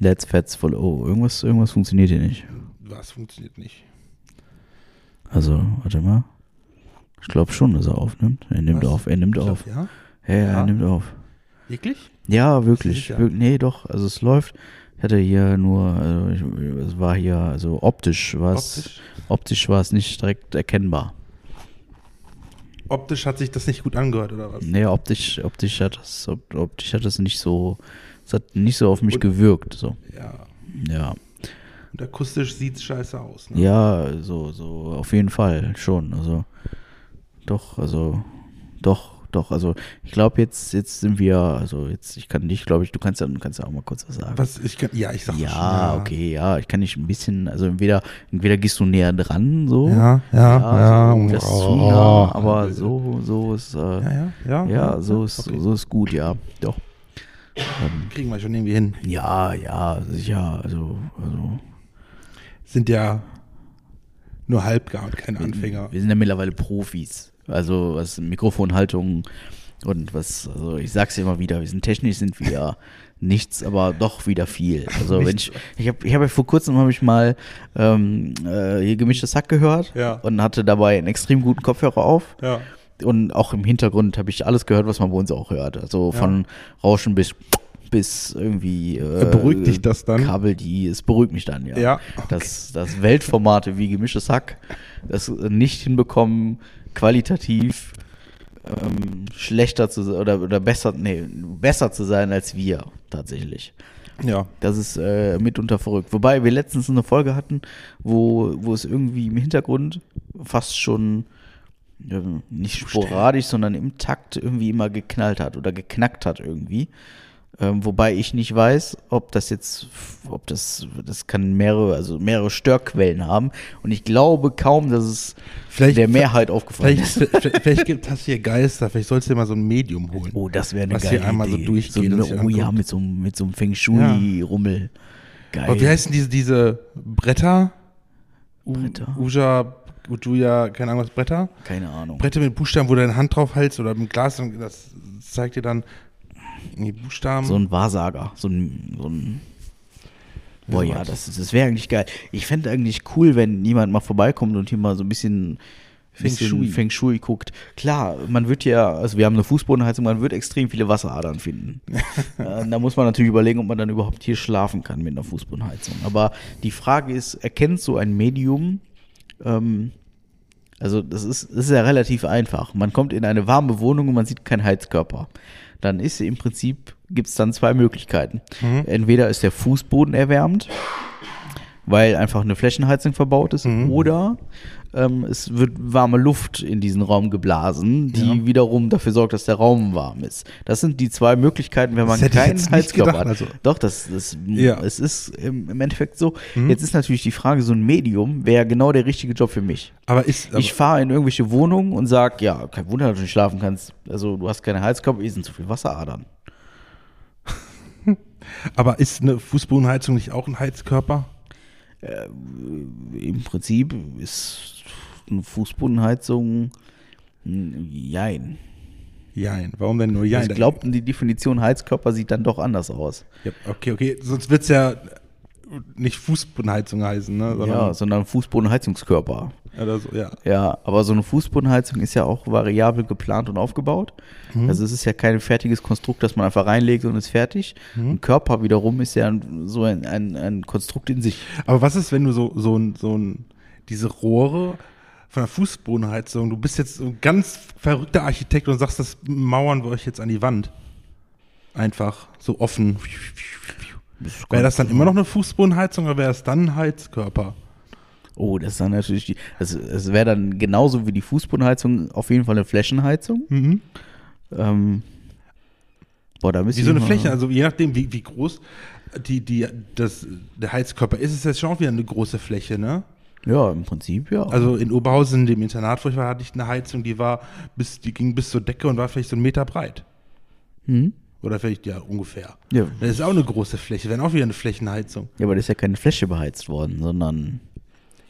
Let's Fats voll. Oh, irgendwas, irgendwas funktioniert hier nicht. Was funktioniert nicht? Also, warte mal. Ich glaube schon, dass er aufnimmt. Er nimmt Was? auf, er nimmt glaub, auf. Ja? Ja, ja, er nimmt auf. Wirklich? Ja, wirklich. Wir- Nee, doch. Also es läuft. Ich hatte hier nur, also ich, es war hier, also optisch war es, Optisch? optisch war es nicht direkt erkennbar. Optisch hat sich das nicht gut angehört, oder was? Nee, optisch, optisch hat das, op- optisch hat das nicht so, es hat nicht so auf mich Und- gewirkt, so. Ja. Ja. Und akustisch sieht's scheiße aus. Ne? Ja, so, so, auf jeden Fall schon. Also, doch, also, doch, doch, also, ich glaube, jetzt, jetzt sind wir, also, jetzt, ich kann dich, glaube ich, du kannst ja, du kannst ja auch mal kurz was sagen. Was, ich kann, ja, ich sag Ja, schon, okay, ja, ich kann nicht ein bisschen, also entweder, entweder gehst du näher dran, so. Ja, ja, ja. so, das ist zu Oh, nah, oh. aber so, so ist, äh, Ja, ja, ja. ja, so ist, okay. so ist gut, ja, doch. Ähm, Kriegen wir schon irgendwie hin. ja, ja, sicher, also, also Sind ja nur halbgar und keine Anfänger. wir sind ja mittlerweile Profis, also was Mikrofonhaltung und was, also ich sag's immer wieder, wir sind technisch sind wir nichts, aber doch wieder viel. Also wenn ich, ich habe, ich habe ja vor kurzem habe ich mal ähm, äh, hier gemischtes Hack gehört Ja. und hatte dabei einen extrem guten Kopfhörer auf Ja. Und auch im Hintergrund habe ich alles gehört, was man bei uns auch hört. Also von Rauschen bis bis irgendwie äh, Beruhigt dich das dann? Kabel, die es beruhigt mich dann, ja. Ja, Das, das Weltformate wie gemischtes Hack das nicht hinbekommen, qualitativ ähm, schlechter zu oder, oder besser, nee, besser zu sein als wir tatsächlich. Ja. Das ist äh, mitunter verrückt. Wobei wir letztens eine Folge hatten, wo, wo es irgendwie im Hintergrund fast schon nicht sporadisch, sondern im Takt irgendwie immer geknallt hat oder geknackt hat irgendwie. Ähm, wobei ich nicht weiß, ob das jetzt, ob das, das kann mehrere, also mehrere Störquellen haben. Und ich glaube kaum, dass es Vielleicht- der Mehrheit aufgefallen Vielleicht, ist. vielleicht, vielleicht gibt das hier Geister. Vielleicht sollst du dir mal so ein Medium holen. Oh, das wäre eine Was geile hier einmal so Idee. durchgeht So eine, oh ja, mit so, einem- mit so einem Feng Shui-Rummel. Geil. Aber wie heißen diese, diese Bretter? Bretter? Uja, Ujuja, keine Ahnung was, Bretter? Keine Ahnung. Bretter mit Buchstaben, wo du deine Hand drauf hältst oder mit Glas und das zeigt dir dann die Buchstaben. So ein Wahrsager, so ein, so ein Boah, Ja, das, das wäre eigentlich geil. Ich fände eigentlich cool, wenn jemand mal vorbeikommt und hier mal so ein bisschen Feng Shui. Feng Shui guckt. Klar, man wird ja, also wir haben eine Fußbodenheizung, man wird extrem viele Wasseradern finden. äh, da muss man natürlich überlegen, ob man dann überhaupt hier schlafen kann mit einer Fußbodenheizung. Aber die Frage ist, erkennt so ein Medium, ähm, also das ist, das ist ja relativ einfach. Man kommt in eine warme Wohnung und man sieht keinen Heizkörper. Dann ist im Prinzip, gibt es dann zwei Möglichkeiten. Entweder ist der Fußboden erwärmt, weil einfach eine Flächenheizung verbaut ist, oder ähm, es wird warme Luft in diesen Raum geblasen, die Ja. wiederum dafür sorgt, dass der Raum warm ist. Das sind die zwei Möglichkeiten, wenn man keinen Heizkörper gedacht, hat. also. Doch, das, das Ja. es ist im, Endeffekt so. Jetzt ist natürlich die Frage, so ein Medium wäre genau der richtige Job für mich. aber ist, aber, Ich fahre in irgendwelche Wohnungen und sag, ja, kein Wunder, dass du nicht schlafen kannst. Also du hast keine Heizkörper, hier sind zu viel Wasseradern. aber ist eine Fußbodenheizung nicht auch ein Heizkörper? Im Prinzip ist eine Fußbodenheizung ein Jein. Jein. Warum denn nur Jein? ich glaube, die Definition Heizkörper sieht dann doch anders aus. Ja, okay, okay. Sonst wird es ja nicht Fußbodenheizung heißen, ne? Sondern, ja, sondern Fußbodenheizungskörper. Oder so, ja. Ja, aber so eine Fußbodenheizung ist ja auch variabel geplant und aufgebaut. Also es ist ja kein fertiges Konstrukt, das man einfach reinlegt und ist fertig. Ein Körper wiederum ist ja ein, so ein, ein, ein Konstrukt in sich. Aber was ist, wenn du so, so ein, so ein, diese Rohre von der Fußbodenheizung, du bist jetzt so ein ganz verrückter Architekt und sagst, das mauern wir euch jetzt an die Wand. Einfach so offen. Wäre das dann immer noch eine Fußbodenheizung oder wäre es dann ein Heizkörper? Oh, das ist dann natürlich die. Das, das wäre dann genauso wie die Fußbodenheizung auf jeden Fall eine Flächenheizung. Mhm. Ähm, boah, da müsste Wie so eine Fläche, also je nachdem, wie, wie groß die, die, das, der Heizkörper ist, ist jetzt schon auch wieder eine große Fläche, ne? Ja, im Prinzip, ja. Also in Oberhausen, dem Internat, wo ich war, hatte ich eine Heizung, die war bis, die ging bis zur Decke und war vielleicht so einen Meter breit. Hm? Oder vielleicht, ja, ungefähr. Ja. Das ist auch eine große Fläche, wäre auch wieder eine Flächenheizung. ja, aber das ist ja keine Fläche beheizt worden, sondern.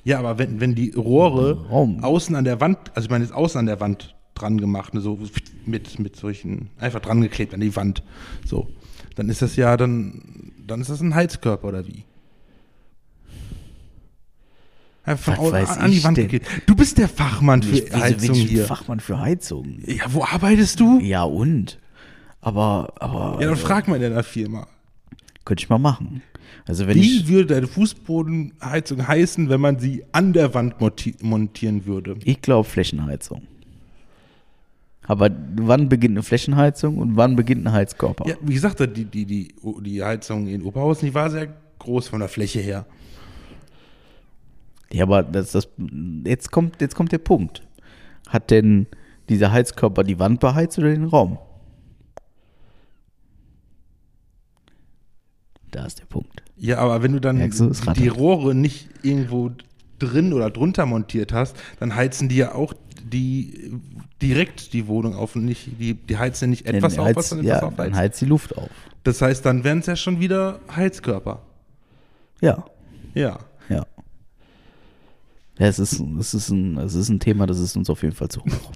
Ja, aber wenn, wenn die Rohre Raum. außen an der Wand, also ich meine, jetzt außen an der Wand dran gemacht, ne, so mit, mit solchen, einfach dran geklebt an die Wand, so, dann ist das ja, dann dann ist das ein Heizkörper oder wie? Einfach Was an, die Wand denn? geht. Du bist der Fachmann für Ich- Heizung ich hier. Fachmann für Heizung. Ja, wo arbeitest du? Ja, und? Aber, aber Ja, dann frag mal in deiner Firma. könnte ich mal machen. Also wenn Wie ich, würde deine Fußbodenheizung heißen, wenn man sie an der Wand monti- montieren würde? ich glaube Flächenheizung. Aber wann beginnt eine Flächenheizung und wann beginnt ein Heizkörper? Ja, wie gesagt, die, die, die, die Heizung in Oberhausen, die war sehr groß von der Fläche her. Ja, aber das, das, jetzt, kommt, jetzt kommt der Punkt. Hat denn dieser Heizkörper die Wand beheizt oder den Raum? Da ist der Punkt. Ja, aber wenn du dann du, die. Rohre nicht irgendwo drin oder drunter montiert hast, dann heizen die ja auch die direkt die Wohnung auf und nicht, die, die heizen ja nicht etwas Dann auf, heizt- was dann ja, etwas dann aufheizt. heizt die Luft auf. Das heißt, dann wären es ja schon wieder Heizkörper. Ja, Ja. ja. Ja, es ist, es, ist ein, es ist ein Thema, das ist uns auf jeden Fall zu hoch.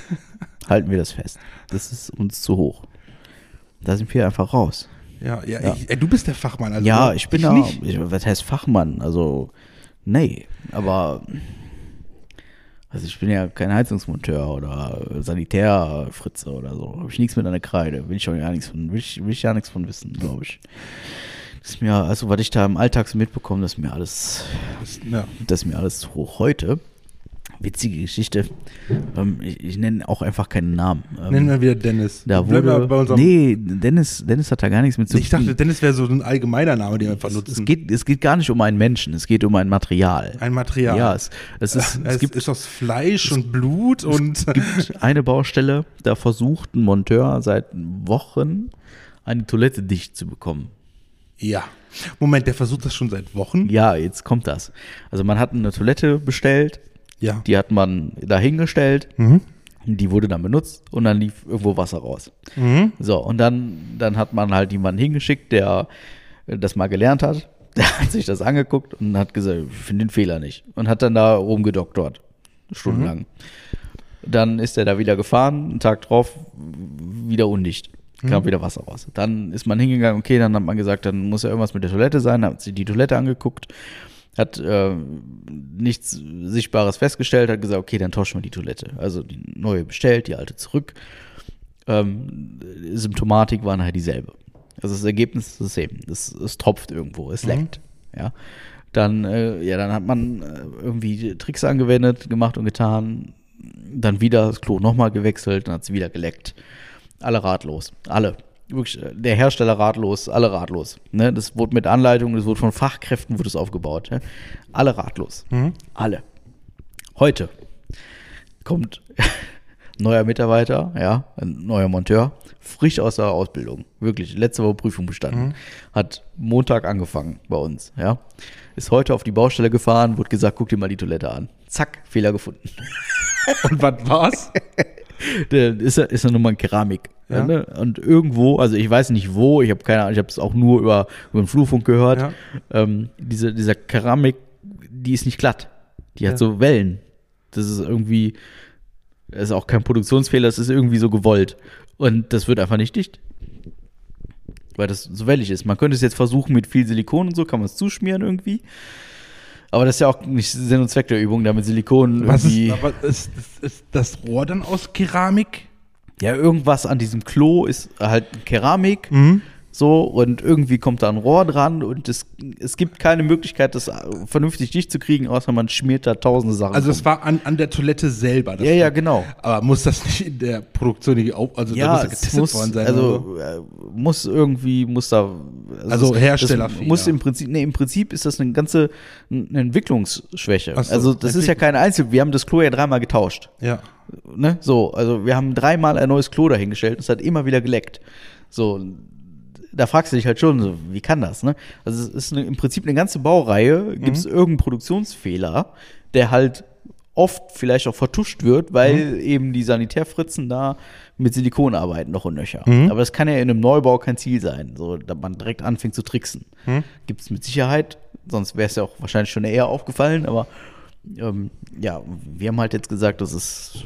Halten wir das fest. Das ist uns zu hoch. Da sind wir einfach raus. Ja, ja, Ja. Ich, ey, du bist der Fachmann. Also ja, ich bin da. nicht. Ich, was heißt Fachmann? Also, nee, aber. Also, ich bin ja kein Heizungsmonteur oder Sanitärfritze oder so. Habe ich nichts mit einer Kreide. Will ich auch ja nichts von, will ich, will ich ja nichts von wissen, glaube ich. Das ist mir, also, was ich da im Alltag so mitbekomme, das ist mir alles, das ist mir alles zu hoch. Heute, witzige Geschichte, ähm, ich, ich nenne auch einfach keinen Namen. Ähm, Nennen wir wieder Dennis. da Bleib wurde, bei unserem, nee, Dennis, Dennis hat da gar nichts mit zu ich dachte, Dennis wäre so ein allgemeiner Name, den wir einfach es, nutzen. es, geht, es geht gar nicht um einen Menschen, es geht um ein Material. ein Material. Ja, es, es, ist, es, es, gibt, ist aus Fleisch und Blut und gibt eine Baustelle, da versucht ein Monteur seit Wochen eine Toilette dicht zu bekommen. ja. Moment, der versucht das schon seit Wochen. Ja, jetzt kommt das. Also man hat eine Toilette bestellt, Ja. die hat man dahingestellt, Mhm. die wurde dann benutzt und dann lief irgendwo Wasser raus. Mhm. So, und dann, dann hat man halt jemanden hingeschickt, der äh, das mal gelernt hat. Der hat sich das angeguckt und hat gesagt, ich finde den Fehler nicht. Und hat dann da rumgedoktort. Stundenlang. Dann ist er da wieder gefahren, einen Tag drauf, wieder undicht. Kam wieder Wasser raus. Dann ist man hingegangen, okay, dann hat man gesagt, dann muss ja irgendwas mit der Toilette sein, hat sich die Toilette angeguckt, hat äh, nichts Sichtbares festgestellt, hat gesagt, okay, dann tauschen wir die Toilette. Also die neue bestellt, die alte zurück ähm, Symptomatik war nachher dieselbe. Also das Ergebnis ist dasselbe. Es, es tropft irgendwo, es leckt. Ja. Dann, äh, ja, dann hat man äh, irgendwie Tricks angewendet, gemacht und getan. Dann wieder das Klo nochmal gewechselt, dann hat es wieder geleckt. Alle ratlos. Alle. Wirklich, äh, der Hersteller ratlos, alle ratlos. Ne? Das wurde mit Anleitung, das wurde von Fachkräften wurde es aufgebaut. Ne? Alle ratlos. Alle. Heute kommt neuer Mitarbeiter, ja, ein neuer Monteur, frisch aus der Ausbildung, wirklich, letzte Woche Prüfung bestanden, hat Montag angefangen bei uns, ja, ist heute auf die Baustelle gefahren, wurde gesagt, guck dir mal die Toilette an. Zack, Fehler gefunden. Und was war's? Der ist, ja- ist ja nun mal ein Keramik. Ja. Ne? Und irgendwo, also ich weiß nicht wo, ich habe keine Ahnung, ich habe es auch nur über, über den Flurfunk gehört. Ja. Ähm, diese, dieser Keramik, die ist nicht glatt. Die hat Ja. so Wellen. Das ist irgendwie, das ist auch kein Produktionsfehler, das ist irgendwie so gewollt. Und das wird einfach nicht dicht. Weil das so wellig ist. Man könnte es jetzt versuchen mit viel Silikon und so, kann man es zuschmieren irgendwie. Aber das ist ja auch nicht Sinn und Zweck der Übung, da mit Silikon Was irgendwie. ist, aber ist, ist, ist das Rohr dann aus Keramik? Ja, irgendwas an diesem Klo ist halt Keramik. Mhm. So, und irgendwie kommt da ein Rohr dran und es, es gibt keine Möglichkeit, das vernünftig dicht zu kriegen, außer man schmiert da tausende Sachen. Also es war an, an der Toilette selber. das Ja, ja, genau. Aber muss das nicht in der Produktion irgendwie auf, also da ja, muss ja es getestet muss, worden sein? also äh, muss irgendwie, muss da. Also Herstellerfehler. das Muss im Prinzip, nee, im Prinzip ist das eine ganze eine Entwicklungsschwäche. So, also das ist ja keine Einzel, wir haben das Klo ja dreimal getauscht. ja. Ne? So, also wir haben dreimal ein neues Klo dahingestellt, es hat immer wieder geleckt. So, da fragst du dich halt schon, so, wie kann das, ne? Also es ist eine, im Prinzip eine ganze Baureihe, gibt es irgendeinen Produktionsfehler, der halt oft vielleicht auch vertuscht wird, weil eben die Sanitärfritzen da mit Silikon arbeiten noch und nöcher. Aber das kann ja in einem Neubau kein Ziel sein, so dass man direkt anfängt zu tricksen. Gibt es mit Sicherheit, sonst wäre es ja auch wahrscheinlich schon eher aufgefallen, aber ähm, ja, wir haben halt jetzt gesagt, das ist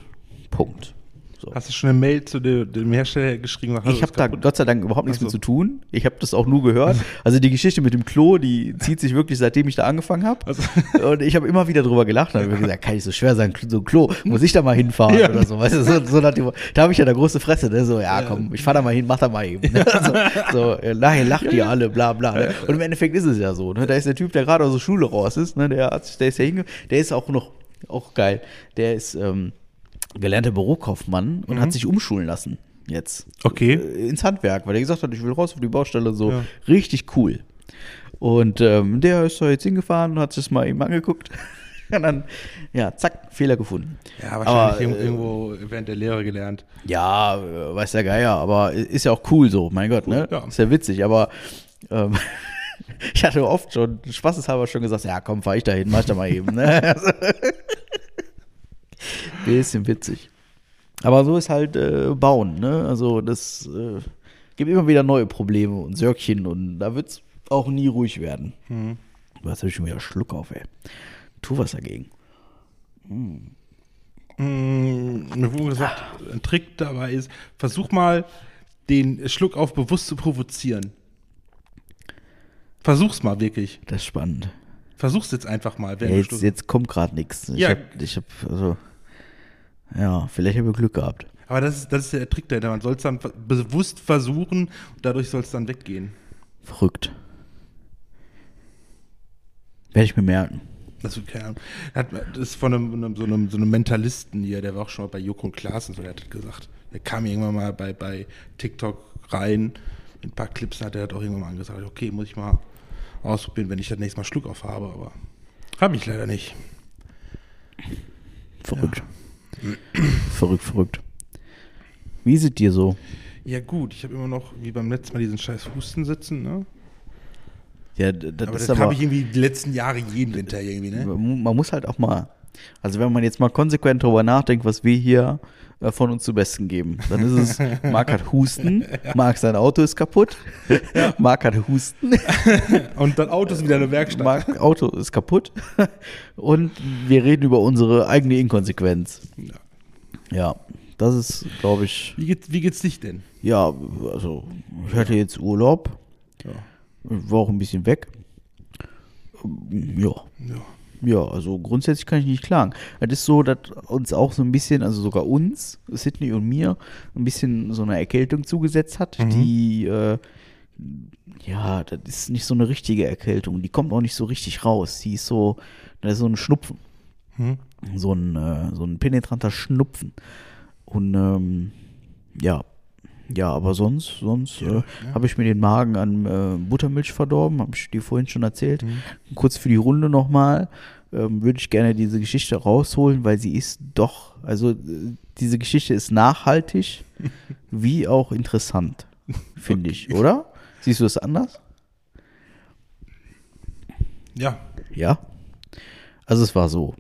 Punkt. So. Hast du schon eine Mail zu dem, dem Hersteller geschrieben? Ich habe da Gott sei Dank überhaupt nichts mit zu tun. Ich habe das auch nur gehört. Also die Geschichte mit dem Klo, die zieht sich wirklich seitdem ich da angefangen habe. Also- Und ich habe immer wieder drüber gelacht und habe gesagt, kann nicht so schwer sein, so ein Klo, muss ich da mal hinfahren Ja. oder so. Weißt du, so, so nach dem, da habe ich ja eine große Fresse, ne? So, ja, komm, ich fahr da mal hin, mach da mal eben. Ne? So, so äh, nachher lacht ihr alle, bla bla. Ne? Und im Endeffekt ist es ja so. Ne? Da ist der Typ, der gerade aus der Schule raus ist, ne? der, der ist ja hinge, der ist auch noch, auch geil, der ist ähm, gelernter Bürokaufmann und hat sich umschulen lassen. Jetzt Okay. äh, ins Handwerk, weil er gesagt hat, ich will raus auf die Baustelle, so Ja. richtig cool. Und ähm, der ist da jetzt hingefahren und hat sich das mal eben angeguckt. Und dann, ja, zack, Fehler gefunden. Ja, wahrscheinlich Aber, irgendwo, äh, irgendwo während der Lehre gelernt. Ja, äh, weiß der Geier, aber ist ja auch cool so, mein Gott, ne? ja. Ist ja witzig, aber ähm, ich hatte oft schon, spaßeshalber schon gesagt, ja komm, fahr ich da hin, mach ich da mal eben, ne? Bisschen witzig. Aber so ist halt äh, Bauen, ne? Also das äh, gibt immer wieder neue Probleme und Sörkchen und da wird's auch nie ruhig werden. Mhm. Was habe ich schon wieder Schluck auf, ey. Tu was dagegen. Mir wurde gesagt, ein Trick dabei ist, versuch mal, den Schluck auf bewusst zu provozieren. Versuch's mal wirklich. Das ist spannend. Versuch's jetzt einfach mal. Ja, jetzt, jetzt kommt gerade nichts. Ich Ja. hab, ich hab, also, ja, vielleicht habe ich Glück gehabt. Aber das ist, das ist der Trick dahinter. Man soll es dann bewusst versuchen und dadurch soll es dann weggehen. Verrückt. Werde ich mir merken. Das, ist von einem, einem, so, einem, so einem Mentalisten hier, der war auch schon mal bei Joko und Klaas und so, der hat das gesagt. Der kam irgendwann mal bei, bei TikTok rein, mit ein paar Clips hat er hat auch irgendwann mal angesagt, okay, muss ich mal ausprobieren, wenn ich das nächste Mal Schluck auf habe, aber habe ich leider nicht. Verrückt. Verrückt, verrückt. Wie ist es dir so? Ja gut, ich habe immer noch, wie beim letzten Mal, diesen scheiß Husten sitzen, ne? Ja, das Aber ist das habe ich irgendwie die letzten Jahre jeden Winter irgendwie, ne? man muss halt auch mal, also wenn man jetzt mal konsequent darüber nachdenkt, was wir hier von uns zu Besten geben, dann ist es, Marc hat Husten, Marc sein Auto ist kaputt, Marc hat Husten, Und dann Autos wieder in der Werkstatt. Marc Auto ist kaputt und wir reden über unsere eigene Inkonsequenz. Ja. Ja, das ist, glaube ich, Wie, geht's, wie geht's dich denn? ja, also ich hatte jetzt Urlaub, Ja. war auch ein bisschen weg. Ja, ja. Ja, also grundsätzlich kann ich nicht klagen. Es ist so, dass uns auch so ein bisschen, also sogar uns, Sydney und mir, ein bisschen so eine Erkältung zugesetzt hat, Mhm. die, äh, ja, das ist nicht so eine richtige Erkältung. Die kommt auch nicht so richtig raus. Die ist so, das ist so ein Schnupfen. Hm? so ein, äh, so ein penetranter Schnupfen. Und ähm, ja, ja, aber sonst, sonst äh, habe ich mir den Magen an äh, Buttermilch verdorben, habe ich dir vorhin schon erzählt. Kurz für die Runde nochmal, ähm, würde ich gerne diese Geschichte rausholen, weil sie ist doch, also äh, diese Geschichte ist nachhaltig wie auch interessant, finde ich, oder? Siehst du das anders? Ja. Ja. Also es war so.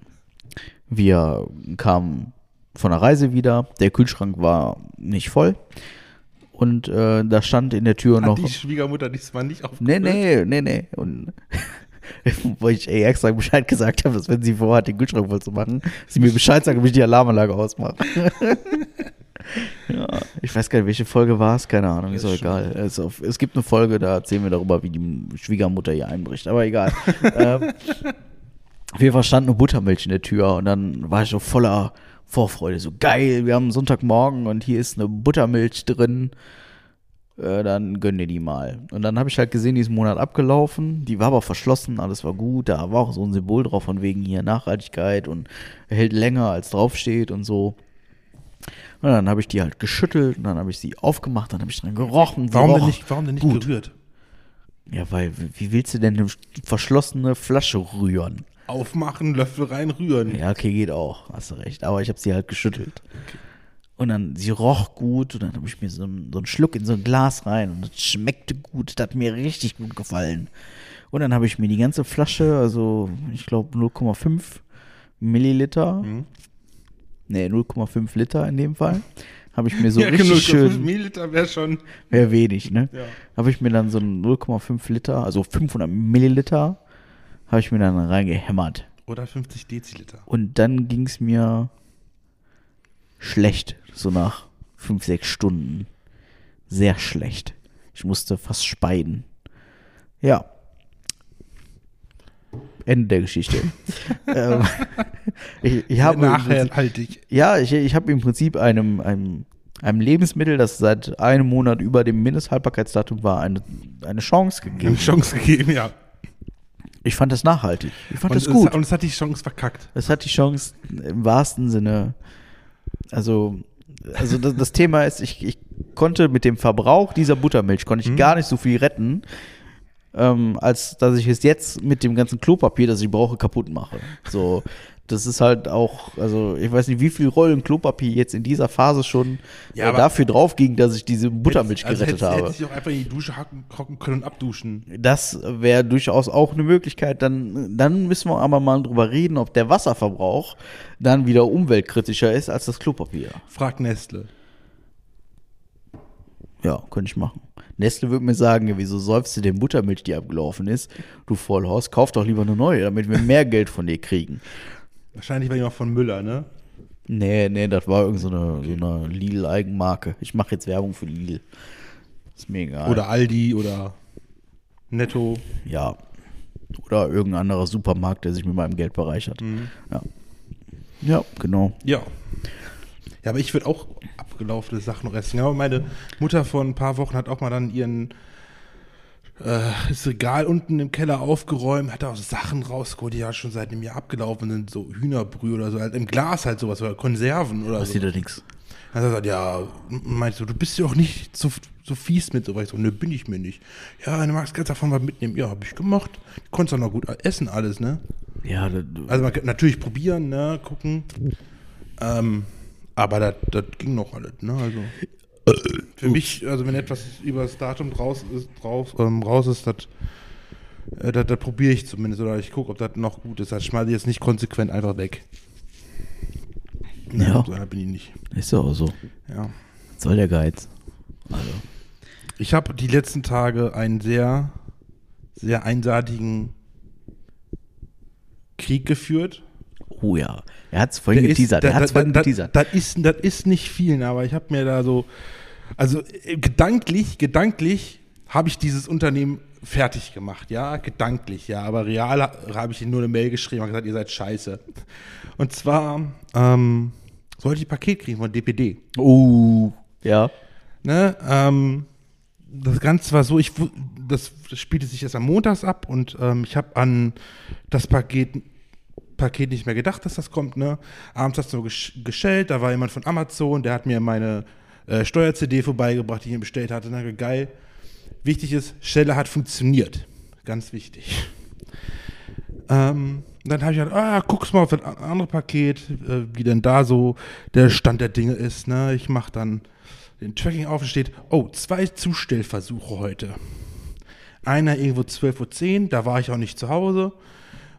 Wir kamen von der Reise wieder, der Kühlschrank war nicht voll und äh, da stand in der Tür Hat noch. die Schwiegermutter diesmal nicht auf. Nee, nee, nee, nee. Und wo ich ey, extra Bescheid gesagt habe, dass wenn sie vorhat, den Kühlschrank voll zu machen, sie mir Bescheid sagen, ob ich die Alarmanlage ausmache. ja, ich weiß gar nicht, welche Folge war es, keine Ahnung, ist schon egal. Es, auf, es gibt eine Folge, da erzählen wir darüber, wie die Schwiegermutter hier einbricht, aber egal. ähm, wir verstanden eine Buttermilch in der Tür und dann war ich so voller Vorfreude, so geil, wir haben Sonntagmorgen und hier ist eine Buttermilch drin äh, dann gönn dir die mal. Und dann habe ich halt gesehen, die ist einen Monat abgelaufen, die war aber verschlossen, alles war gut, da war auch so ein Symbol drauf von wegen hier Nachhaltigkeit und hält länger als draufsteht und so. Und dann habe ich die halt geschüttelt und dann habe ich sie aufgemacht, dann habe ich dran gerochen. Warum denn nicht, warum denn nicht gut. gerührt? Ja, weil wie willst du denn eine verschlossene Flasche rühren? Aufmachen, Löffel rein, rühren. Ja, okay, geht auch, hast du recht. Aber ich habe sie halt geschüttelt. Und dann, sie roch gut und dann habe ich mir so, einen- so einen Schluck in so ein Glas rein und das schmeckte gut, das hat mir richtig gut gefallen. Und dann habe ich mir die ganze Flasche, also ich glaube 0,5 Milliliter, Mhm. nee, 0,5 Liter in dem Fall, habe ich mir so ja, richtig schön, Milliliter wäre schon. wäre wenig, ne? Ja. Habe ich mir dann so einen 0,5 Liter, also 500 Milliliter, habe ich mir dann reingehämmert. Oder 50 Deziliter. Und dann ging es mir schlecht, so nach fünf, sechs Stunden. Sehr schlecht. Ich musste fast speiden. Ja. Ende der Geschichte. ähm, ich ich habe Nachhaltig. ja, ich, ich habe im Prinzip einem, einem, einem Lebensmittel, das seit einem Monat über dem Mindesthaltbarkeitsdatum war, eine, eine Chance Eine gegeben. Chance gegeben, ja. Ich fand das nachhaltig. Ich fand Und das es, gut. und es hat die Chance verkackt. Es hat die Chance im wahrsten Sinne. Also, also das, das Thema ist, ich, ich konnte mit dem Verbrauch dieser Buttermilch konnte ich Mhm. gar nicht so viel retten, ähm, als dass ich es jetzt mit dem ganzen Klopapier, das ich brauche, kaputt mache. So, das ist halt auch, also ich weiß nicht, wie viel Rollen Klopapier jetzt in dieser Phase schon Ja, äh, dafür drauf ging, dass ich diese Buttermilch also gerettet hätte, habe. Hätte sich auch einfach in die Dusche hacken, hocken können und abduschen. Das wäre durchaus auch eine Möglichkeit. Dann, dann müssen wir aber mal drüber reden, ob der Wasserverbrauch dann wieder umweltkritischer ist als das Klopapier. Fragt Nestle. Ja, könnte ich machen. Nestle würde mir sagen, wieso säufst du denn Buttermilch, die abgelaufen ist? Du Vollhaus, kauf doch lieber eine neue, damit wir mehr Geld von dir kriegen. Wahrscheinlich war jemand von Müller, ne? Nee, nee, das war irgend so eine, so eine Lidl-Eigenmarke. Ich mache jetzt Werbung für Lidl. Ist mir egal. Oder Aldi oder Netto. Ja. Oder irgendein anderer Supermarkt, der sich mit meinem Geld bereichert. Ja. Ja, genau. Ja. Ja, aber ich würde auch abgelaufene Sachen noch essen. Ja, meine Mutter vor ein paar Wochen hat auch mal dann ihren äh, das Regal unten im Keller aufgeräumt, hat da auch so Sachen rausgeholt, die ja schon seit einem Jahr abgelaufen sind, so Hühnerbrühe oder so, halt im Glas halt sowas, oder Konserven oder so. Ja nichts. Dann hat er gesagt, ja, meinst du, du bist ja auch nicht so, so fies mit sowas. Ich so, ne, bin ich mir nicht. Ja, du magst ganz davon was mitnehmen. Ja, habe ich gemacht. Du konntest auch noch gut essen alles, ne? Ja, das, Also man kann natürlich probieren, ne, gucken. Ähm, aber das, das ging noch alles, ne? Also für mich, also wenn etwas über das Datum raus ist, drauf, ähm, raus ist, das, äh, das, das probiere ich zumindest oder ich gucke, ob das noch gut ist. Das schmeiße ich jetzt nicht konsequent einfach weg. Ja. So einer bin ich nicht. ist ja auch so. Ja. Was soll der Geiz? Also. Ich habe die letzten Tage einen sehr, sehr einseitigen Krieg geführt. Oh ja. Er hat es vorhin Der ist- geteasert. da- Er hat es vorhin da- geteasert. Das ist, das ist nicht viel, aber ich habe mir da so, also äh, gedanklich, gedanklich habe ich dieses Unternehmen fertig gemacht, ja, gedanklich, ja, aber real ha- habe ich ihnen nur eine Mail geschrieben und gesagt, ihr seid scheiße. Und zwar ähm, sollte ich ein Paket kriegen von DPD. Oh. Ja. Ne, ähm, das Ganze war so, ich, das, das spielte sich erst am Montags ab und ähm, ich habe an das Paket, Paket nicht mehr gedacht, dass das kommt. Ne? Abends hast du gesch geschellt, da war jemand von Amazon, der hat mir meine äh, Steuer-CD vorbeigebracht, die ich mir bestellt hatte. Na, geil. Wichtig ist, Stelle hat funktioniert. Ganz wichtig. Ähm, dann habe ich gedacht, ah, guck's mal auf das andere Paket, äh, wie denn da so der Stand der Dinge ist. Ne? Ich mache dann den Tracking auf und steht, oh, zwei Zustellversuche heute. Einer irgendwo 12.10 Uhr, da war ich auch nicht zu Hause.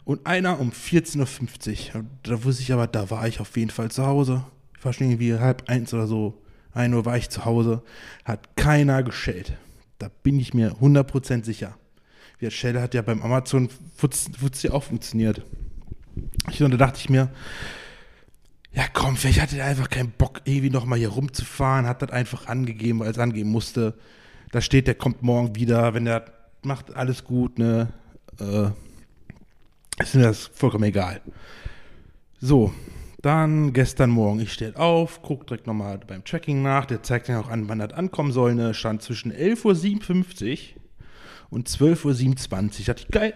Und einer um 14.50 Uhr. Da wusste ich aber, da war ich auf jeden Fall zu Hause. Ich war schon irgendwie halb eins oder so. Ein Uhr war ich zu Hause. Hat keiner geschellt. Da bin ich mir 100% sicher. Der Shell hat ja beim Amazon Fuzzi auch funktioniert. Und da dachte ich mir, ja komm, vielleicht hatte er einfach keinen Bock, irgendwie nochmal hier rumzufahren, hat das einfach angegeben, weil es angeben musste. Da steht, der kommt morgen wieder, wenn der macht alles gut, ne? Äh, ist mir das vollkommen egal. So, dann gestern Morgen, ich stehe auf, guck direkt nochmal beim Tracking nach, der zeigt ja auch an, wann das ankommen soll, ne? Stand zwischen 11.57 Uhr und 12.27 Uhr. Dachte ich, geil.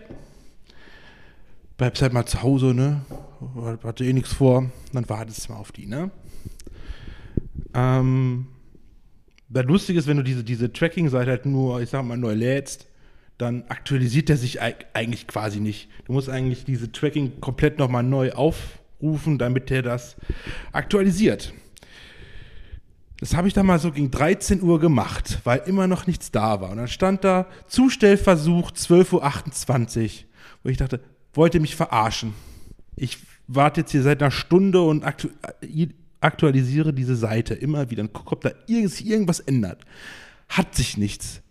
Bleibst halt mal zu Hause, ne? Hatte eh nichts vor. Dann wartest du mal auf die, ne? Ähm, das Lustige ist, wenn du diese, diese Tracking-Seite halt nur, ich sag mal, neu lädst, dann aktualisiert der sich eig- eigentlich quasi nicht. Du musst eigentlich diese Tracking komplett nochmal neu aufrufen, damit der das aktualisiert. Das habe ich dann mal so gegen 13 Uhr gemacht, weil immer noch nichts da war. Und dann stand da Zustellversuch 12.28 Uhr, wo ich dachte, wollt ihr mich verarschen? Ich warte jetzt hier seit einer Stunde und aktu aktualisiere diese Seite immer wieder und gucke, ob da irgendwas ändert. Hat sich nichts.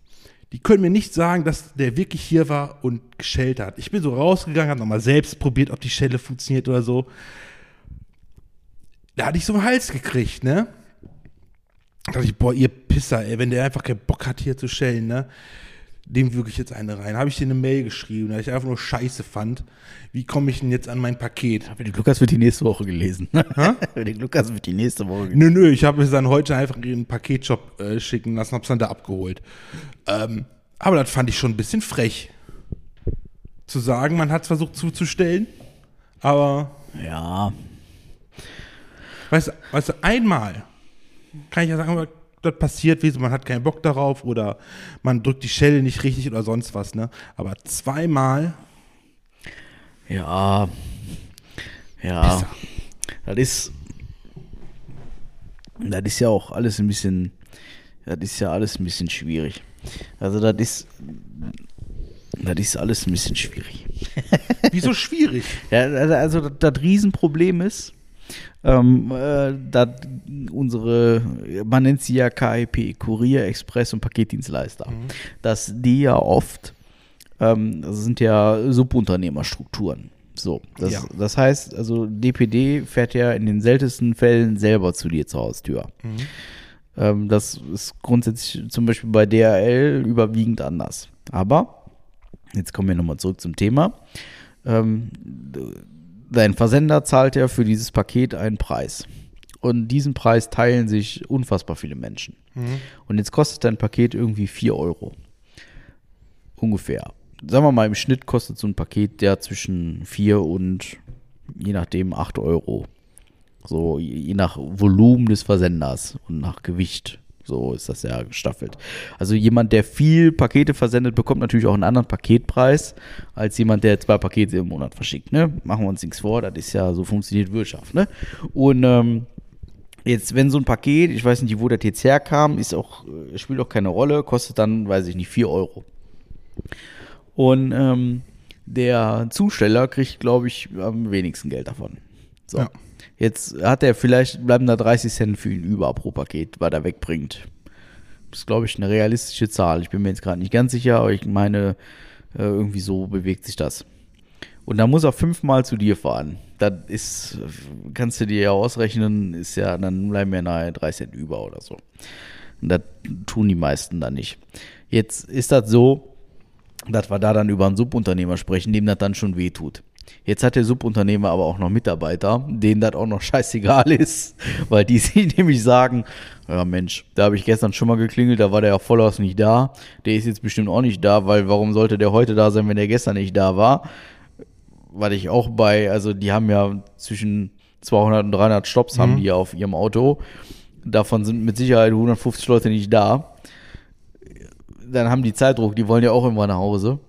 Die können mir nicht sagen, dass der wirklich hier war und geschellt hat. Ich bin so rausgegangen, habe nochmal selbst probiert, ob die Schelle funktioniert oder so. da hatte ich so einen Hals gekriegt, ne? Da dachte ich, boah, ihr Pisser, ey, wenn der einfach keinen Bock hat, hier zu stellen, ne? Dem wirklich jetzt eine rein. Habe ich dir eine Mail geschrieben, da ich einfach nur scheiße fand. Wie komme ich denn jetzt an mein Paket? Aber den Lukas wird die nächste Woche gelesen. den Lukas wird die nächste Woche gelesen. Nö, nö, ich habe es dann heute einfach in den Paketshop äh, schicken lassen, hab's dann da abgeholt. Ähm, aber das fand ich schon ein bisschen frech. Zu sagen, man hat es versucht zuzustellen, aber Ja, Weißt, du- weißt du, einmal kann ich ja sagen, das passiert, wie so, man hat keinen Bock darauf oder man drückt die Schelle nicht richtig oder sonst was, ne? Aber zweimal, ja, ja. Pisser. Das ist, das ist ja auch alles ein bisschen, das ist ja alles ein bisschen schwierig. Also das ist, das ist alles ein bisschen schwierig. wieso schwierig? Ja, also, also das, das Riesenproblem ist, ähm, äh, dass unsere, man nennt sie ja KIP, Kurier, Express und Paketdienstleister, dass die ja oft, ähm, das sind ja Subunternehmerstrukturen. So, das, Ja. das heißt, also DPD fährt ja in den seltensten Fällen selber zu dir zur Haustür. Ähm, das ist grundsätzlich zum Beispiel bei DHL überwiegend anders. Aber, jetzt kommen wir nochmal zurück zum Thema. Ähm, dein Versender zahlt ja für dieses Paket einen Preis. Und diesen Preis teilen sich unfassbar viele Menschen. Und jetzt kostet dein Paket irgendwie 4 Euro. Ungefähr. Sagen wir mal, im Schnitt kostet so ein Paket ja zwischen 4 und je nachdem 8 Euro. So, je nach Volumen des Versenders und nach Gewicht. So ist das ja gestaffelt. Also jemand, der viel Pakete versendet, bekommt natürlich auch einen anderen Paketpreis als jemand, der zwei Pakete im Monat verschickt. Ne? Machen wir uns nichts vor, das ist ja, so funktioniert Wirtschaft. Ne? Und ähm, Jetzt, wenn so ein Paket, ich weiß nicht, wo das jetzt herkam, ist auch, äh, spielt auch keine Rolle, kostet dann, weiß ich nicht, 4 Euro. Und ähm, der Zusteller kriegt, glaube ich, am wenigsten Geld davon. So. Ja. Jetzt hat er vielleicht, bleiben da 30 Cent für ihn über pro Paket, was er wegbringt. Das ist, glaube ich, eine realistische Zahl. Ich bin mir jetzt gerade nicht ganz sicher, aber ich meine, äh, irgendwie so bewegt sich das. Und dann muss er fünfmal zu dir fahren. Das ist, kannst du dir ja ausrechnen, ist ja, dann bleiben ja nahe drei Cent über oder so. Und das tun die meisten dann nicht. Jetzt ist das so, dass wir da dann über einen Subunternehmer sprechen, dem das dann schon wehtut. Jetzt hat der Subunternehmer aber auch noch Mitarbeiter, denen das auch noch scheißegal ist, weil die sich nämlich sagen, ja Mensch, da habe ich gestern schon mal geklingelt, da war der ja voll aus nicht da, der ist jetzt bestimmt auch nicht da, weil warum sollte der heute da sein, wenn der gestern nicht da war? Weil ich auch bei, also die haben ja zwischen 200 und 300 Stops haben die ja auf ihrem Auto, davon sind mit Sicherheit 150 Leute nicht da dann haben die Zeitdruck, die wollen ja auch irgendwann nach Hause.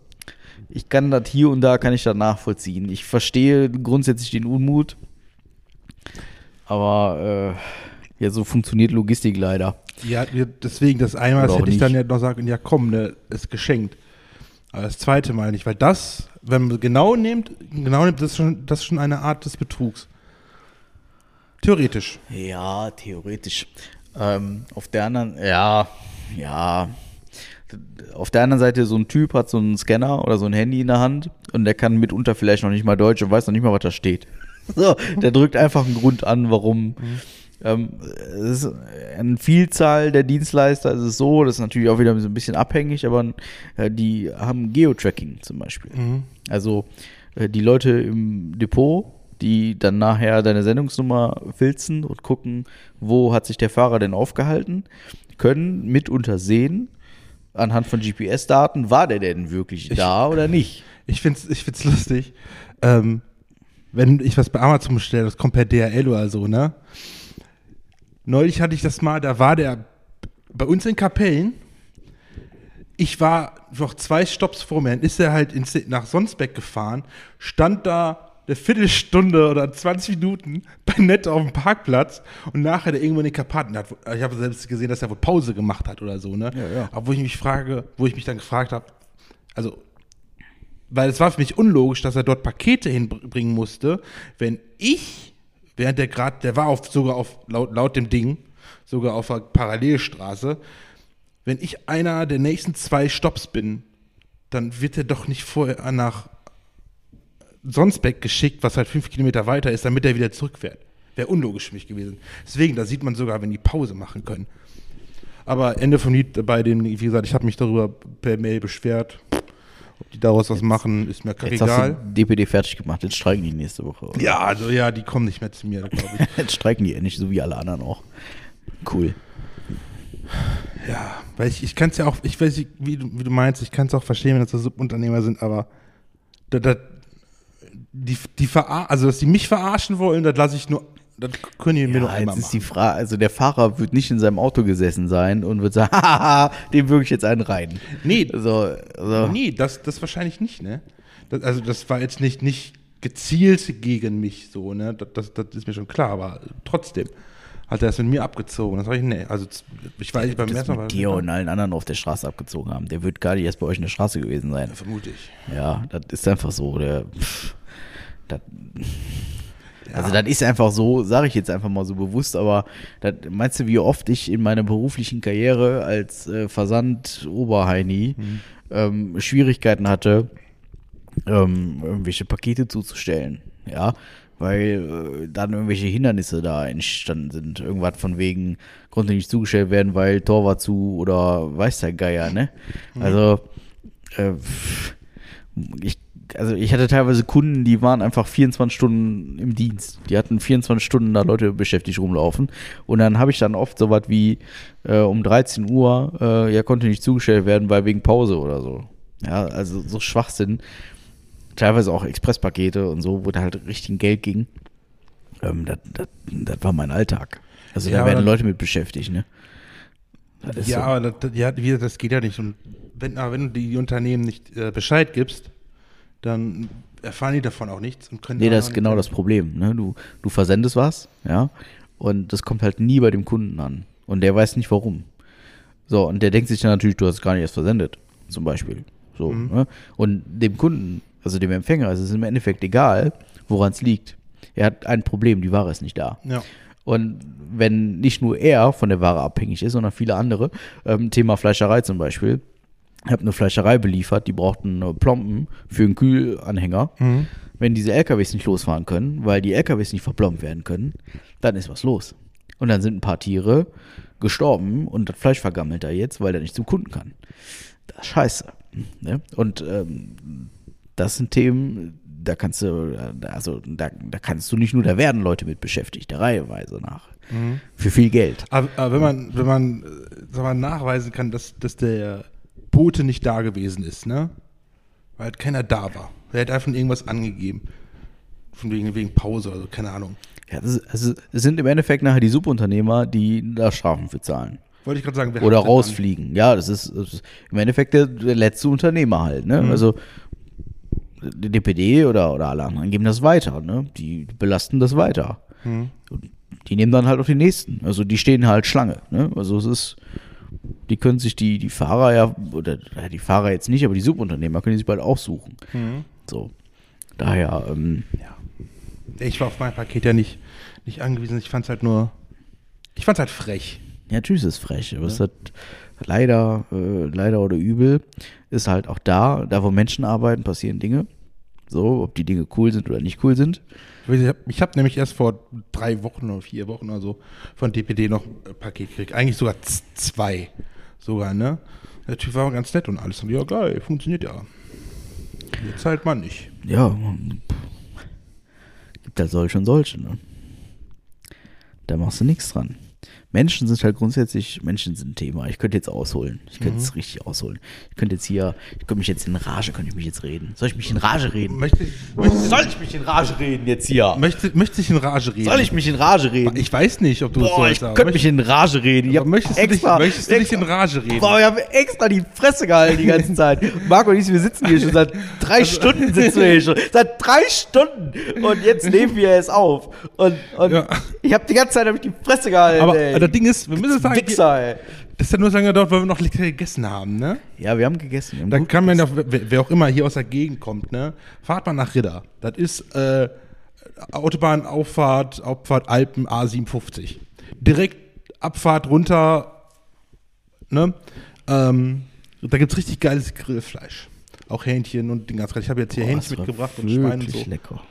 Ich kann das hier und da kann ich das nachvollziehen. Ich verstehe grundsätzlich den Unmut, aber äh, ja, so funktioniert Logistik leider. Ja, deswegen das einmal, das hätte ich dann ja noch sagen, ja komm, ne, ist geschenkt. Aber das zweite Mal nicht, weil das, wenn man genau nimmt, genau nimmt, das ist schon, das ist schon eine Art des Betrugs. Theoretisch. Ja, theoretisch. Ähm, auf der anderen, ja, ja. Auf der anderen Seite, so ein Typ hat so einen Scanner oder so ein Handy in der Hand und der kann mitunter vielleicht noch nicht mal Deutsch und weiß noch nicht mal, was da steht. So, der drückt einfach einen Grund an, warum. Ähm, es ist eine Vielzahl der Dienstleister ist es so, das ist natürlich auch wieder so ein bisschen abhängig, aber äh, die haben Geo-Tracking zum Beispiel. Also äh, die Leute im Depot, die dann nachher deine Sendungsnummer filzen und gucken, wo hat sich der Fahrer denn aufgehalten, können mitunter sehen, anhand von GPS-Daten, war der denn wirklich da oder nicht. Ich find's, ich find's lustig. Ähm, wenn ich was bei Amazon bestelle, das kommt per DHL oder so, ne? Neulich hatte ich das mal, da war der bei uns in Kapellen. Ich war noch zwei Stops vor mir, dann ist er halt ins, nach Sonsbeck gefahren, stand da eine Viertelstunde oder 20 Minuten bei Netto auf dem Parkplatz und nachher der irgendwo in den Karpaten hat. Ich habe selbst gesehen, dass er wohl Pause gemacht hat oder so, ne? Ja, ja. Aber wo ich mich frage, wo ich mich dann gefragt habe, also weil es war für mich unlogisch, dass er dort Pakete hinbringen musste, wenn ich, während der gerade, der war auf, sogar auf, laut, laut dem Ding, sogar auf einer Parallelstraße, wenn ich einer der nächsten zwei Stops bin, dann wird er doch nicht vorher nach Sonsbeck geschickt, was halt fünf Kilometer weiter ist, damit er wieder zurückfährt. Wäre unlogisch für mich gewesen. Deswegen, da sieht man sogar, wenn die Pause machen können. Aber Ende vom Lied bei den, wie gesagt, ich habe mich darüber per Mail beschwert. Ob die daraus was machen, ist mir Jetzt hast egal. du DPD fertig gemacht, jetzt streiken die nächste Woche. oder? Ja, also ja, die kommen nicht mehr zu mir, glaube ich. Jetzt streiken die endlich, so wie alle anderen auch. Cool. Ja, weil ich, ich kann es ja auch, ich weiß nicht, wie du, wie du meinst, ich kann es auch verstehen, wenn das so Subunternehmer sind, aber da, da, die, die verar also dass die mich verarschen wollen, das lasse ich nur, das können die mir nur Ja, einmal jetzt ist die. Frage, also der Fahrer wird nicht in seinem Auto gesessen sein und wird sagen, haha, dem würge ich jetzt einen rein. Nee, So, so. nee, das, das wahrscheinlich nicht, ne? Das, also das war jetzt nicht, nicht gezielt gegen mich so, ne? Das, das, das ist mir schon klar, aber trotzdem hat er es mit mir abgezogen. Das war ich, nee, also ich weiß nicht, beim das ersten Mal das dir und allen anderen auf der Straße abgezogen haben. Der wird gar nicht erst bei euch in der Straße gewesen sein. klar, vermute ich. Ja, das ist einfach so. Der, pff, das, Also das ist einfach so, sage ich jetzt einfach mal so bewusst, aber das, meinst du, wie oft ich in meiner beruflichen Karriere als äh, Versand-Oberheini Mhm. ähm, Schwierigkeiten hatte, ähm, irgendwelche Pakete zuzustellen, ja, weil äh, dann irgendwelche Hindernisse da entstanden sind. Irgendwas von wegen, konnte nicht zugestellt werden, weil Tor war zu oder weiß der Geier, ne? Also, äh, ich, also ich hatte teilweise Kunden, die waren einfach 24 Stunden im Dienst. Die hatten 24 Stunden da Leute beschäftigt rumlaufen. Und dann habe ich dann oft so was wie äh, um 13 Uhr, äh, ja, konnte nicht zugestellt werden, weil wegen Pause oder so. Ja, also so Schwachsinn. Teilweise auch Expresspakete und so, wo da halt richtig Geld ging. Ähm, das, das, das war mein Alltag. Also Ja, da werden Leute mit beschäftigt, ne? Ja, so. aber das, ja, das geht ja nicht. Und wenn, aber wenn du die Unternehmen nicht äh, Bescheid gibst, dann erfahren die davon auch nichts und können Nee, da das ist genau das Problem. Ne? Du, du versendest was, ja, und das kommt halt nie bei dem Kunden an. Und der weiß nicht warum. So, und der denkt sich dann natürlich, du hast es gar nicht erst versendet, zum Beispiel. So, Mhm. ne? Und dem Kunden, also dem Empfänger, ist es im Endeffekt egal, woran es liegt. Er hat ein Problem, die Ware ist nicht da. Ja. Und wenn nicht nur er von der Ware abhängig ist, sondern viele andere, ähm, Thema Fleischerei zum Beispiel, habe eine Fleischerei beliefert, die brauchten äh, Plomben für einen Kühlanhänger. Wenn diese LKWs nicht losfahren können, weil die LKWs nicht verplombt werden können, dann ist was los. Und dann sind ein paar Tiere gestorben und das Fleisch vergammelt da jetzt, weil der nicht zum Kunden kann. Das ist scheiße. Ne? Und ähm, das sind Themen, da kannst du, also da, da kannst du nicht nur, da werden Leute mit beschäftigt, der Reiheweise nach. Für viel Geld. Aber, aber wenn man, wenn man, äh, sag mal, nachweisen kann, dass, dass der Bote nicht da gewesen ist, ne? Weil halt keiner da war. Er hat einfach irgendwas angegeben. Von wegen, wegen Pause oder so, keine Ahnung. Ja, das also es sind im Endeffekt nachher die Subunternehmer, die da Strafen für zahlen. Wollte ich gerade sagen, wer Oder rausfliegen. Ja, das ist, das ist im Endeffekt der, der letzte Unternehmer halt. Ne? Mhm. Also die DPD oder, oder alle anderen geben das weiter. Ne? Die belasten das weiter. Mhm. Die nehmen dann halt auch die nächsten. Also die stehen halt Schlange. Ne? Also es ist, die können sich die, die Fahrer ja, oder ja, die Fahrer jetzt nicht, aber die Subunternehmer können die sich bald auch suchen. Mhm. So. Daher, ähm, ja. Ich war auf mein Paket ja nicht, nicht angewiesen. Ich fand es halt nur, ich fand es halt frech. Ja, natürlich ist es frech, aber es hat leider, äh, leider oder übel, ist halt auch da, da wo Menschen arbeiten, passieren Dinge. So, ob die Dinge cool sind oder nicht cool sind. Ich habe ich hab nämlich erst vor drei Wochen oder vier Wochen oder so von DPD noch ein Paket gekriegt. Eigentlich sogar zwei. Sogar, ne? Der Typ war ganz nett und alles. Und ja, geil, funktioniert ja. Jetzt halt mal nicht. Ja, gibt halt solche und solche, ne? Da machst du nichts dran. Menschen sind halt grundsätzlich, Menschen sind ein Thema. Ich könnte jetzt ausholen. Ich könnte jetzt richtig ausholen. Ich könnte jetzt hier, ich könnte mich jetzt in Rage, könnte ich mich jetzt reden. Soll ich mich in Rage reden? Möchte, möchte, Soll ich mich in Rage reden jetzt hier? möchte, möchte ich in Rage reden? Soll ich mich in Rage reden? Ich weiß nicht, ob du es Boah, sollst. ich könnte mich möcht- in Rage reden. Ich möchtest, extra, du dich, möchtest du dich in Rage reden? Boah, ich habe extra die Fresse gehalten die ganze Zeit. Marco und ich, wir sitzen hier schon seit drei Also- Stunden sitzen wir hier schon. Seit drei Stunden. Und jetzt nehmen wir es auf. Und, und Ja. ich habe die ganze Zeit hab ich die Fresse gehalten. aber ey. Das Ding ist, wir müssen sagen, Wichser, das hat nur sagen gedauert, weil wir noch lecker gegessen haben, ne? Ja, wir haben gegessen. Wir haben Dann kann man ja, wer wer auch immer hier aus der Gegend kommt, ne? Fahrt mal nach Ridder. Das ist äh, Autobahnauffahrt, Auffahrt Alpen A57. Direkt Abfahrt runter, ne? Ähm, da gibt's richtig geiles Grillfleisch. Auch Hähnchen und Ding ganz Ich habe jetzt hier Boah, Hähnchen mitgebracht und Schwein und so. lecker.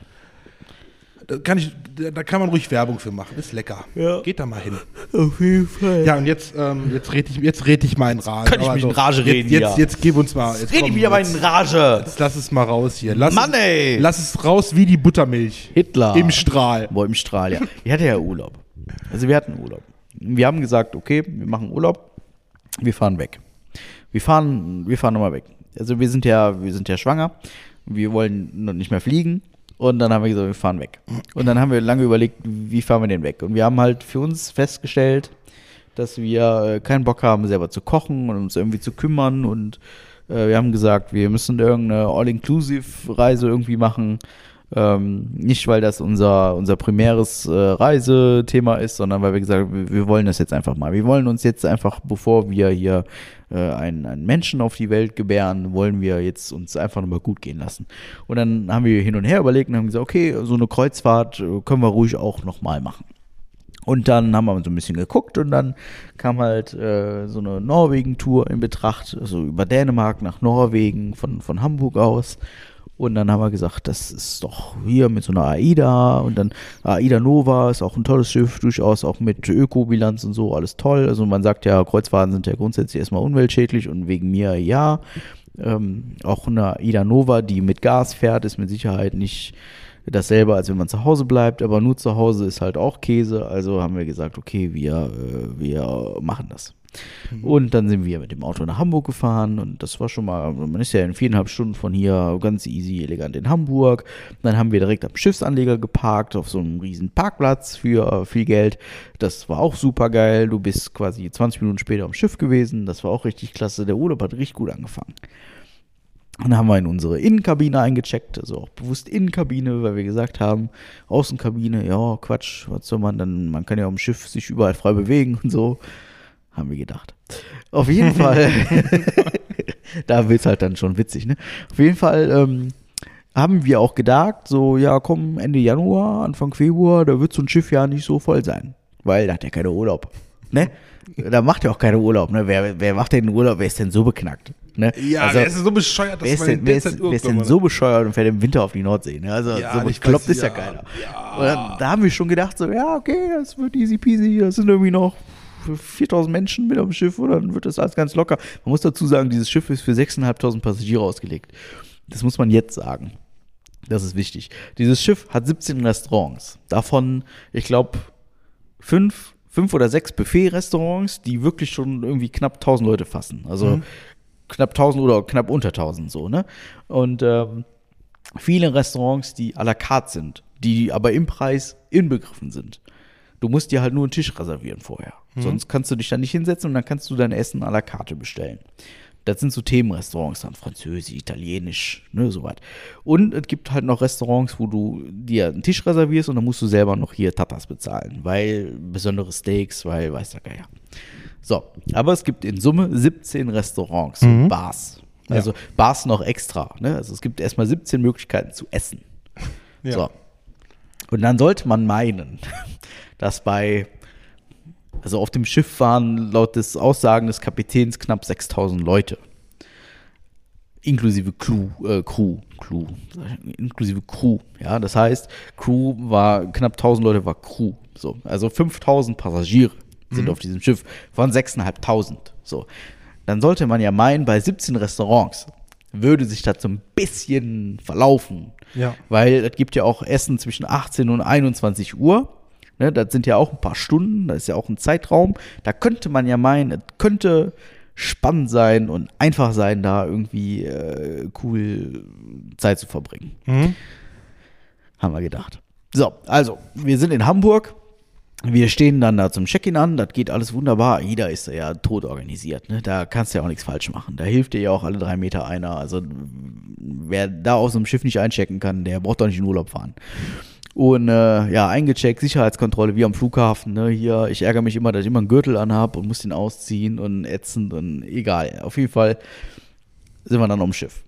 Da kann, ich, da- kann man ruhig Werbung für machen. Ist lecker. Ja. Geht da mal hin. Auf jeden Fall. Ja, und jetzt, ähm, jetzt rede ich, jetzt red ich mal in Rage. Kann ich mich in Rage jetzt, reden, Jetzt, ja. jetzt gib uns mal. Jetzt Red ich wieder mal jetzt, in Rage. jetzt lass es mal raus hier. Lass Mann, es, ey. Lass es raus wie die Buttermilch. Hitler. Im Strahl. Boah, im Strahl, ja. Ich hatte ja Urlaub. Also wir hatten Urlaub. Wir haben gesagt, okay, wir machen Urlaub, wir fahren weg. Wir fahren, wir fahren nochmal weg. Also wir sind ja, wir sind ja schwanger, wir wollen noch nicht mehr fliegen. Und dann haben wir gesagt, wir fahren weg. Und dann haben wir lange überlegt, wie fahren wir denn weg? Und wir haben halt für uns festgestellt, dass wir äh, keinen Bock haben, selber zu kochen und uns irgendwie zu kümmern. Und äh, wir haben gesagt, wir müssen irgendeine All-Inclusive-Reise irgendwie machen. Ähm, nicht, weil das unser, unser primäres äh, Reisethema ist, sondern weil wir gesagt haben, wir, wir wollen das jetzt einfach mal. Wir wollen uns jetzt einfach, bevor wir hier äh, einen, einen Menschen auf die Welt gebären, wollen wir jetzt uns einfach nochmal gut gehen lassen. Und dann haben wir hin und her überlegt und haben gesagt, okay, so eine Kreuzfahrt äh, können wir ruhig auch nochmal machen. Und dann haben wir so ein bisschen geguckt und dann kam halt äh, so eine Norwegen-Tour in Betracht, also über Dänemark nach Norwegen von, von Hamburg aus. Und dann haben wir gesagt, das ist doch hier mit so einer AIDA und dann AIDA Nova ist auch ein tolles Schiff, durchaus auch mit Ökobilanz und so, alles toll. Also man sagt ja, Kreuzfahrten sind ja grundsätzlich erstmal umweltschädlich und wegen mir ja. Ähm, auch eine AIDA Nova, die mit Gas fährt, ist mit Sicherheit nicht dasselbe, als wenn man zu Hause bleibt, aber nur zu Hause ist halt auch Käse. Also haben wir gesagt, okay, wir, äh, wir machen das. Und dann sind wir mit dem Auto nach Hamburg gefahren und das war schon mal, man ist ja in viereinhalb Stunden von hier ganz easy, elegant in Hamburg. Dann haben wir direkt am Schiffsanleger geparkt, auf so einem riesen Parkplatz für viel Geld. Das war auch super geil. Du bist quasi 20 Minuten später am Schiff gewesen. Das war auch richtig klasse. Der Urlaub hat richtig gut angefangen. Dann haben wir in unsere Innenkabine eingecheckt, also auch bewusst Innenkabine, weil wir gesagt haben, Außenkabine, ja, Quatsch, was soll man dann, man kann ja am Schiff sich überall frei bewegen und so, haben wir gedacht. Auf jeden Fall, da wird's halt dann schon witzig, ne? Auf jeden Fall ähm, haben wir auch gedacht, so, ja, komm, Ende Januar, Anfang Februar, da wird so ein Schiff ja nicht so voll sein, weil da hat ja keiner Urlaub, ne? Da macht ja auch keiner Urlaub, ne? Wer, wer macht denn Urlaub? Wer ist denn so beknackt? Ne? Ja, Also- der ist so bescheuert, Wer ist, denn, wer, ist, wer ist denn so bescheuert und fährt im Winter auf die Nordsee? Ne? Also Ja, so bekloppt weiß, ist ja, ja, keiner. ja. Dann, da haben wir schon gedacht, so, ja, okay, das wird easy peasy, das sind irgendwie noch 4000 Menschen mit am Schiff und dann wird das alles ganz locker. Man muss dazu sagen, dieses Schiff ist für 6.500 Passagiere ausgelegt. Das muss man jetzt sagen. Das ist wichtig. Dieses Schiff hat 17 Restaurants. Davon, ich glaube, fünf, fünf oder sechs Buffet-Restaurants, die wirklich schon irgendwie knapp 1000 Leute fassen. Also knapp 1000 oder knapp unter 1000 so, ne? Und ähm, viele Restaurants, die à la carte sind, die aber im Preis inbegriffen sind. Du musst dir halt nur einen Tisch reservieren vorher. Sonst kannst du dich da nicht hinsetzen und dann kannst du dein Essen à la carte bestellen. Das sind so Themenrestaurants dann, Französisch, Italienisch, ne, soweit. Und es gibt halt noch Restaurants, wo du dir einen Tisch reservierst und dann musst du selber noch hier Tapas bezahlen, weil besondere Steaks, weil weiß der Geier. So, aber es gibt in Summe 17 Restaurants und Bars. Also Bars noch extra. Ne? Also es gibt erstmal 17 Möglichkeiten zu essen. Ja. So. Und dann sollte man meinen, dass bei, also auf dem Schiff waren laut des Aussagen des Kapitäns knapp 6000 Leute. Inklusive Crew, äh, Crew, Crew, inklusive Crew, ja, das heißt, Crew war, knapp 1000 Leute war Crew, so, also 5000 Passagiere sind auf diesem Schiff von 6500, so. Dann sollte man ja meinen, bei 17 Restaurants würde sich das so ein bisschen verlaufen, Ja. weil es gibt ja auch Essen zwischen 18 und 21 Uhr. Ne, das sind ja auch ein paar Stunden, das ist ja auch ein Zeitraum. Da könnte man ja meinen, es könnte spannend sein und einfach sein, da irgendwie äh, cool Zeit zu verbringen. Mhm. Haben wir gedacht. So, also, wir sind in Hamburg. Wir stehen dann da zum Check-in an, das geht alles wunderbar. Jeder ist ja tot organisiert, ne? Da kannst du ja auch nichts falsch machen. Da hilft dir ja auch alle drei Meter einer. Also wer da aus einem Schiff nicht einchecken kann, der braucht doch nicht in Urlaub fahren. Und äh, ja, eingecheckt, Sicherheitskontrolle wie am Flughafen. Ne? Hier, ich ärgere mich immer, dass ich immer einen Gürtel anhab und muss den ausziehen und ätzend und egal. Auf jeden Fall sind wir dann am Schiff.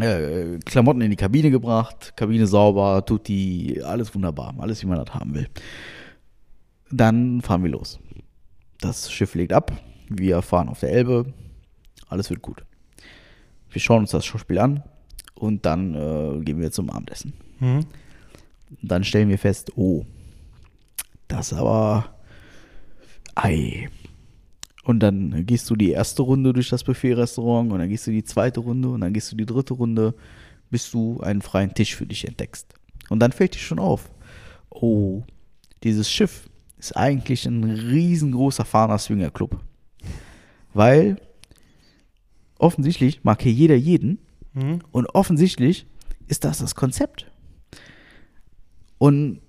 Äh, Klamotten in die Kabine gebracht, Kabine sauber, tutti, alles wunderbar, alles wie man das haben will. Dann fahren wir los. Das Schiff legt ab, wir fahren auf der Elbe, alles wird gut. Wir schauen uns das Schauspiel an und dann äh, gehen wir zum Abendessen. Mhm. Und dann stellen wir fest, oh, das aber Ei. Und dann gehst du die erste Runde durch das Buffet-Restaurant und dann gehst du die zweite Runde und dann gehst du die dritte Runde, bis du einen freien Tisch für dich entdeckst. Und dann fällt dir schon auf, oh, dieses Schiff ist eigentlich ein riesengroßer Fahner Swinger Club. Weil offensichtlich mag hier jeder jeden Mhm. und offensichtlich ist das das Konzept. Und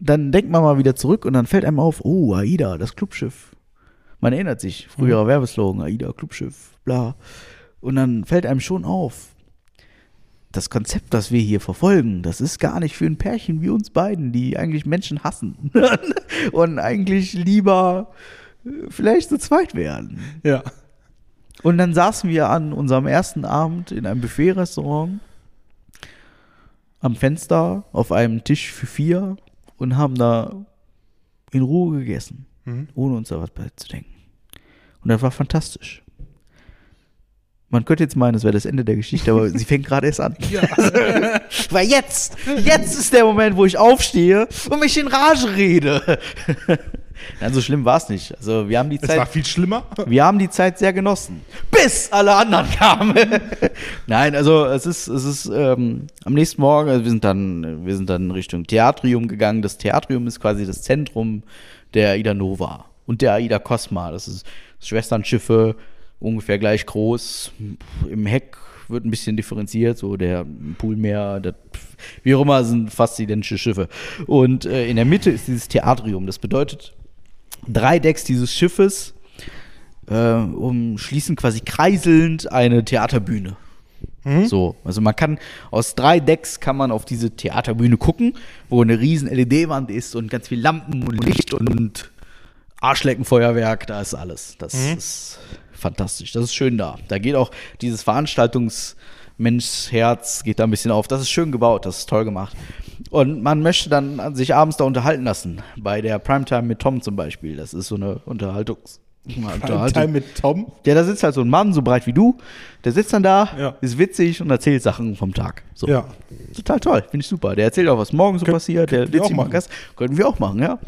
dann denkt man mal wieder zurück und dann fällt einem auf, oh, AIDA, das Clubschiff. Man erinnert sich, früherer Werbeslogan, AIDA, Clubschiff, bla. Und dann fällt einem schon auf, das Konzept, das wir hier verfolgen, das ist gar nicht für ein Pärchen wie uns beiden, die eigentlich Menschen hassen und eigentlich lieber äh, vielleicht zu zweit wären. Ja. Und dann saßen wir an unserem ersten Abend in einem Buffet-Restaurant am Fenster auf einem Tisch für vier und haben da in Ruhe gegessen, Mhm. ohne uns da was beizudenken. Und das war fantastisch. Man könnte jetzt meinen, es wäre das Ende der Geschichte, aber sie fängt gerade erst an. Weil jetzt, jetzt ist der Moment, wo ich aufstehe und mich in Rage rede. Nein, so schlimm war es nicht. Also wir haben die Es Zeit. war viel schlimmer. Wir haben die Zeit sehr genossen, bis alle anderen kamen. Nein, also es ist, es ist ähm, am nächsten Morgen, also wir sind dann, wir sind dann Richtung Theatrium gegangen. Das Theatrium ist quasi das Zentrum der Aida Nova und der Aida Cosma. Das ist Schwesternschiffe, ungefähr gleich groß. Im Heck wird ein bisschen differenziert, so der Poolmeer, das, wie auch immer, sind fast identische Schiffe. Und äh, in der Mitte ist dieses Theatrium. Das bedeutet, drei Decks dieses Schiffes äh, umschließen quasi kreiselnd eine Theaterbühne. So, also man kann aus drei Decks kann man auf diese Theaterbühne gucken, wo eine riesen LED-Wand ist und ganz viel Lampen und Licht und Arschleckenfeuerwerk, da ist alles. Das ist fantastisch. Das ist schön da. Da geht auch dieses Veranstaltungsmenschsherz geht da ein bisschen auf. Das ist schön gebaut, das ist toll gemacht. Und man möchte dann sich abends da unterhalten lassen. Bei der Primetime mit Tom zum Beispiel. Das ist so eine Unterhaltungs Teil mit Tom. ja, da sitzt halt so ein Mann, so breit wie du. Der sitzt dann da, Ja. ist witzig und erzählt Sachen vom Tag. So. Ja. Total toll, finde ich super. Der erzählt auch, was morgen so Könnt- passiert. Der machen. Gast. Könnten wir auch machen, ja.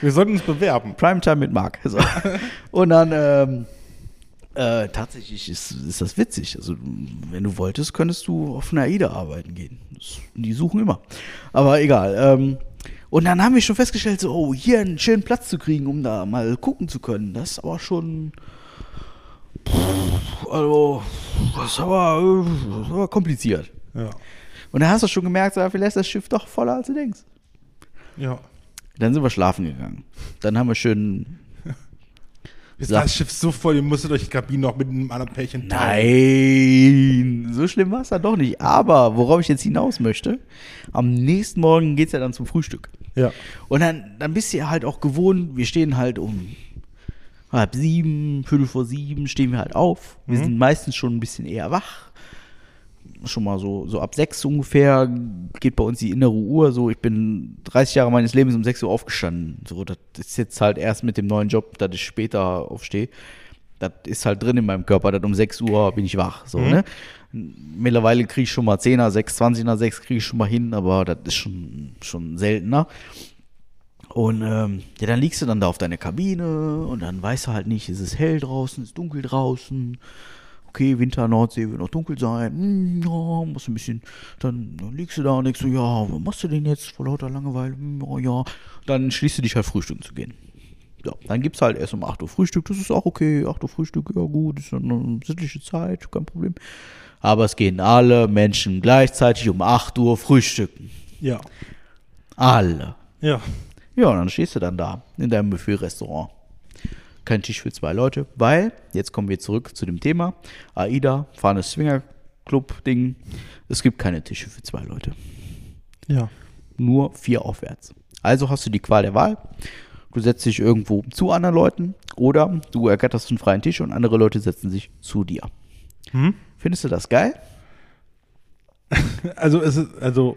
Wir sollten uns bewerben. Primetime mit Marc. So. und dann, ähm, äh, tatsächlich ist, ist das witzig. Also, wenn du wolltest, könntest du auf einer AIDA arbeiten gehen. Das, die suchen immer. Aber egal. Ähm, und dann haben wir schon festgestellt, so, oh, hier einen schönen Platz zu kriegen, um da mal gucken zu können. Das ist aber schon. Pff, Also, das ist aber, äh, das ist aber kompliziert. Ja. Und da hast du schon gemerkt, so, vielleicht ist das Schiff doch voller, als du denkst. Ja. Dann sind wir schlafen gegangen. Dann haben wir schön Ist Sag- das Schiff so voll, ihr musstet euch die Kabine noch mit einem anderen Pärchen teilen? Nein, so schlimm war es dann doch nicht. Aber worauf ich jetzt hinaus möchte, am nächsten Morgen geht es ja dann zum Frühstück. Ja. Und dann, dann bist du ja halt auch gewohnt, wir stehen halt um halb sieben, viertel vor sieben stehen wir halt auf. Wir sind meistens schon ein bisschen eher wach. Schon mal so, so ab sechs ungefähr geht bei uns die innere Uhr so. Ich bin 30 Jahre meines Lebens um sechs Uhr aufgestanden. So, das ist jetzt halt erst mit dem neuen Job, dass ich später aufstehe. Das ist halt drin in meinem Körper, dass um 6 Uhr bin ich wach. So, ne? Mittlerweile kriege ich schon mal 10er, 6, 20 nach 6 kriege ich schon mal hin, aber das ist schon, schon seltener. Und ähm, ja, dann liegst du dann da auf deiner Kabine und dann weißt du halt nicht, ist es hell draußen, ist es dunkel draußen. Okay, Winter, Nordsee wird noch dunkel sein. Hm, ja, musst ein bisschen. Dann, dann liegst du da und denkst so, ja, was machst du denn jetzt vor lauter Langeweile? Hm, oh, ja. Dann schließt du dich halt frühstücken zu gehen. Ja, dann gibt's halt erst um 8 Uhr Frühstück, das ist auch okay. 8 Uhr Frühstück, ja gut, ist eine sittliche Zeit, kein Problem. Aber es gehen alle Menschen gleichzeitig um 8 Uhr frühstücken. Ja. Alle. Ja. Ja, und dann stehst du dann da in deinem Buffet-Restaurant. Kein Tisch für zwei Leute, weil, jetzt kommen wir zurück zu dem Thema, AIDA, fahren das Swinger-Club-Ding, es gibt keine Tische für zwei Leute. Ja. Nur vier aufwärts. Also hast du die Qual der Wahl. Du setzt dich irgendwo zu anderen Leuten oder du ergatterst einen freien Tisch und andere Leute setzen sich zu dir. Hm? Findest du das geil? Also es ist, also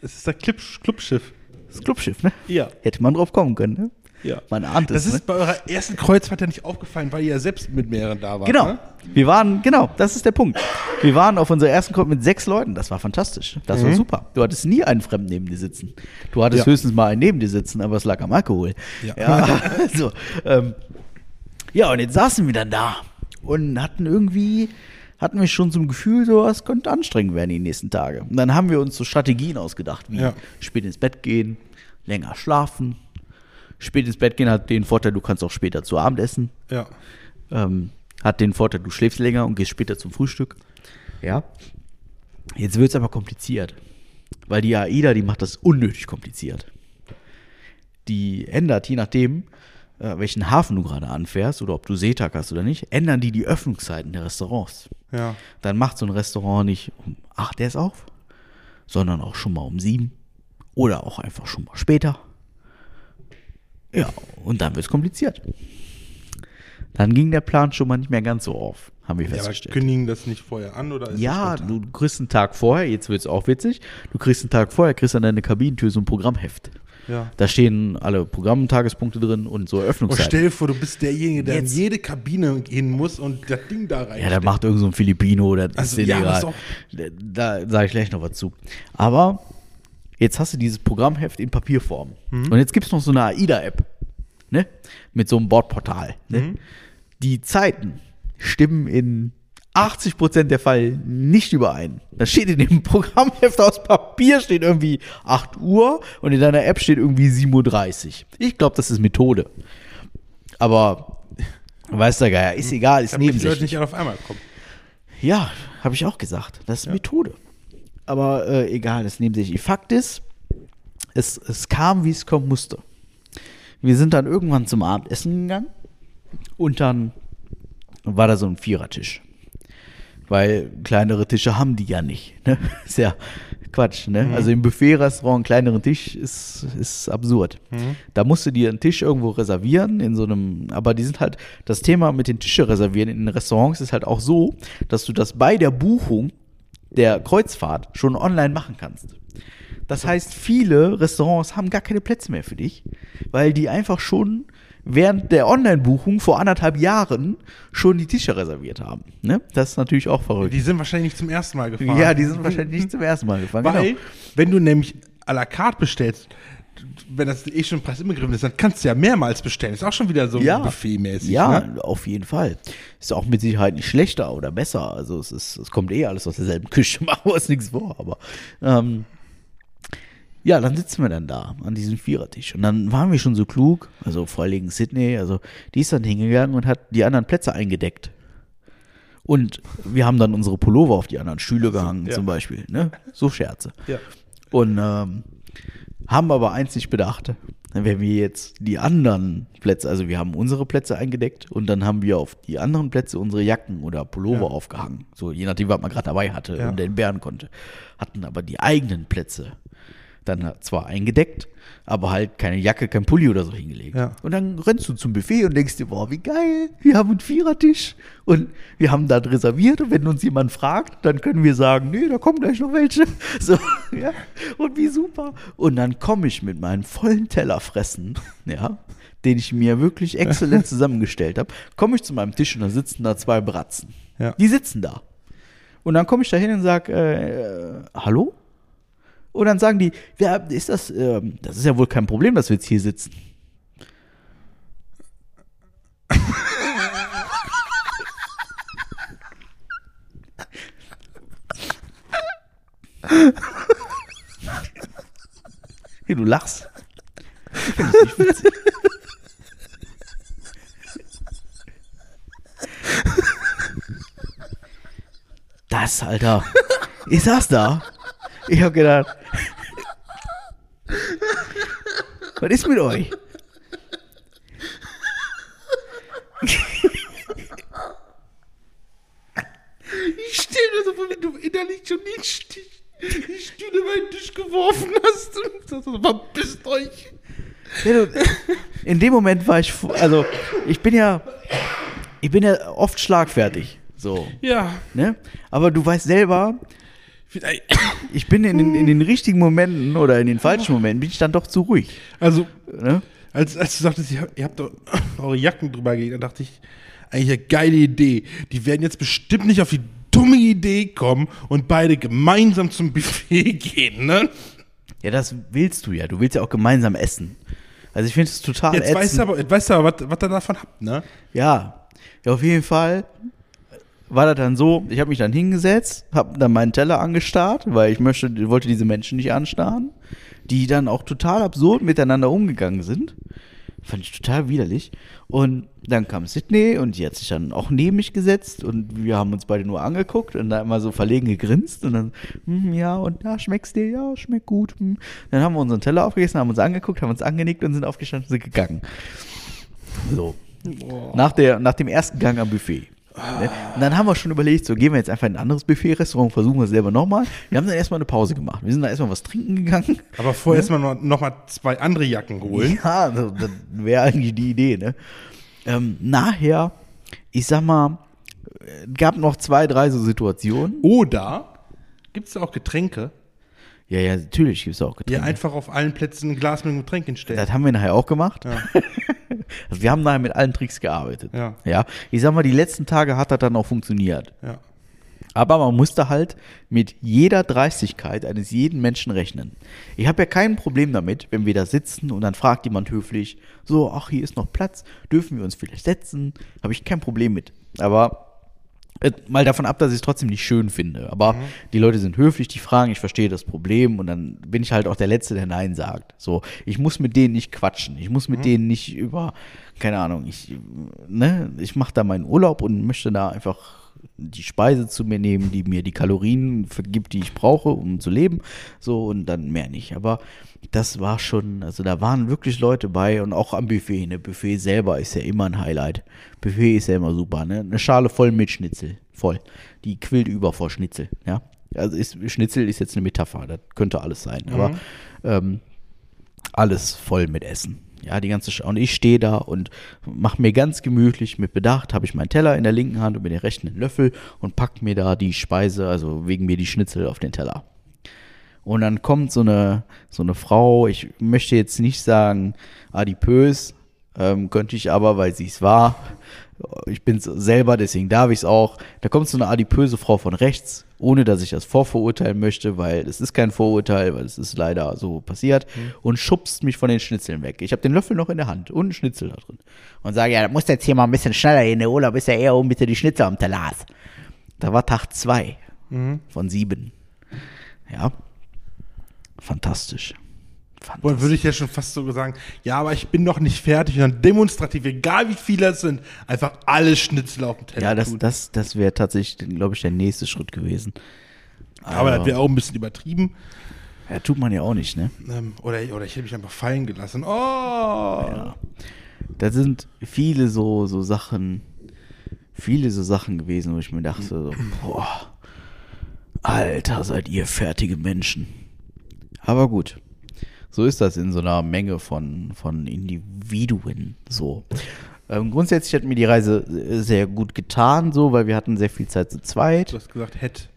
es ist das Club, Clubschiff. Das Clubschiff, ne? Ja. Hätte man drauf kommen können, ne? Ja. Man ahnt Das es. ist bei eurer ersten Kreuzfahrt ja nicht aufgefallen, weil ihr ja selbst mit mehreren da wart. Genau. Ne? Wir waren, genau, das ist der Punkt. Wir waren auf unserer ersten Kreuz mit sechs Leuten. Das war fantastisch. Das war super. Du hattest nie einen Fremden neben dir sitzen. Du hattest Ja. höchstens mal einen neben dir sitzen, aber es lag am Alkohol. Ja. also, ähm, ja, und jetzt saßen wir dann da und hatten irgendwie, hatten wir schon so ein Gefühl, so, es könnte anstrengend werden die nächsten Tage. Und dann haben wir uns so Strategien ausgedacht, wie Ja. spät ins Bett gehen, länger schlafen. Spät ins Bett gehen hat den Vorteil, du kannst auch später zu Abend essen Ja. ähm, hat den Vorteil, du schläfst länger und gehst später zum Frühstück. Ja. Jetzt wird es aber kompliziert. Weil die AIDA, die macht das unnötig kompliziert. Die ändert, je nachdem, äh, welchen Hafen du gerade anfährst oder ob du Seetag hast oder nicht, ändern die die Öffnungszeiten der Restaurants. Ja. Dann macht so ein Restaurant nicht um 8 erst auf, sondern auch schon mal um 7 oder auch einfach schon mal später. Ja, und dann wird es kompliziert. Dann ging der Plan schon mal nicht mehr ganz so auf, haben wir ja festgestellt. kündigen das nicht vorher an oder ist Ja, das du kriegst einen Tag vorher, jetzt wird es auch witzig, du kriegst einen Tag vorher, kriegst an deine Kabinentür so ein Programmheft. Ja. Da stehen alle Programmtagespunkte drin und so Und Eröffnungszeiten. stell dir vor, du bist derjenige, der Jetzt- in jede Kabine gehen muss und das Ding da rein. Ja, da macht irgend so ein Filipino, das Also, ist ja, illegal. was auch- Da, da sage ich gleich noch was zu. Aber jetzt hast du dieses Programmheft in Papierform. Mhm. Und jetzt gibt es noch so eine AIDA-App, ne? Mit so einem Bordportal. Ne? Mhm. Die Zeiten stimmen in 80% der Fall nicht überein. Da steht in dem Programmheft aus Papier steht irgendwie 8 Uhr und in deiner App steht irgendwie 7.30 Uhr. Ich glaube, das ist Methode. Aber weiß der Geier, ist egal, ist Damit die Leute nebensächlich. nicht auf einmal kommen. Ja, habe ich auch gesagt. Das ist Methode. Aber äh, egal, das nehmen sich. Fakt ist, es, es kam, wie es kommen musste. Wir sind dann irgendwann zum Abendessen gegangen und dann war da so ein Vierertisch. Weil kleinere Tische haben die ja nicht. Ne? Ist ja Quatsch. Ne? Also im Buffet-Restaurant einen kleineren Tisch ist, ist absurd. Da musst du dir einen Tisch irgendwo reservieren, in so einem, aber die sind halt, das Thema mit den Tische reservieren in den Restaurants ist halt auch so, dass du das bei der Buchung der Kreuzfahrt schon online machen kannst. Das heißt, viele Restaurants haben gar keine Plätze mehr für dich, weil die einfach schon während der Online-Buchung vor anderthalb Jahren schon die Tische reserviert haben. Ne? Das ist natürlich auch verrückt. Die sind wahrscheinlich nicht zum ersten Mal gefahren. Ja, die sind wahrscheinlich nicht zum ersten Mal gefahren. Weil, genau. wenn du nämlich à la carte bestellst, wenn das eh schon Preis inbegriffen ist, dann kannst du ja mehrmals bestellen. Ist auch schon wieder so Ja, buffetmäßig. ja Ne? auf jeden Fall. Ist auch mit Sicherheit nicht schlechter oder besser. Also es, ist, es kommt eh alles aus derselben Küche, machen wir uns nichts vor. Aber ähm, ja, dann sitzen wir dann da an diesem Vierertisch. Und dann waren wir schon so klug, also vor Dingen Sydney, also die ist dann hingegangen und hat die anderen Plätze eingedeckt. Und wir haben dann unsere Pullover auf die anderen Stühle gehangen, ja. zum Beispiel. Ne? So Scherze. Ja. Und ähm, haben aber eins nicht bedacht. Wenn wir jetzt die anderen Plätze, also wir haben unsere Plätze eingedeckt und dann haben wir auf die anderen Plätze unsere Jacken oder Pullover Ja. aufgehangen. So je nachdem, was man gerade dabei hatte Ja. und entbehren konnte. Hatten aber die eigenen Plätze dann zwar eingedeckt, aber halt keine Jacke, kein Pulli oder so hingelegt. Ja. Und dann rennst du zum Buffet und denkst dir, boah, wie geil, wir haben einen Vierertisch und wir haben da reserviert und wenn uns jemand fragt, dann können wir sagen, nee, da kommen gleich noch welche. So, ja, und wie super. Und dann komme ich mit meinem vollen Teller fressen, ja, den ich mir wirklich exzellent zusammengestellt habe, komme ich zu meinem Tisch und da sitzen da zwei Bratzen. Ja. Die sitzen da. Und dann komme ich da hin und sage, äh, hallo? Und dann sagen die, ja, ist das, ähm, das ist ja wohl kein Problem, dass wir jetzt hier sitzen. Hey, du lachst. Ich finde das nicht witzig. Das, Alter. Ich saß da. Ich hab gedacht. Was ist mit euch? Ich stelle mir so vor, wie du innerlich schon Stich, die Stühle über den Tisch geworfen hast und so, verpisst euch. Ja, du, in dem Moment war ich, also ich bin ja, ich bin ja oft schlagfertig, so, Ja. ne? Aber du weißt selber, ich bin in den, in den richtigen Momenten oder in den falschen Momenten bin ich dann doch zu ruhig, Also, ne? Als, als du sagtest, ihr habt, ihr habt doch eure Jacken drüber gelegt, da dachte ich, eigentlich eine geile Idee. Die werden jetzt bestimmt nicht auf die dumme Idee kommen und beide gemeinsam zum Buffet gehen, ne? Ja, das willst du ja. Du willst ja auch gemeinsam essen. Also ich finde es total Jetzt weißt du aber, jetzt weißt du aber was, was ihr davon habt, ne? Ja. ja, auf jeden Fall war das dann so, ich habe mich dann hingesetzt, habe dann meinen Teller angestarrt, weil ich möchte, wollte diese Menschen nicht anstarren, die dann auch total absurd miteinander umgegangen sind. Fand ich total widerlich. Und dann kam Sydney und die hat sich dann auch neben mich gesetzt und wir haben uns beide nur angeguckt und da immer so verlegen gegrinst und dann, hm, ja, und ja, schmeckt's dir? Ja, schmeckt gut. Hm. Dann haben wir unseren Teller aufgegessen, haben uns angeguckt, haben uns angenickt und sind aufgestanden und sind gegangen. So. Nach, der, nach dem ersten Gang am Buffet. Ne? Und dann haben wir schon überlegt, so gehen wir jetzt einfach in ein anderes Buffet-Restaurant, versuchen wir es selber nochmal. Wir haben dann erstmal eine Pause gemacht. Wir sind dann erstmal was trinken gegangen. Aber vorher erstmal noch, noch mal zwei andere Jacken holen. Ja, das, das wäre eigentlich die Idee, ne? Ähm, nachher, ich sag mal, äh, gab noch zwei, drei so Situationen. Oder gibt es da auch Getränke? Ja, ja, natürlich gibt es auch Ja, Getränke. einfach auf allen Plätzen ein Glas mit einem Getränk hinstellen. das haben wir nachher auch gemacht. Ja. Also wir haben nachher mit allen Tricks gearbeitet. Ja. ja. Ich sag mal, die letzten Tage hat das dann auch funktioniert. ja. Aber man musste halt mit jeder Dreistigkeit eines jeden Menschen rechnen. Ich habe ja kein Problem damit, wenn wir da sitzen und dann fragt jemand höflich, so, ach, hier ist noch Platz, dürfen wir uns vielleicht setzen? Habe ich kein Problem mit. Aber mal davon ab, dass ich es trotzdem nicht schön finde. Aber die Leute sind höflich, die fragen, ich verstehe das Problem und dann bin ich halt auch der Letzte, der Nein sagt. So, ich muss mit denen nicht quatschen. Ich muss mit denen nicht über, keine Ahnung, ich, ne, ich mache da meinen Urlaub und möchte da einfach die Speise zu mir nehmen, die mir die Kalorien vergibt, die ich brauche, um zu leben. So und dann mehr nicht. Aber das war schon, also da waren wirklich Leute bei und auch am Buffet. Ne? Buffet selber ist ja immer ein Highlight. Buffet ist ja immer super. Ne? Eine Schale voll mit Schnitzel. Voll. Die quillt über vor Schnitzel. Ja. Also ist, Schnitzel ist jetzt eine Metapher. Das könnte alles sein. Aber ähm, alles voll mit Essen. Ja, die ganze Sch und ich stehe da und mache mir ganz gemütlich mit Bedacht, habe ich meinen Teller in der linken Hand und mit der rechten einen Löffel und pack mir da die Speise, also wegen mir die Schnitzel auf den Teller. Und dann kommt so eine, so eine Frau, ich möchte jetzt nicht sagen adipös, ähm, könnte ich aber, weil sie es war. Ich bin es selber, deswegen darf ich es auch. Da kommt so eine adipöse Frau von rechts, ohne dass ich das vorverurteilen möchte, weil es ist kein Vorurteil, weil es ist leider so passiert, und schubst mich von den Schnitzeln weg. Ich habe den Löffel noch in der Hand und einen Schnitzel da drin. Und sage, ja, das muss jetzt hier mal ein bisschen schneller gehen. Der Urlaub ist ja eher um bitte die Schnitzel am Teller. Da war Tag zwei von sieben. Ja. Fantastisch. Und würde ich ja schon fast so sagen, ja, aber ich bin noch nicht fertig und dann demonstrativ, egal wie viele es sind, einfach alle Schnitzel auf dem Teller Ja, das, tun. das, das wäre tatsächlich, glaube ich, der nächste Schritt gewesen. aber das wäre auch ein bisschen übertrieben. Ja, tut man ja auch nicht, ne? Ähm, oder, oder ich hätte mich einfach fallen gelassen. Oh! Ja. Da sind viele so, so Sachen, viele so Sachen gewesen, wo ich mir dachte, so, boah, Alter, seid ihr fertige Menschen. Aber gut. So ist das in so einer Menge von, von Individuen so. Ähm, grundsätzlich hat mir die Reise äh, sehr gut getan, so, weil wir hatten sehr viel Zeit zu zweit. Du hast gesagt, hätt.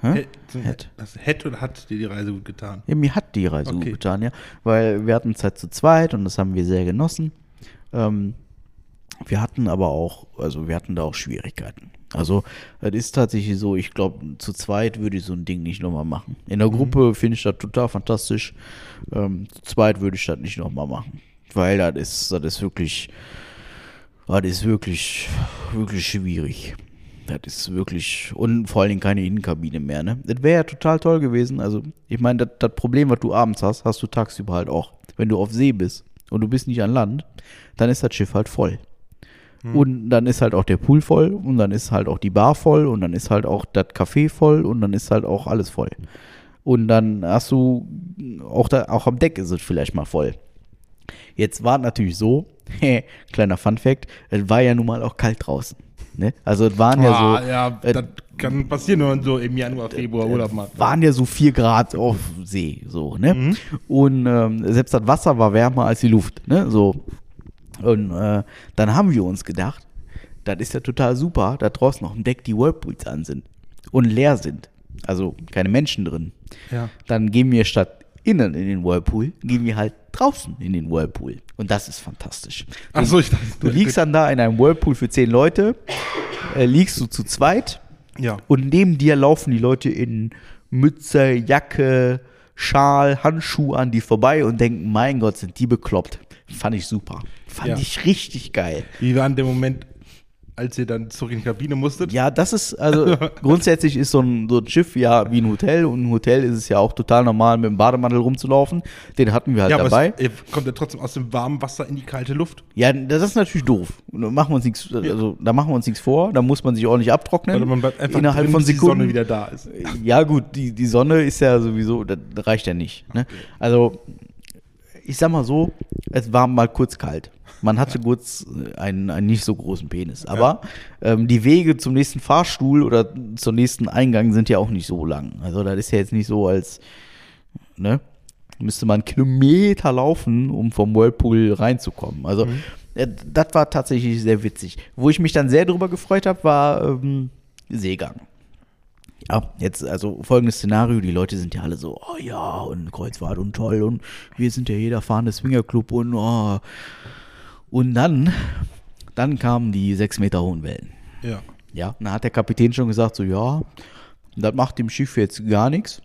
Hä? Hätt, Hätt. Das hätt oder hat dir die Reise gut getan? Ja, mir hat die Reise Okay. gut getan, ja. Weil wir hatten Zeit zu zweit und das haben wir sehr genossen. Ähm, wir hatten aber auch, also wir hatten da auch Schwierigkeiten. Also, es ist tatsächlich so, ich glaube, zu zweit würde ich so ein Ding nicht nochmal machen. In der Gruppe finde ich das total fantastisch. Ähm, zu zweit würde ich das nicht nochmal machen. Weil das ist, das ist wirklich, das ist wirklich, wirklich schwierig. Das ist wirklich, und vor allen Dingen keine Innenkabine mehr, ne? Das wäre ja total toll gewesen. Also, ich meine, das, das Problem, was du abends hast, hast du tagsüber halt auch. Wenn du auf See bist und du bist nicht an Land, dann ist das Schiff halt voll. Und dann ist halt auch der Pool voll und dann ist halt auch die Bar voll und dann ist halt auch das Café voll und dann ist halt auch alles voll. Und dann hast du, auch, da, auch am Deck ist es vielleicht mal voll. Jetzt war es natürlich so, kleiner Fun Fact, es war ja nun mal auch kalt draußen. Ne? Also es waren ja ah, so, ja, äh, das kann passieren, wenn man so im Januar, Februar Urlaub macht. waren ja so vier Grad auf See, so, ne? Mhm. Und ähm, selbst das Wasser war wärmer als die Luft, ne? So. Und äh, dann haben wir uns gedacht, das ist ja total super, da draußen auf dem Deck die Whirlpools an sind und leer sind. Also keine Menschen drin. Ja. Dann gehen wir statt innen in den Whirlpool, gehen wir halt draußen in den Whirlpool. Und das ist fantastisch. Ach so, ich dachte, Du liegst dann da in einem Whirlpool für zehn Leute, äh, liegst du zu zweit Ja. und neben dir laufen die Leute in Mütze, Jacke, Schal, Handschuh an die vorbei und denken, mein Gott, sind die bekloppt. Fand ich super. Fand Ja. ich richtig geil. Wie war in dem Moment, als ihr dann zurück in die Kabine musstet? Ja, das ist, also grundsätzlich ist so ein, so ein Schiff ja wie ein Hotel und ein Hotel ist es ja auch total normal, mit dem Bademantel rumzulaufen. Den hatten wir halt Ja, aber dabei. es, ihr kommt ja trotzdem aus dem warmen Wasser in die kalte Luft. Ja, das ist natürlich doof. Da machen wir uns nichts, also da machen wir uns nichts vor. Da muss man sich ordentlich abtrocknen. Oder man bleibt einfach innerhalb drin, von bis die Sekunden. Sonne wieder da ist. Ja, gut, die, die Sonne ist ja sowieso, das reicht ja nicht. Ne? Also, ich sag mal so, es war mal kurz kalt. Man hatte kurz äh, einen, einen nicht so großen Penis. Aber ähm, die Wege zum nächsten Fahrstuhl oder zum nächsten Eingang sind ja auch nicht so lang. Also, das ist ja jetzt nicht so, als ne, müsste man Kilometer laufen, um vom Whirlpool reinzukommen. Also, äh, das war tatsächlich sehr witzig. Wo ich mich dann sehr drüber gefreut habe, war ähm, Seegang. Ja, jetzt also folgendes Szenario, die Leute sind ja alle so, oh ja, und Kreuzfahrt und toll und wir sind ja jeder fahrende Swingerclub und oh. Und dann, dann kamen die sechs Meter hohen Wellen. Ja. Ja, dann hat der Kapitän schon gesagt, so ja, das macht dem Schiff jetzt gar nichts.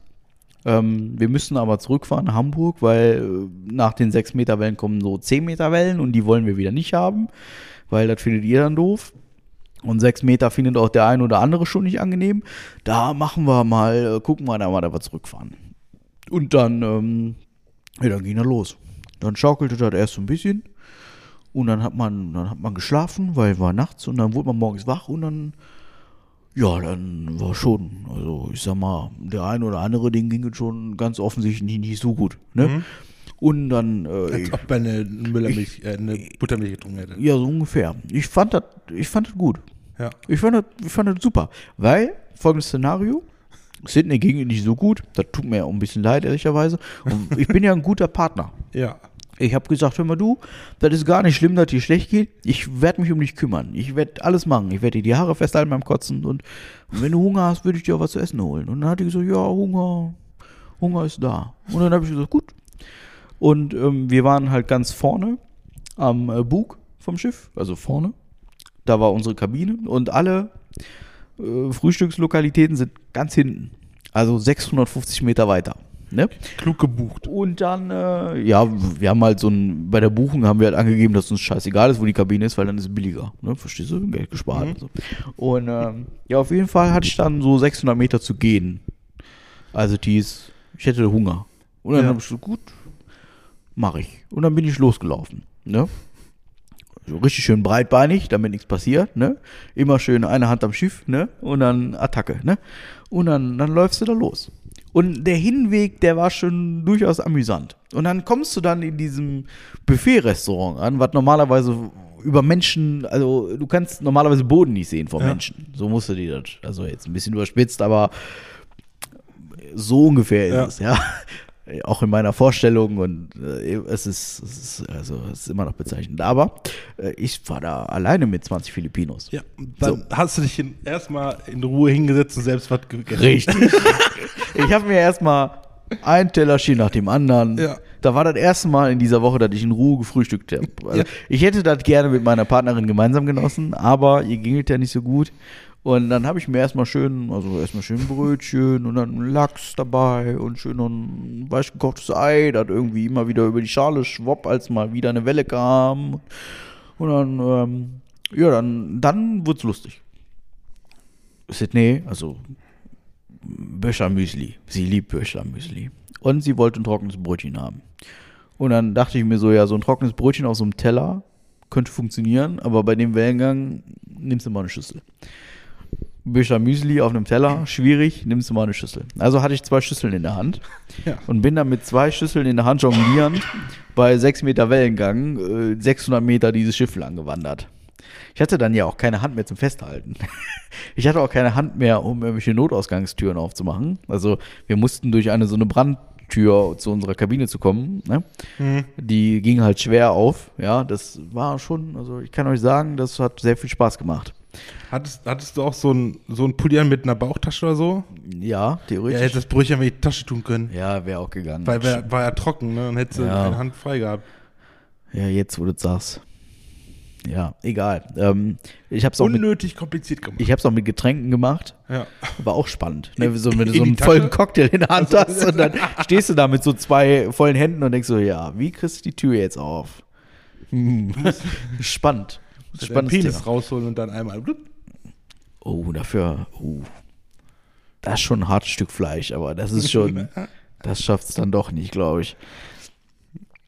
Ähm, wir müssen aber zurückfahren nach Hamburg, weil äh, nach den sechs Meter Wellen kommen so zehn Meter Wellen und die wollen wir wieder nicht haben, weil das findet ihr dann doof. Und sechs Meter findet auch der ein oder andere schon nicht angenehm. Da machen wir mal, äh, gucken wir da mal, dass wir zurückfahren. Und dann, ähm, ja, dann ging er los. Dann schaukelte das erst so ein bisschen. Und dann hat man, dann hat man geschlafen, weil war nachts und dann wurde man morgens wach und dann, ja, dann war schon, also ich sag mal, der ein oder andere, den ging es schon ganz offensichtlich nicht, nicht so gut. Ne? Und dann, äh, Als ob er eine Müllermilch, äh, eine Buttermilch getrunken hätte. ja, so ungefähr. Ich fand das, ich fand das gut. Ja. Ich fand das, ich fand das super. Weil, folgendes Szenario, Sydney ging nicht so gut, das tut mir auch ein bisschen leid, ehrlicherweise. Und ich bin ja ein guter Partner. Ja. Ich habe gesagt, hör mal du, das ist gar nicht schlimm, dass dir schlecht geht. Ich werde mich um dich kümmern. Ich werde alles machen. Ich werde dir die Haare festhalten beim Kotzen und wenn du Hunger hast, würde ich dir auch was zu essen holen. Und dann hat die gesagt, ja, Hunger, Hunger ist da. Und dann habe ich gesagt, gut. Und ähm, wir waren halt ganz vorne am äh, Bug vom Schiff, also vorne. Da war unsere Kabine und alle äh, Frühstückslokalitäten sind ganz hinten. Also 650 Meter weiter. Ne? Klug gebucht. Und dann, äh, ja, wir haben halt so ein, bei der Buchung haben wir halt angegeben, dass uns scheißegal ist, wo die Kabine ist, weil dann ist es billiger. Ne? Verstehst du? Geld gespart. Und, so. und ähm, ja, auf jeden Fall hatte ich dann so 600 Meter zu gehen. Also die ist, ich hätte Hunger. Und dann Ja. habe ich so, gut, mache ich. Und dann bin ich losgelaufen. Ne? So richtig schön breitbeinig, damit nichts passiert, ne? Immer schön eine Hand am Schiff, ne? Und dann Attacke, ne? Und dann, dann läufst du da los. Und der Hinweg, der war schon durchaus amüsant. Und dann kommst du dann in diesem Buffet-Restaurant an, was normalerweise über Menschen, also du kannst normalerweise Boden nicht sehen vor Ja. Menschen. So musst du dir das, also jetzt ein bisschen überspitzt, aber so ungefähr ist Ja. es, ja. Auch in meiner Vorstellung und äh, es, ist, es ist also es ist immer noch bezeichnend. Aber äh, ich war da alleine mit 20 Filipinos. Ja. Dann hast du dich erstmal in Ruhe hingesetzt und selbst was gegessen. Richtig. ich habe mir erstmal ein Tellerchen nach dem anderen. Ja. Da war das erste Mal in dieser Woche, dass ich in Ruhe gefrühstückt habe. Also, Ja. Ich hätte das gerne mit meiner Partnerin gemeinsam genossen, aber ihr ging es ja nicht so gut. Und dann habe ich mir erstmal schön, also erstmal schön Brötchen und dann Lachs dabei und schön ein weich gekochtes Ei, das irgendwie immer wieder über die Schale schwopp, als mal wieder eine Welle kam. Und dann, ähm, ja, dann, dann es lustig. Sydney, also Böscher Müsli. Sie liebt Böscher Müsli. Und sie wollte ein trockenes Brötchen haben. Und dann dachte ich mir so, ja, so ein trockenes Brötchen auf so einem Teller könnte funktionieren, aber bei dem Wellengang nimmst du mal eine Schüssel. Böscher Müsli auf einem Teller, schwierig, nimmst du mal eine Schüssel. Also hatte ich zwei Schüsseln in der Hand Ja. und bin dann mit zwei Schüsseln in der Hand jonglierend bei sechs Meter Wellengang äh, 600 Meter dieses Schiff lang gewandert. Ich hatte dann ja auch keine Hand mehr zum Festhalten. Ich hatte auch keine Hand mehr, um irgendwelche Notausgangstüren aufzumachen. Also wir mussten durch eine so eine Brandtür zu unserer Kabine zu kommen. Ne? Die ging halt schwer auf. Ja, das war schon, also ich kann euch sagen, das hat sehr viel Spaß gemacht. Hattest, hattest du auch so ein, so ein Pulli an mit einer Bauchtasche oder so? Ja, Ja, theoretisch. hättest das Brüchchen in die Tasche tun können. Ja, wäre auch gegangen. Weil wär, war ja trocken, ne? Dann hättest du Ja. eine Hand frei gehabt. ja, jetzt, wo du sagst. Ja, egal. Ähm, ich habe es auch, mit- Unnötig kompliziert gemacht. ich hab's auch mit Getränken gemacht. ja. War auch spannend. Ne? So, wenn du so einen vollen Cocktail in der Hand hast und dann stehst du da mit so zwei vollen Händen und denkst so, ja, wie kriegst du die Tür jetzt auf? Hm. Spannend. Deinen Spannendes Penis Thema. rausholen und dann einmal. Oh, dafür, oh. Das ist schon ein hartes Stück Fleisch, aber das ist schon, das schafft es dann doch nicht, glaube ich.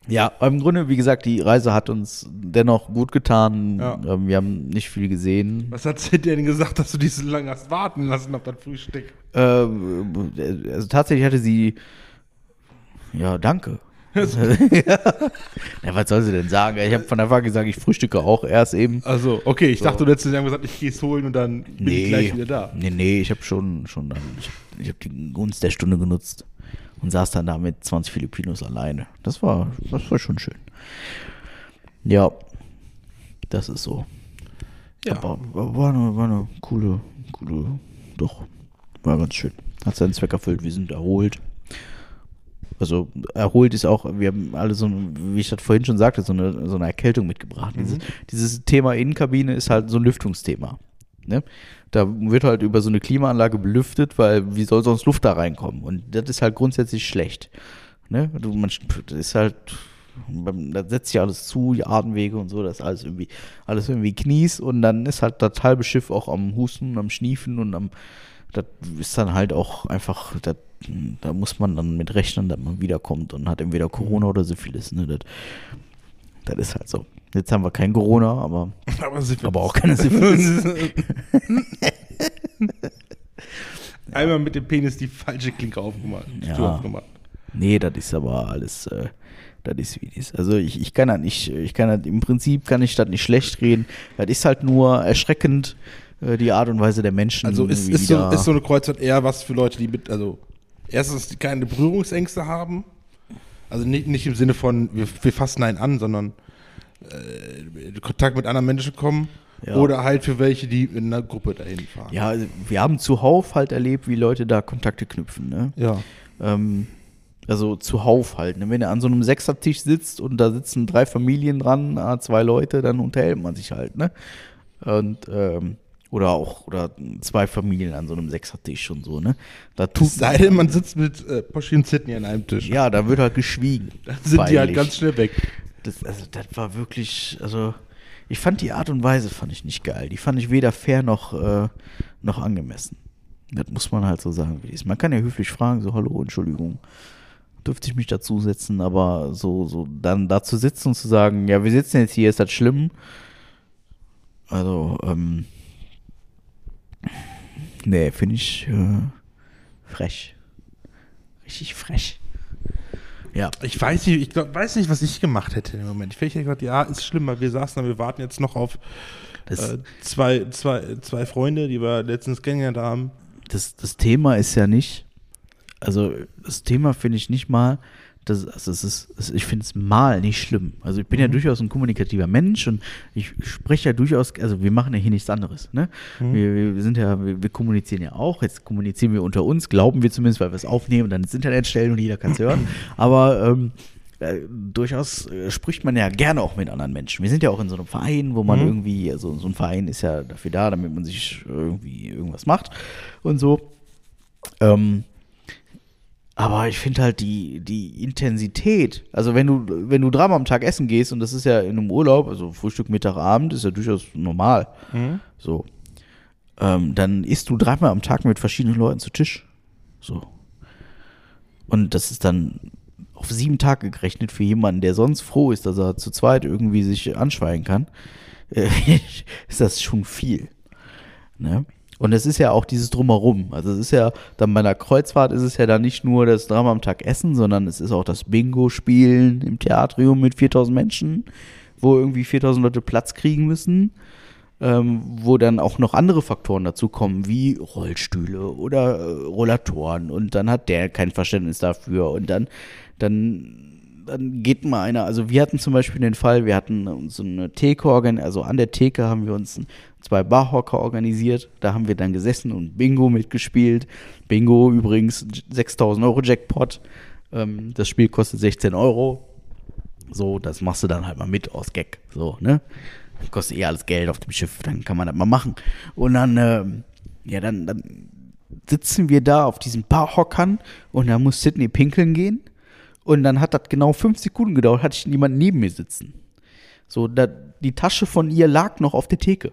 Ja, im Grunde, wie gesagt, die Reise hat uns dennoch gut getan. Ja. Ähm, Wir haben nicht viel gesehen. Was hat sie denn gesagt, dass du die so lange hast warten lassen auf das Frühstück? Ähm, also tatsächlich hatte sie, ja, danke. Ja. was soll sie denn sagen? Ich habe von Anfang an gesagt, ich frühstücke auch erst eben. Also, okay, ich dachte, du hättest dann gesagt, ich gehe es holen und dann bin ich gleich wieder da. Nee, nee, ich habe schon, schon dann, ich, habe die Gunst der Stunde genutzt und saß dann da mit 20 Filipinos alleine. Das war, das war schon schön. Ja, das ist so. Ja. Aber war eine, war eine coole, coole, doch, war ganz schön. Hat seinen Zweck erfüllt, wir sind erholt. Also erholt ist auch, wir haben alle so, wie ich das vorhin schon sagte, so eine, so eine Erkältung mitgebracht. Dieses, dieses Thema Innenkabine ist halt so ein Lüftungsthema. Ne? Da wird halt über so eine Klimaanlage belüftet, weil wie soll sonst Luft da reinkommen? Und das ist halt grundsätzlich schlecht. Ne? Du, man, das ist halt, da setzt sich alles zu, die Atemwege und so, das ist alles irgendwie, alles irgendwie Knies und dann ist halt das halbe Schiff auch am Husten, am Schniefen und am, das ist dann halt auch einfach, das, da muss man dann mit rechnen, dass man wiederkommt und hat entweder Corona oder Syphilis. Ne? Das, das ist halt so. Jetzt haben wir kein Corona, aber, Aber, aber auch keine Syphilis. Einmal mit dem Penis die falsche Klinke aufgemacht. Ja. Aufgemacht. Nee, das ist aber alles, äh, das ist wie das. Also ich, ich kann das nicht, ich kann das, im Prinzip kann ich das nicht schlecht reden. Das ist halt nur erschreckend, äh, die Art und Weise der Menschen. Also ist, ist, so, ist so eine Kreuzfahrt eher was für Leute, die mit, also erstens keine Berührungsängste haben. Also nicht, nicht im Sinne von, wir, wir fassen einen an, sondern äh, in Kontakt mit anderen Menschen kommen. Ja. Oder halt für welche, die in einer Gruppe dahin fahren. ja, also wir haben zuhauf halt erlebt, wie Leute da Kontakte knüpfen. Ne? Ja. Ähm, also zuhauf halt. Ne? Wenn du an so einem Sechsertisch sitzt und da sitzen drei Familien dran, ah, zwei Leute, dann unterhält man sich halt. Ne? Und ähm, oder auch oder zwei Familien an so einem Sechsertisch und so. Ne? Da tut Es sei denn, man sitzt mit äh, Poschi und Sydney an einem Tisch. Ja, da wird halt geschwiegen. Dann sind die halt ganz schnell weg. Das, also, das war wirklich, also, ich fand die Art und Weise fand ich nicht geil. Die fand ich weder fair noch, äh, noch angemessen. Das muss man halt so sagen, wie ist. Man kann ja höflich fragen, so, hallo, Entschuldigung, dürfte ich mich dazusetzen, aber so, so, dann da zu sitzen und zu sagen, ja, wir sitzen jetzt hier, ist das schlimm? Also, ähm, nee, finde ich äh, frech. Richtig frech. Ja. Ich weiß nicht, ich glaub, weiß nicht, was ich gemacht hätte im Moment. Ich hätte gesagt, ja, ist schlimm, weil wir saßen da, wir warten jetzt noch auf äh, zwei, zwei, zwei Freunde, die wir letztens kennengelernt haben. das, das Thema ist ja nicht, also das Thema finde ich nicht mal, das, also es ist, ich finde es mal nicht schlimm. Also ich bin ja durchaus ein kommunikativer Mensch und ich spreche ja durchaus, also wir machen ja hier nichts anderes. Ne? Wir, wir sind ja, wir, wir kommunizieren ja auch, jetzt kommunizieren wir unter uns, glauben wir zumindest, weil wir es aufnehmen und dann ins Internet stellen und jeder kann es hören. Aber ähm, äh, durchaus äh, spricht man ja gerne auch mit anderen Menschen. Wir sind ja auch in so einem Verein, wo man Mhm. irgendwie, also so ein Verein ist ja dafür da, damit man sich irgendwie irgendwas macht und so. Ähm, aber ich finde halt die, die Intensität, also wenn du, wenn du dreimal am Tag essen gehst und das ist ja in einem Urlaub, also Frühstück, Mittag, Abend, ist ja durchaus normal. So. Ähm, dann isst du dreimal am Tag mit verschiedenen Leuten zu Tisch. So. Und das ist dann auf sieben Tage gerechnet für jemanden, der sonst froh ist, dass er zu zweit irgendwie sich anschweigen kann, äh, ist das schon viel. Ne? Und es ist ja auch dieses Drumherum. Also es ist ja, dann bei einer Kreuzfahrt ist es ja dann nicht nur das Drama am Tag Essen, sondern es ist auch das Bingo-Spielen im Theatrium mit 4000 Menschen, wo irgendwie 4000 Leute Platz kriegen müssen ähm, wo dann auch noch andere Faktoren dazu kommen, wie Rollstühle oder äh, Rollatoren. Und dann hat der kein Verständnis dafür. Und dann, dann, dann geht mal einer, also wir hatten zum Beispiel den Fall, wir hatten so eine Theke also an der Theke haben wir uns zwei Barhocker organisiert. Da haben wir dann gesessen und Bingo mitgespielt. Bingo übrigens 6000 Euro Jackpot. Ähm, das Spiel kostet 16 Euro. So, das machst du dann halt mal mit aus Gag. So, ne? Kostet eh alles Geld auf dem Schiff, dann kann man das mal machen. Und dann, ähm, ja, dann, dann sitzen wir da auf diesen Barhockern und da muss Sydney pinkeln gehen. Und dann hat das genau fünf Sekunden gedauert, hatte ich jemanden neben mir sitzen. So, da, die Tasche von ihr lag noch auf der Theke.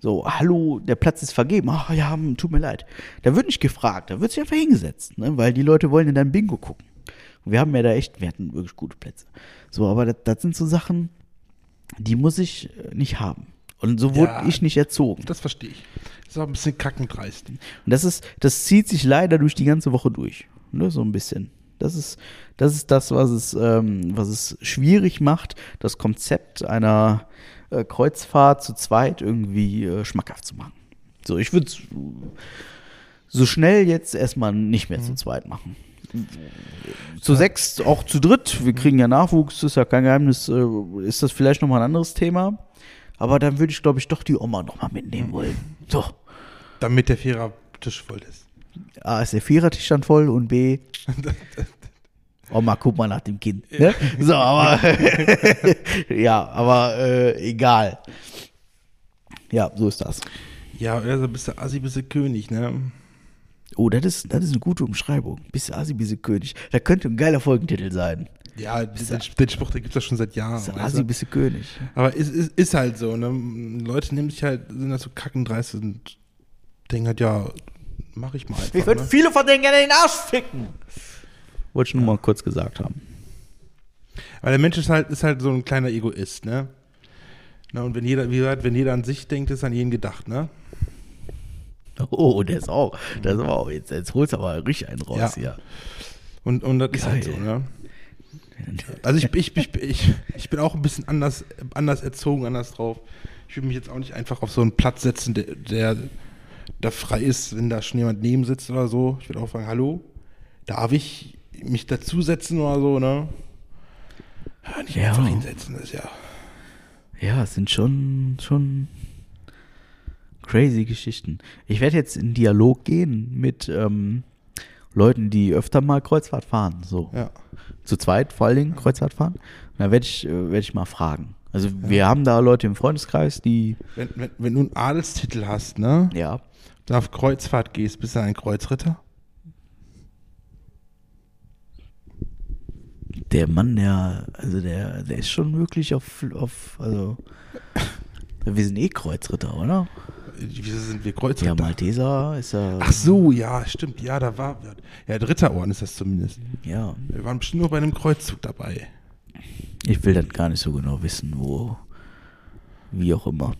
So, hallo, der Platz ist vergeben. Ach ja, hm, tut mir leid. Da wird nicht gefragt, da wird sich einfach hingesetzt, ne? weil die Leute wollen in dein Bingo gucken. Und wir haben ja da echt, wir hatten wirklich gute Plätze. So, aber das, das sind so Sachen, die muss ich äh, nicht haben. Und so wurde Ja. ich nicht erzogen. Das verstehe ich. Das ist auch ein bisschen kackendreist. Und das ist, das zieht sich leider durch die ganze Woche durch. Ne, so ein bisschen. Das ist, das ist das, was es, ähm, was es schwierig macht, das Konzept einer äh, Kreuzfahrt zu zweit irgendwie äh, schmackhaft zu machen. So, ich würde so schnell jetzt erstmal nicht mehr zu zweit machen. Zu sechs, auch zu dritt, wir kriegen ja Nachwuchs, ist ja kein Geheimnis, äh, ist das vielleicht nochmal ein anderes Thema. Aber dann würde ich, glaube ich, doch die Oma nochmal mitnehmen wollen. So. Damit der Vierer-Tisch voll ist. A ist der Vierertisch dann voll und B. Oma, guck mal nach dem Kind. Ne? So, aber ja, aber äh, egal. Ja, so ist das. Ja, also bist du Assi, bist du König, ne? Oh, das ist, das ist eine gute Umschreibung. Bist du Asi, bist du König. Da könnte ein geiler Folgentitel sein. Ja, den, den Spruch, den gibt es schon seit Jahren. Bist du du? bist du König. Aber es ist, ist halt so, ne? Leute nehmen sich halt, sind halt so kackendreist und denken halt, ja, mach ich mal einfach. Ich würde ne? viele von denen gerne in den Arsch ficken. Wollte ich nur mal kurz gesagt haben. Weil der Mensch ist halt, ist halt so ein kleiner Egoist, ne? Na, und wenn jeder, wie gesagt, wenn jeder an sich denkt, ist an jeden gedacht, ne? Oh, der ist auch. Das ist auch jetzt, jetzt holst du aber richtig einen raus Ja. hier. Und, und das ist halt so, Geil. ne? Also ich, ich, ich, ich, ich bin auch ein bisschen anders, anders erzogen, anders drauf. Ich will mich jetzt auch nicht einfach auf so einen Platz setzen, der, der da frei ist, wenn da schon jemand neben sitzt oder so. Ich würde auch fragen, hallo, darf ich mich dazusetzen oder so, ne? Ja, nicht Ja. einfach hinsetzen, das ist ja. Ja, es sind schon, schon crazy Geschichten. Ich werde jetzt in Dialog gehen mit ähm, Leuten, die öfter mal Kreuzfahrt fahren. So. Ja. Zu zweit vor allen Dingen Kreuzfahrt fahren. Und da werde ich, äh, werde ich mal fragen. Also wir haben da Leute im Freundeskreis, die, Wenn, wenn, wenn du einen Adelstitel hast, ne? ja, Da auf Kreuzfahrt gehst, bist du ein Kreuzritter? Der Mann, der, also der, der ist schon wirklich auf, auf also wir sind eh Kreuzritter, oder? Wieso sind wir Ja, Kreuzritter? Malteser ist ja, Ach so, ja, stimmt. Ja, da war. Ja, dritter Orden ist das zumindest. ja, Wir waren bestimmt nur bei einem Kreuzzug dabei. ich will das gar nicht so genau wissen, wo, wie auch immer.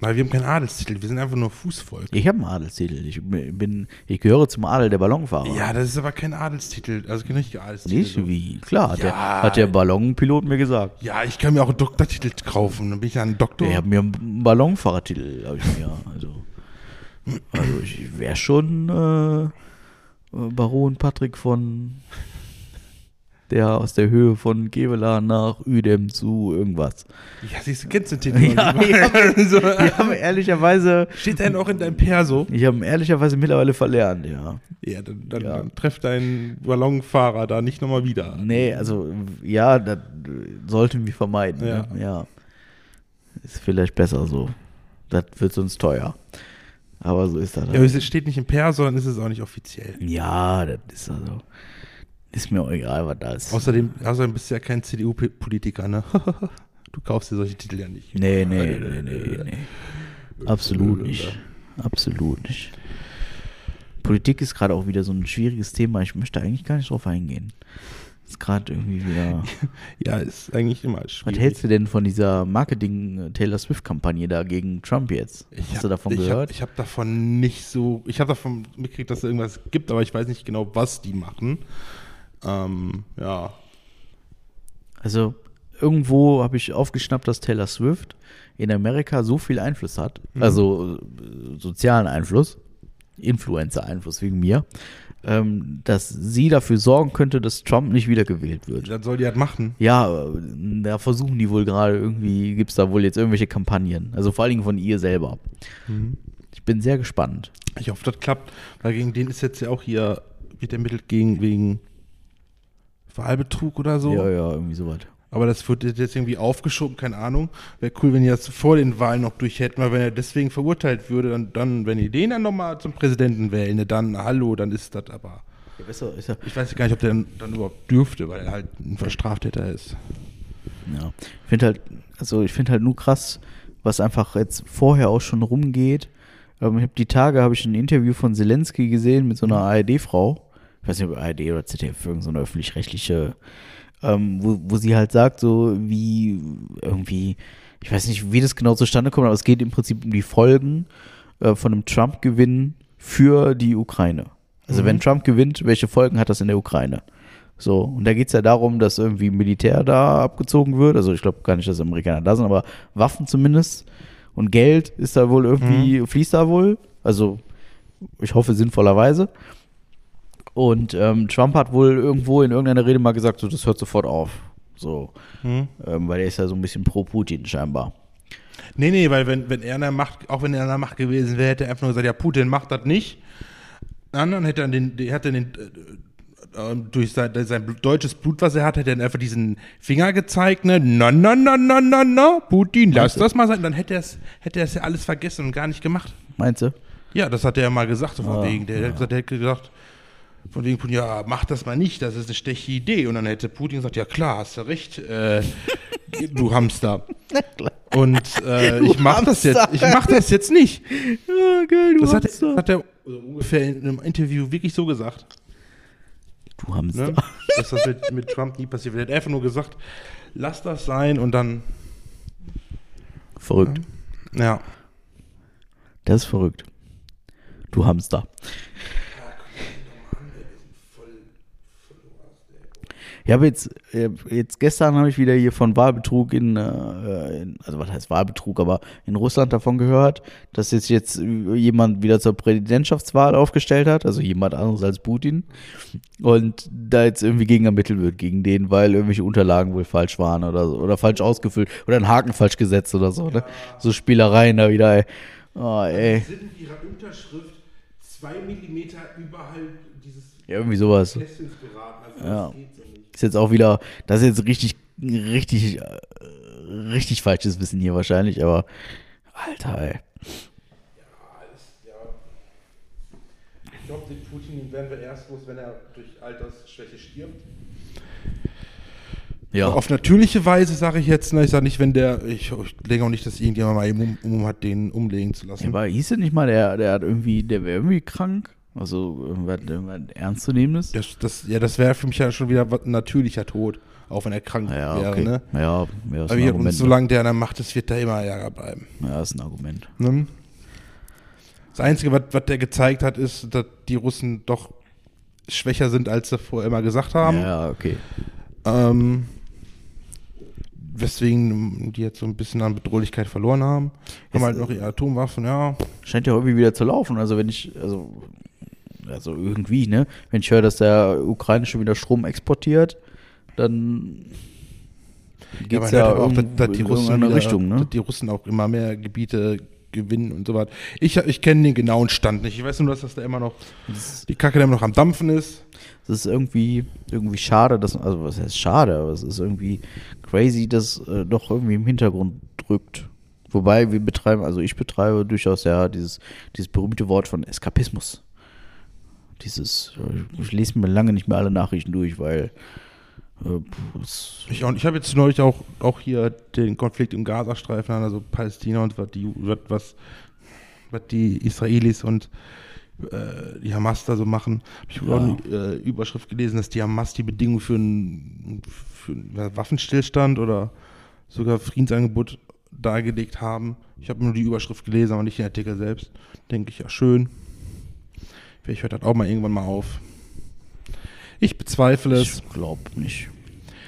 Weil wir haben keinen Adelstitel, wir sind einfach nur Fußvolk. Ich habe einen Adelstitel. Ich bin, ich gehöre zum Adel der Ballonfahrer. Ja, das ist aber kein Adelstitel, also kein richtiger Adelstitel. Nicht so. wie? Klar, hat, Ja. der, hat der Ballonpilot mir gesagt. Ja, ich kann mir auch einen Doktortitel kaufen, dann bin ich ja ein Doktor. Ich habe mir einen Ballonfahrertitel, habe ich mir. Also, also ich wäre schon äh, äh, Baron Patrick von der aus der Höhe von Gevela nach Uedem zu irgendwas. Ja, siehst du, kennst du den Titel Ja, so, Wir haben ehrlicherweise, Steht denn auch in deinem Perso? ich habe ehrlicherweise mittlerweile verlernt, ja. Ja, dann, dann, Ja. dann treff deinen Ballonfahrer da nicht nochmal wieder. Nee, also ja, das sollten wir vermeiden. Ja. Ja. Ne? ja. Ist vielleicht besser so. Das wird sonst teuer. Aber so ist das. Ja, halt. es steht nicht im Perso, dann ist es auch nicht offiziell. Ja, das ist also. Ist mir auch egal, was da ist. Außerdem, außerdem bist du ja kein CDU-Politiker, ne? du kaufst dir solche Titel ja nicht. Nee, nee, nee, nee, nee. Absolut nicht. Absolut nicht. Politik ist gerade auch wieder so ein schwieriges Thema. Ich möchte eigentlich gar nicht drauf eingehen. Ist gerade irgendwie wieder. Ja, ist eigentlich immer Was schwierig. hältst du denn von dieser Marketing-Taylor Swift-Kampagne da gegen Trump jetzt? Hast hab, du davon ich gehört? Hab, ich habe davon nicht so. Ich habe davon mitgekriegt, dass es irgendwas gibt, aber ich weiß nicht genau, was die machen. Ähm, ja. Also irgendwo habe ich aufgeschnappt, dass Taylor Swift in Amerika so viel Einfluss hat, Mhm. also äh, sozialen Einfluss, Influencer-Einfluss wegen mir, ähm, dass sie dafür sorgen könnte, dass Trump nicht wiedergewählt wird. Dann soll die halt machen. Ja, äh, da versuchen die wohl gerade irgendwie, gibt es da wohl jetzt irgendwelche Kampagnen. Also vor allen Dingen von ihr selber. Ich bin sehr gespannt. Ich hoffe, das klappt, weil gegen den ist jetzt ja auch hier, wird ermittelt gegen, wegen Wahlbetrug oder so. Ja, ja, irgendwie sowas. Aber das wird jetzt irgendwie aufgeschoben, keine Ahnung. Wäre cool, wenn die das vor den Wahlen noch durch hätten, weil wenn er deswegen verurteilt würde, dann, dann wenn die den dann nochmal zum Präsidenten wählen, ne, dann hallo, dann ist das aber. Ja, besser ist ja. Ich weiß gar nicht, ob der dann, dann überhaupt dürfte, weil er halt ein Verstraftäter ist. Ja, ich finde halt, also ich finde halt nur krass, was einfach jetzt vorher auch schon rumgeht. Ähm, ich habe die Tage habe ich ein Interview von Zelensky gesehen mit so einer ARD-Frau. Ich weiß nicht, ob ARD oder ZDF, irgendeine so eine öffentlich-rechtliche, ähm, wo, wo sie halt sagt, so wie irgendwie, ich weiß nicht, wie das genau zustande kommt, aber es geht im Prinzip um die Folgen äh, von einem Trump-Gewinn für die Ukraine. Also wenn Trump gewinnt, welche Folgen hat das in der Ukraine? So, und da geht's ja darum, dass irgendwie Militär da abgezogen wird. Also ich glaube gar nicht, dass Amerikaner da sind, aber Waffen zumindest. Und Geld ist da wohl irgendwie, fließt da wohl. Also ich hoffe sinnvollerweise. Und ähm, Trump hat wohl irgendwo in irgendeiner Rede mal gesagt, so, das hört sofort auf. So, ähm, weil er ist ja so ein bisschen pro Putin scheinbar. Nee, nee, weil wenn, wenn er in der Macht, auch wenn er in der Macht gewesen wäre, hätte er einfach nur gesagt, ja, Putin macht das nicht. Dann, hätte er den, hätte den, äh, äh, durch sein, sein deutsches Blut, was er hat, hätte er einfach diesen Finger gezeigt, ne, na, na, na, na, na, na, Putin, lass das mal sein. Dann hätte er es, hätte er es ja alles vergessen und gar nicht gemacht. Meinst du? Ja, das hat er ja mal gesagt, so von Ah, wegen, der, hat gesagt, der hätte gesagt, von wegen Putin, ja, mach das mal nicht, das ist eine schlechte Idee. Und dann hätte Putin gesagt, ja klar, hast du recht, äh, du Hamster. Und äh, ich mach das jetzt, Hamster. ich mach das jetzt nicht. Ja, geil, du Das hat, Hamster. hat er ungefähr in einem Interview wirklich so gesagt. du Hamster. Ne? Dass das mit, mit Trump nie passiert wird. Er hat einfach nur gesagt, lass das sein und dann, Verrückt. ja. Das ist verrückt. Du Hamster. Ich habe jetzt, äh, jetzt gestern habe ich wieder hier von Wahlbetrug in, äh, in, also was heißt Wahlbetrug, aber in Russland davon gehört, dass jetzt jetzt jemand wieder zur Präsidentschaftswahl aufgestellt hat, also jemand anderes als Putin und da jetzt irgendwie gegen ermittelt wird gegen den, weil irgendwelche Unterlagen wohl falsch waren oder so, oder falsch ausgefüllt oder ein Haken falsch gesetzt oder so, ne? So Spielereien da wieder, ey. Oh, ey. sind in ihrer Unterschrift zwei Millimeter überhalb dieses Ja, irgendwie sowas. Kästchens geraten. Also Ja. das geht so. Ist jetzt auch wieder, das ist jetzt richtig, richtig, äh, richtig falsches Wissen hier wahrscheinlich, aber Alter, ey. Ich glaube, den Putin den werden wir erst los, wenn er durch Altersschwäche stirbt. Ja, Auf natürliche Weise sage ich jetzt, ne, ich sage nicht, wenn der, ich, ich denke auch nicht, dass irgendjemand mal eben um, um hat, den umlegen zu lassen. aber hieß es nicht mal, der, der hat irgendwie, der wäre irgendwie krank? Also irgendwas, irgendwas Ernstzunehmendes? Das, das, ja, das wäre für mich ja schon wieder ein natürlicher Tod, auch wenn er krank Ja, wäre. okay. Ne? Ja, ja, ist Aber ein Argument. solange der an der Macht ist, wird da immer Ärger bleiben. ja, ist ein Argument. Ne? Das Einzige, was, was der gezeigt hat, ist, dass die Russen doch schwächer sind, als sie vorher immer gesagt haben. Ja, okay. Ähm, weswegen die jetzt so ein bisschen an Bedrohlichkeit verloren haben. Haben halt noch ihre Atomwaffen, ja. Scheint ja irgendwie wieder zu laufen. Also wenn ich, also, also irgendwie, ne? Wenn ich höre, dass der Ukraine schon wieder Strom exportiert, dann geht's man ja, aber auch, dass, dass die in Russen wieder, Richtung, ne? dass die Russen auch immer mehr Gebiete gewinnen und so weiter. Ich, ich kenne den genauen Stand nicht. Ich weiß nur, dass das da immer noch, die Kacke da immer noch am Dampfen ist. Es ist irgendwie, irgendwie schade, dass, also was heißt schade, aber es ist irgendwie crazy, dass äh, doch irgendwie im Hintergrund drückt. Wobei wir betreiben, also ich betreibe durchaus ja dieses, dieses berühmte Wort von Eskapismus. Dieses, äh, ich lese mir lange nicht mehr alle Nachrichten durch, weil äh, Ich, auch- ich habe jetzt neulich auch, auch hier den Konflikt im Gazastreifen, also Palästina und was die, was, was, die Israelis und äh, die Hamas da so machen. Ich habe Ja. auch eine äh, Überschrift gelesen, dass die Hamas die Bedingungen für einen, für Waffenstillstand oder sogar Friedensangebot dargelegt haben. Ich habe nur die Überschrift gelesen, aber nicht den Artikel selbst. Denke ich, ja, schön. Vielleicht hört das auch mal irgendwann mal auf. Ich bezweifle es. ich glaube nicht.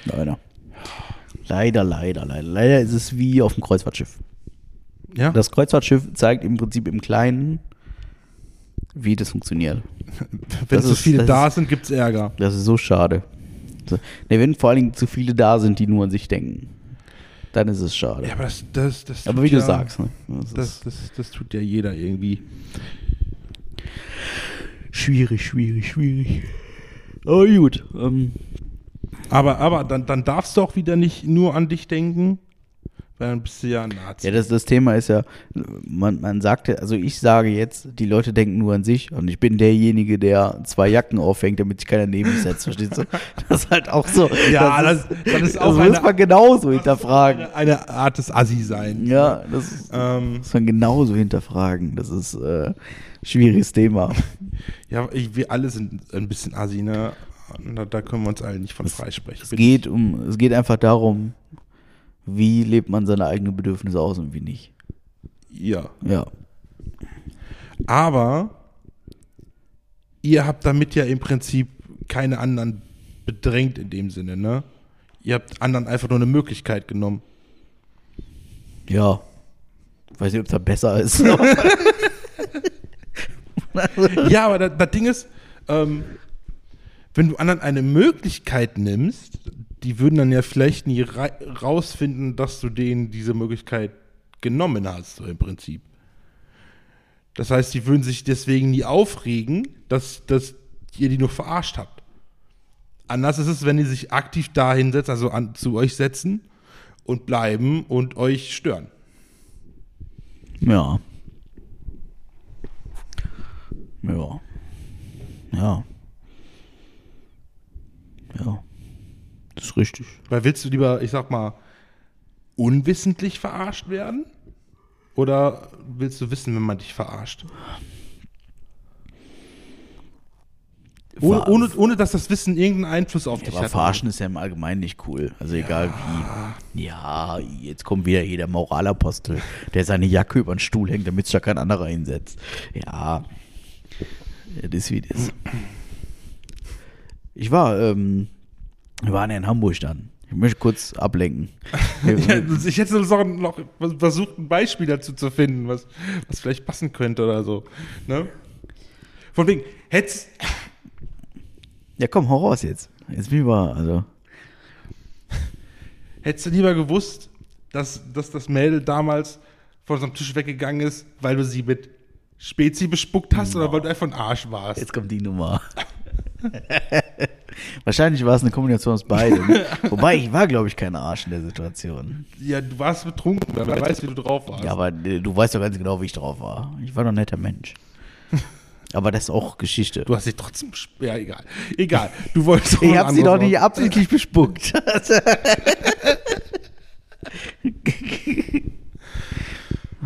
Leider. Leider, leider, leider. Leider ist es wie auf dem Kreuzfahrtschiff. Ja? Das Kreuzfahrtschiff zeigt im Prinzip im Kleinen Wie das funktioniert. Wenn Das zu ist- viele da ist- sind, gibt es Ärger. Das ist so schade. So. Ne, wenn vor allen Dingen zu viele da sind, die nur an sich denken, dann ist es schade. Ja, aber das, das, das aber wie du ja, sagst, ne? Das, Das, das, das tut ja jeder irgendwie. schwierig, schwierig, schwierig. Aber gut. Ähm, Aber, aber dann, dann darfst du auch wieder nicht nur an dich denken, dann bist du ja ein Nazi. ja, das, das Thema ist ja, man, man sagt ja, also ich sage jetzt, die Leute denken nur an sich und ich bin derjenige, der zwei Jacken aufhängt, damit sich keiner neben mich setzt, verstehst du? Das ist halt auch so. Ja, das, das- das ist das auch muss eine- man genauso hinterfragen. eine, eine Art des Assi sein. Ja, das ist, Ähm, muss man genauso hinterfragen. Das ist äh, schwieriges Thema. ja, ich, wir alle sind ein bisschen Assi, ne? Da, da können wir uns alle nicht von freisprechen. Es geht um, es geht einfach darum, wie lebt man seine eigenen Bedürfnisse aus und wie nicht. Ja. Ja. Aber ihr habt damit ja im Prinzip keine anderen bedrängt in dem Sinne, ne? Ihr habt anderen einfach nur eine Möglichkeit genommen. Ja. Weiß nicht, ob das besser ist. Ja, aber das, das Ding ist, ähm, wenn du anderen eine Möglichkeit nimmst, die würden dann ja vielleicht nie rausfinden, dass du denen diese Möglichkeit genommen hast, so im Prinzip. Das heißt, die würden sich deswegen nie aufregen, dass, dass ihr die nur verarscht habt. Anders ist es, wenn die sich aktiv da hinsetzen, also an, zu euch setzen und bleiben und euch stören. ja. Ja. Ja. Ja. Das ist richtig. Weil willst du lieber, ich sag mal, unwissentlich verarscht werden? Oder willst du wissen, wenn man dich verarscht? Ohne, ohne, ohne dass das Wissen irgendeinen Einfluss auf dich Aber hat. verarschen ist ja im Allgemeinen nicht cool. Also egal wie. Ja, jetzt kommt wieder hier der Moralapostel, der seine Jacke über den Stuhl hängt, damit sich da kein anderer hinsetzt. Ja. Das ist wie das. Ich war, ähm, wir waren ja in Hamburg dann. Ich möchte kurz ablenken. Ja, ich hätte noch, noch versucht, ein Beispiel dazu zu finden, was, was vielleicht passen könnte oder so. Ne? Von wegen, hättest, ja, komm, hau raus jetzt. Jetzt bin ich mal, also. hättest du lieber gewusst, dass, dass das Mädel damals von unserem Tisch weggegangen ist, weil du sie mit Spezi bespuckt hast oder weil du einfach ein Arsch warst? Jetzt kommt die Nummer. Wahrscheinlich war es eine Kombination aus beidem. Wobei, ich war, glaube ich, kein Arsch in der Situation. Ja, du warst betrunken, wer weiß, wie du drauf warst. Ja, aber äh, du weißt doch ganz genau, wie ich drauf war. Ich war doch ein netter Mensch. Aber das ist auch Geschichte. du hast dich trotzdem. Ja, egal. Egal. Du wolltest Ich habe sie doch nicht absichtlich bespuckt.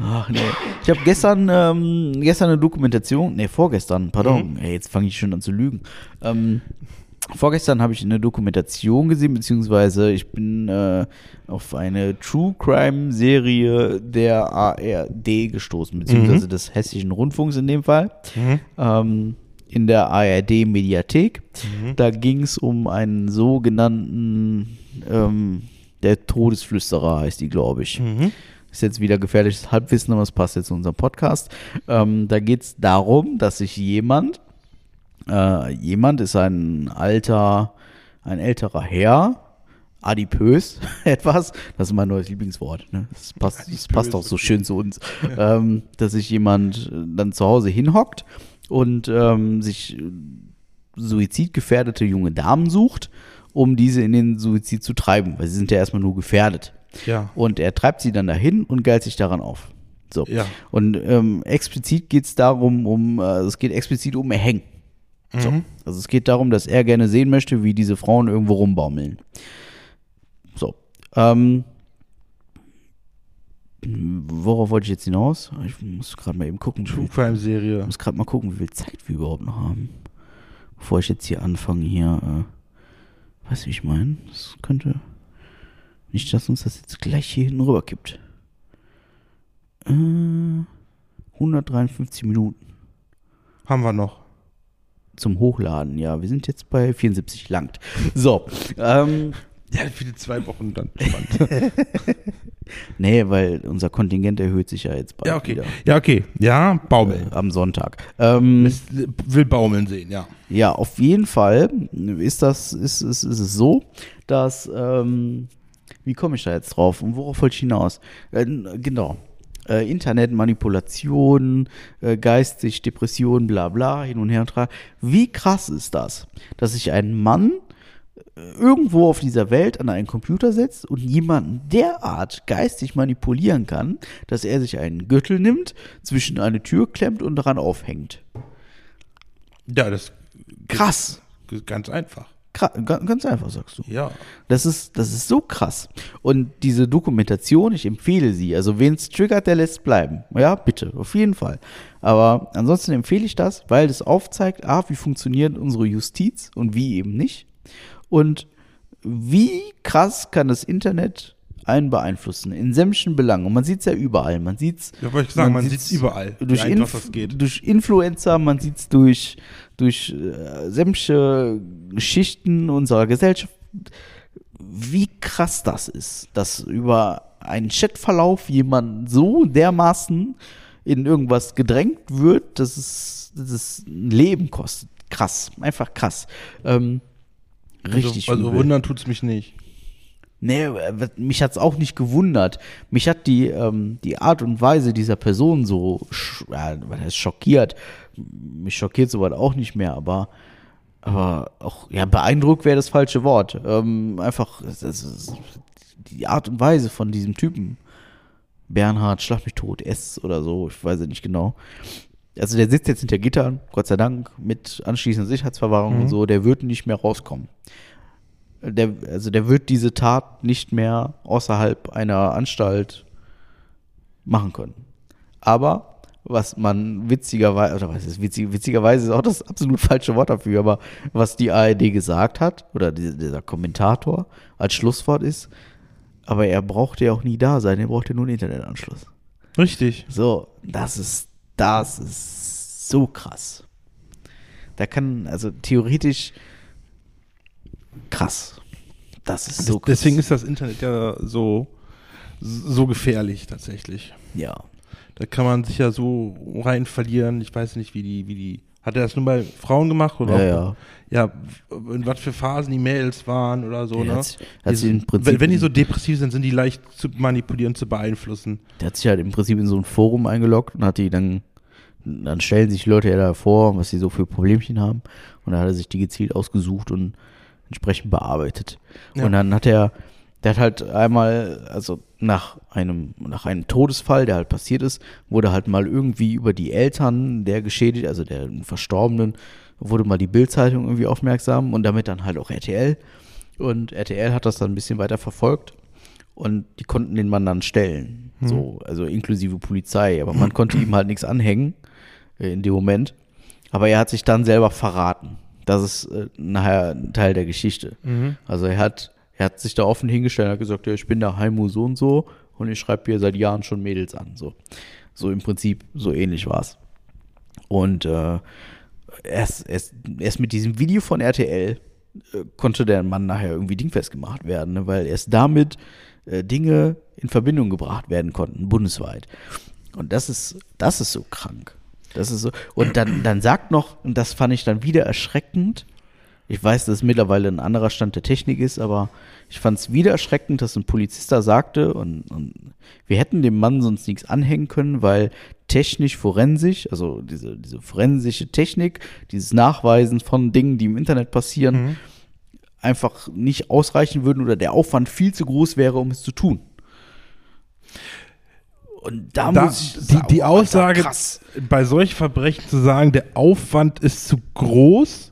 Ach nee. Ich habe gestern, ähm, gestern eine Dokumentation, nee, vorgestern, pardon, ey, jetzt fange ich schon an zu lügen. Ähm, vorgestern habe ich eine Dokumentation gesehen, beziehungsweise ich bin äh, auf eine True Crime Serie der ARD gestoßen, beziehungsweise des Hessischen Rundfunks in dem Fall. Ähm, in der ARD Mediathek. Da ging es um einen sogenannten, ähm, der Todesflüsterer heißt die, glaube ich. Ist jetzt wieder gefährliches Halbwissen, aber es passt jetzt zu unserem Podcast. Ähm, da geht es darum, dass sich jemand, äh, jemand ist ein alter, ein älterer Herr, adipös etwas, das ist mein neues Lieblingswort, ne? das, passt, das passt auch so schön zu uns, ähm, dass sich jemand dann zu Hause hinhockt und ähm, sich äh, suizidgefährdete junge Damen sucht, um diese in den Suizid zu treiben, weil sie sind ja erstmal nur gefährdet. Ja. Und er treibt sie dann dahin und geilt sich daran auf. So. Ja. Und ähm, explizit geht es darum, um, äh, es geht explizit um Erhängen. So. Also es geht darum, dass er gerne sehen möchte, wie diese Frauen irgendwo rumbaumeln. So. Ähm, worauf wollte ich jetzt hinaus? Ich muss gerade mal eben gucken. True Ich Crime Serie. muss gerade mal gucken, wie viel Zeit wir überhaupt noch haben. Bevor ich jetzt hier anfange, hier, äh, weißt du, wie ich meine? Das könnte. Nicht, dass uns das jetzt gleich hier hinten rüber kippt. Äh, 153 Minuten Haben wir noch. zum Hochladen. Ja, wir sind jetzt bei 74 langt. So, ähm, Ja, für die zwei Wochen dann spannend. Nee, weil unser Kontingent erhöht sich ja jetzt bald Ja, okay. wieder. Ja, okay. Ja, baumeln. Am Sonntag. Ähm, will baumeln sehen, ja. Ja, auf jeden Fall ist das, ist, ist, ist es so, dass, ähm, wie komme ich da jetzt drauf und worauf wollte ich hinaus? Äh, genau. Äh, Internetmanipulation, äh, geistig, Depression, bla bla, hin und her und tra. Wie krass ist das, dass sich ein Mann äh, irgendwo auf dieser Welt an einen Computer setzt und jemanden derart geistig manipulieren kann, dass er sich einen Gürtel nimmt, zwischen eine Tür klemmt und daran aufhängt. Ja, das Krass. ist ganz einfach. Ganz einfach, sagst du. Ja. Das ist, das ist so krass. Und diese Dokumentation, ich empfehle sie. Also, wen es triggert, der lässt bleiben. Ja, bitte, auf jeden Fall. Aber ansonsten empfehle ich das, weil das aufzeigt, A, wie funktioniert unsere Justiz und wie eben nicht. Und wie krass kann das Internet einen beeinflussen in sämtlichen Belangen. Und man sieht es ja überall. Man sieht es Ja, wollte ich sagen, man sieht's sieht's überall, wie Durch, Inf durch Influencer, man sieht es durch, durch äh, sämtliche Schichten unserer Gesellschaft. Wie krass das ist, dass über einen Chatverlauf jemand so dermaßen in irgendwas gedrängt wird, dass es, dass es ein Leben kostet. Krass, einfach krass. Ähm, richtig. Also, also wundern tut's mich nicht. Nee, äh, mich hat's auch nicht gewundert. Mich hat die, ähm, die Art und Weise dieser Person so, ja, was heißt schockiert. Mich schockiert sowas auch nicht mehr, aber, aber auch, ja, beeindruckt wäre das falsche Wort. Ähm, einfach, es ist die Art und Weise von diesem Typen. Bernhard, schlag mich tot, S oder so, ich weiß es nicht genau. Also der sitzt jetzt hinter Gittern, Gott sei Dank, mit anschließender Sicherheitsverwahrung und so, der wird nicht mehr rauskommen der, also der wird diese Tat nicht mehr außerhalb einer Anstalt machen können. Aber was man witzigerweise, oder was ist witzig, witzigerweise ist auch das absolut falsche Wort dafür, aber was die ARD gesagt hat, oder die, dieser Kommentator als Schlusswort ist, aber er brauchte ja auch nie da sein, er brauchte nur einen Internetanschluss. Richtig. So, das ist, das ist so krass. Da kann, also theoretisch krass. Das ist so krass. Deswegen ist das Internet ja so, so gefährlich tatsächlich. ja. Da kann man sich ja so rein verlieren. Ich weiß nicht, wie die, wie die. Hat er das nur bei Frauen gemacht oder? Ja, auch- ja. In was für Phasen die Mails waren oder so, Ja, ne? hat hat sich im Prinzip- wenn, wenn die so depressiv sind, sind die leicht zu manipulieren, zu beeinflussen. Der hat sich halt im Prinzip in so ein Forum eingeloggt und hat die dann, dann stellen sich Leute ja da vor, was sie so für Problemchen haben. Und da hat er sich die gezielt ausgesucht und entsprechend bearbeitet. Ja. Und dann hat er, der hat halt einmal, also nach einem, nach einem Todesfall, der halt passiert ist, wurde halt mal irgendwie über die Eltern der geschädigt, also der Verstorbenen, wurde mal die Bildzeitung irgendwie aufmerksam und damit dann halt auch RTL. Und RTL hat das dann ein bisschen weiter verfolgt und die konnten den Mann dann stellen. So, also inklusive Polizei. Aber man konnte ihm halt nichts anhängen äh, in dem Moment. Aber er hat sich dann selber verraten. Das ist äh, nachher ein Teil der Geschichte. Also er hat, er hat sich da offen hingestellt und hat gesagt, ja, ich bin der Heimu so und so und ich schreibe hier seit Jahren schon Mädels an. So, so im Prinzip, so ähnlich war's. Und äh, erst, erst, erst mit diesem Video von RTL äh, konnte der Mann nachher irgendwie dingfest gemacht werden, ne? weil erst damit äh, Dinge in Verbindung gebracht werden konnten, bundesweit. Und das ist, das ist so krank. Das ist so. Und dann, dann sagt noch, und das fand ich dann wieder erschreckend, ich weiß, dass es mittlerweile ein anderer Stand der Technik ist, aber ich fand es wieder erschreckend, dass ein Polizist da sagte, und, und wir hätten dem Mann sonst nichts anhängen können, weil technisch, forensisch, also diese, diese forensische Technik, dieses Nachweisen von Dingen, die im Internet passieren, einfach nicht ausreichen würden oder der Aufwand viel zu groß wäre, um es zu tun. Und da, Da, muss ich die, sagen, die Alter, Aussage, krass. bei solchen Verbrechen zu sagen, der Aufwand ist zu groß,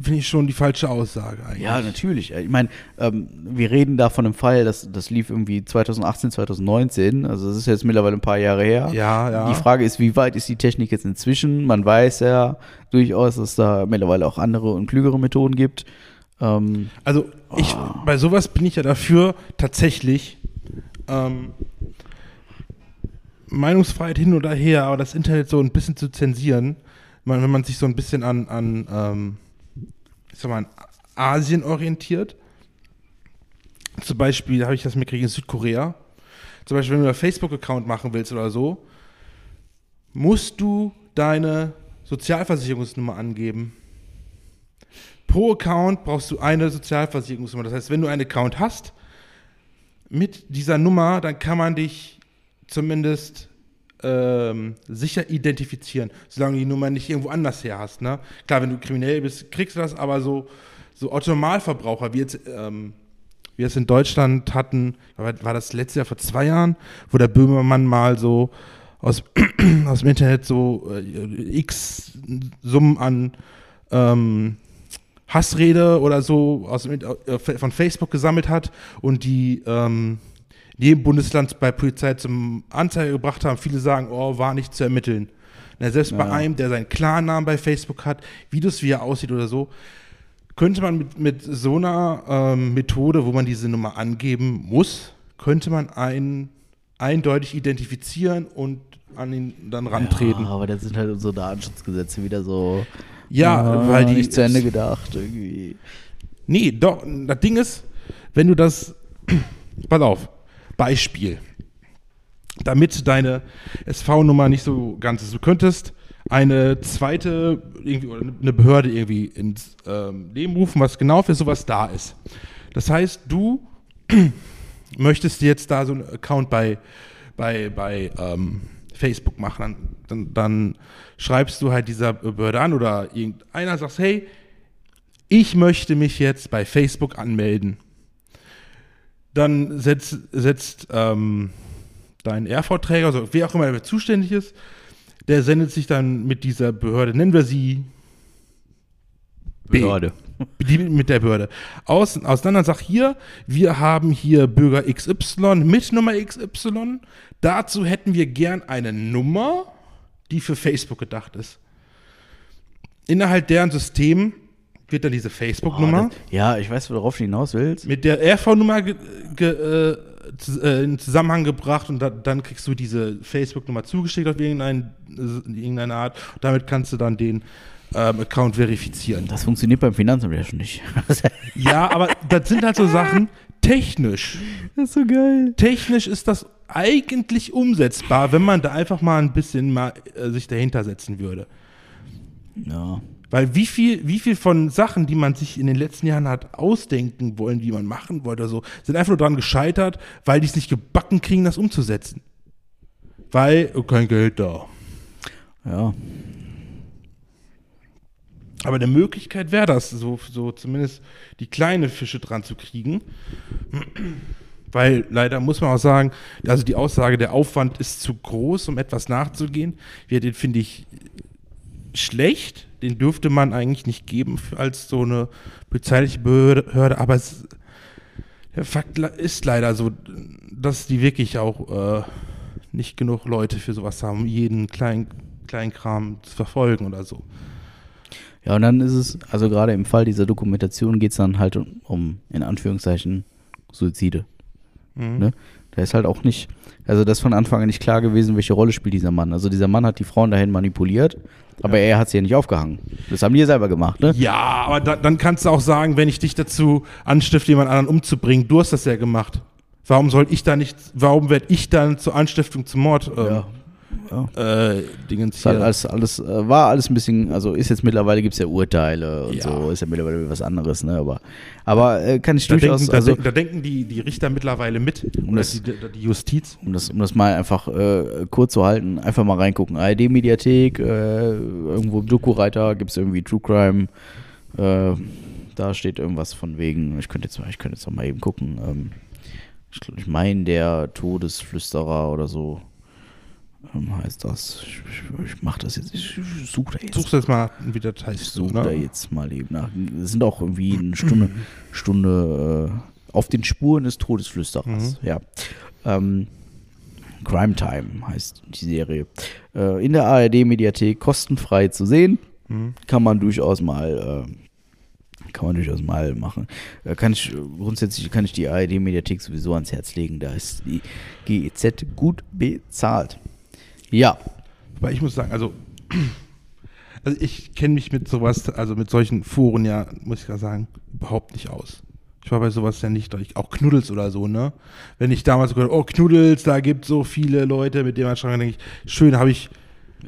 finde ich schon die falsche Aussage eigentlich. Ja, natürlich. Ich meine, ähm, wir reden da von einem Fall, das, das lief irgendwie 2018, 2019. Also das ist jetzt mittlerweile ein paar Jahre her. Ja, ja. Die Frage ist, wie weit ist die Technik jetzt inzwischen? Man weiß ja durchaus, dass da mittlerweile auch andere und klügere Methoden gibt. Ähm, Also ich, Oh. bei sowas bin ich ja dafür tatsächlich ähm, Meinungsfreiheit hin oder her, aber das Internet so ein bisschen zu zensieren, man, wenn man sich so ein bisschen an, an ähm, ich sag mal, an Asien orientiert, zum Beispiel, habe ich das mitgekriegt in Südkorea, zum Beispiel, wenn du einen Facebook-Account machen willst oder so, musst du deine Sozialversicherungsnummer angeben. Pro Account brauchst du eine Sozialversicherungsnummer. Das heißt, wenn du einen Account hast mit dieser Nummer, dann kann man dich zumindest ähm, sicher identifizieren, solange die Nummer nicht irgendwo anders her hast. Ne? Klar, wenn du kriminell bist, kriegst du das, aber so, so Automalverbraucher, wie jetzt ähm, wir es in Deutschland hatten, war das letztes Jahr vor zwei Jahren, wo der Böhmermann mal so aus, aus dem Internet so äh, x Summen an ähm, Hassrede oder so aus, äh, von Facebook gesammelt hat und die ähm, jedem Bundesland bei Polizei zum Anzeige gebracht haben. Viele sagen, oh, war nicht zu ermitteln. Na, selbst ja. bei einem, der seinen Klarnamen bei Facebook hat, Videos, wie er aussieht oder so, könnte man mit, mit so einer ähm, Methode, wo man diese Nummer angeben muss, könnte man einen eindeutig identifizieren und an ihn dann rantreten. Ja, aber das sind halt unsere Datenschutzgesetze wieder so. Ja, äh, weil die nicht zu Ende gedacht irgendwie. Nee, doch, das Ding ist, wenn du das, pass auf, Beispiel, damit deine SV-Nummer nicht so ganz ist, du könntest eine zweite irgendwie oder eine Behörde irgendwie ins ähm, Leben rufen, was genau für sowas da ist. Das heißt, du möchtest jetzt da so einen Account bei, bei, bei ähm, Facebook machen, dann, dann, dann, schreibst du halt dieser Behörde an oder irgendeiner sagt, hey, ich möchte mich jetzt bei Facebook anmelden. Dann setzt, setzt ähm, dein RV-Träger, also wer auch immer dafür zuständig ist, der sendet sich dann mit dieser Behörde, nennen wir sie B. Behörde. Die, mit der Behörde. Aus, auseinander sagt hier, wir haben hier Bürger XY mit Nummer XY. Dazu hätten wir gern eine Nummer, die für Facebook gedacht ist. Innerhalb deren System wird dann diese Facebook-Nummer. Oh, ja, ich weiß, worauf du hinaus willst. Mit der RV-Nummer äh, äh, in Zusammenhang gebracht und da, dann kriegst du diese Facebook-Nummer zugeschickt auf irgendein, irgendeine Art. Damit kannst du dann den ähm, Account verifizieren. Das funktioniert beim Finanzamt ja schon nicht. ja, aber das sind halt so Sachen, technisch. Das ist so geil. Technisch ist das eigentlich umsetzbar, wenn man da einfach mal ein bisschen mal äh, sich dahinter setzen würde. Ja. Weil wie viel, wie viel von Sachen, die man sich in den letzten Jahren hat ausdenken wollen, die man machen wollte, so, sind einfach nur daran gescheitert, weil die es nicht gebacken kriegen, das umzusetzen. Weil oh, kein Geld da. Ja. Aber eine Möglichkeit wäre das, so, so zumindest die kleinen Fische dran zu kriegen. Weil leider muss man auch sagen, also die Aussage, der Aufwand ist zu groß, um etwas nachzugehen. Den finde ich schlecht. Den dürfte man eigentlich nicht geben als so eine polizeiliche Behörde. Aber es, der Fakt ist leider so, dass die wirklich auch äh, nicht genug Leute für sowas haben, jeden kleinen Kleinkram zu verfolgen oder so. Ja, und dann ist es, also gerade im Fall dieser Dokumentation geht es dann halt um, um, in Anführungszeichen, Suizide. Mhm. Ne? Da ist halt auch nicht, also das ist von Anfang an nicht klar gewesen, welche Rolle spielt dieser Mann. Also dieser Mann hat die Frauen dahin manipuliert, aber ja. er hat sie ja nicht aufgehangen. Das haben die ja selber gemacht, ne? Ja, aber da, dann kannst du auch sagen, wenn ich dich dazu anstifte, jemand anderen umzubringen, du hast das ja gemacht. Warum soll ich da nicht, warum werde ich dann zur Anstiftung zum Mord ähm, ja ja. äh, Dingens hier. Alles, alles, äh, war alles ein bisschen, also ist jetzt mittlerweile gibt es ja Urteile und ja. so, ist ja mittlerweile was anderes, ne? Aber, aber äh, kann ich da durchaus. Denken, also, da, da, denken die, die Richter mittlerweile mit, um das, die, die, Justiz. Um das, um das mal einfach äh, kurz zu halten, einfach mal reingucken. ARD-Mediathek, irgendwo im Doku-Reiter gibt es irgendwie True Crime. Da steht irgendwas von wegen, ich könnte jetzt mal, ich könnte jetzt noch mal eben gucken. Ähm, ich, ich meine, der Todesflüsterer oder so heißt das. Ich, ich, ich mache das jetzt. Ich suche da jetzt. Suchst jetzt mal, wie das heißt. Ich suche da jetzt mal eben nach. Es sind auch irgendwie eine Stunde, Stunde äh, auf den Spuren des Todesflüsterers. Mhm. Ja. Ähm, Crime Time heißt die Serie. Äh, in der ARD-Mediathek kostenfrei zu sehen. Mhm. Kann man durchaus mal. Äh, kann man durchaus mal machen. Äh, kann ich, grundsätzlich kann ich die ARD-Mediathek sowieso ans Herz legen. Da ist die GEZ gut bezahlt. Ja. Weil ich muss sagen, also, also ich kenne mich mit sowas, also mit solchen Foren ja, muss ich gerade sagen, überhaupt nicht aus. Ich war bei sowas ja nicht. Auch Knuddels oder so, ne? Wenn ich damals gehört, oh Knuddels, da gibt so viele Leute, mit denen man schon denke ich, schön habe ich,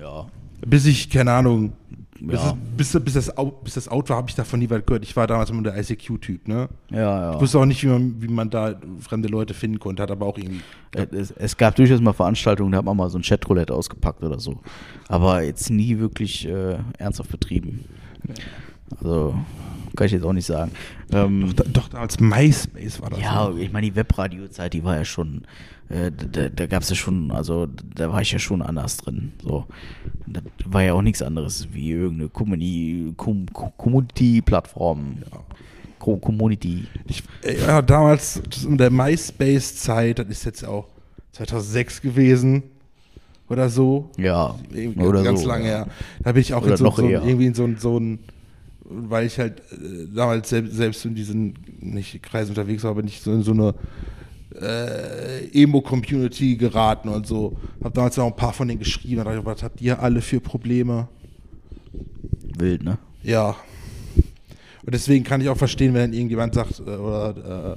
Ja. bis ich, keine Ahnung, Ja. es, bis, bis, das, out, bis das out war, habe ich davon nie was gehört. Ich war damals immer der ICQ-Typ, ne? Ja, ja. Ich wusste auch nicht, wie man, wie man da fremde Leute finden konnte, hat aber auch irgendwie. Es, es gab durchaus mal Veranstaltungen, da hat man mal so ein Chatroulette ausgepackt oder so. Aber jetzt nie wirklich äh, ernsthaft betrieben. Also, kann ich jetzt auch nicht sagen. Ähm, Doch, doch als MySpace war das. ja, ne? ich meine, die Webradio-Zeit, die war ja schon, äh, da, da gab es ja schon, also da war ich ja schon anders drin. So. Das war ja auch nichts anderes wie irgendeine Community- Com- Com- Community-Plattform. Co- Community. Ich, äh, ja, damals in der MySpace-Zeit, das ist jetzt auch 2006 gewesen oder so. Ja, Irgendwie oder ganz so. lange ja. her. Da bin ich auch in so, so, irgendwie in so, ein- so ein, weil ich halt äh, damals selbst, selbst in diesen, nicht Kreisen unterwegs war, bin ich so in so eine äh, Emo-Community geraten und so. Hab damals auch ein paar von denen geschrieben. Da dachte was habt ihr alle für Probleme? Wild, ne? Ja. Und deswegen kann ich auch verstehen, wenn dann irgendjemand sagt, äh, oder, äh,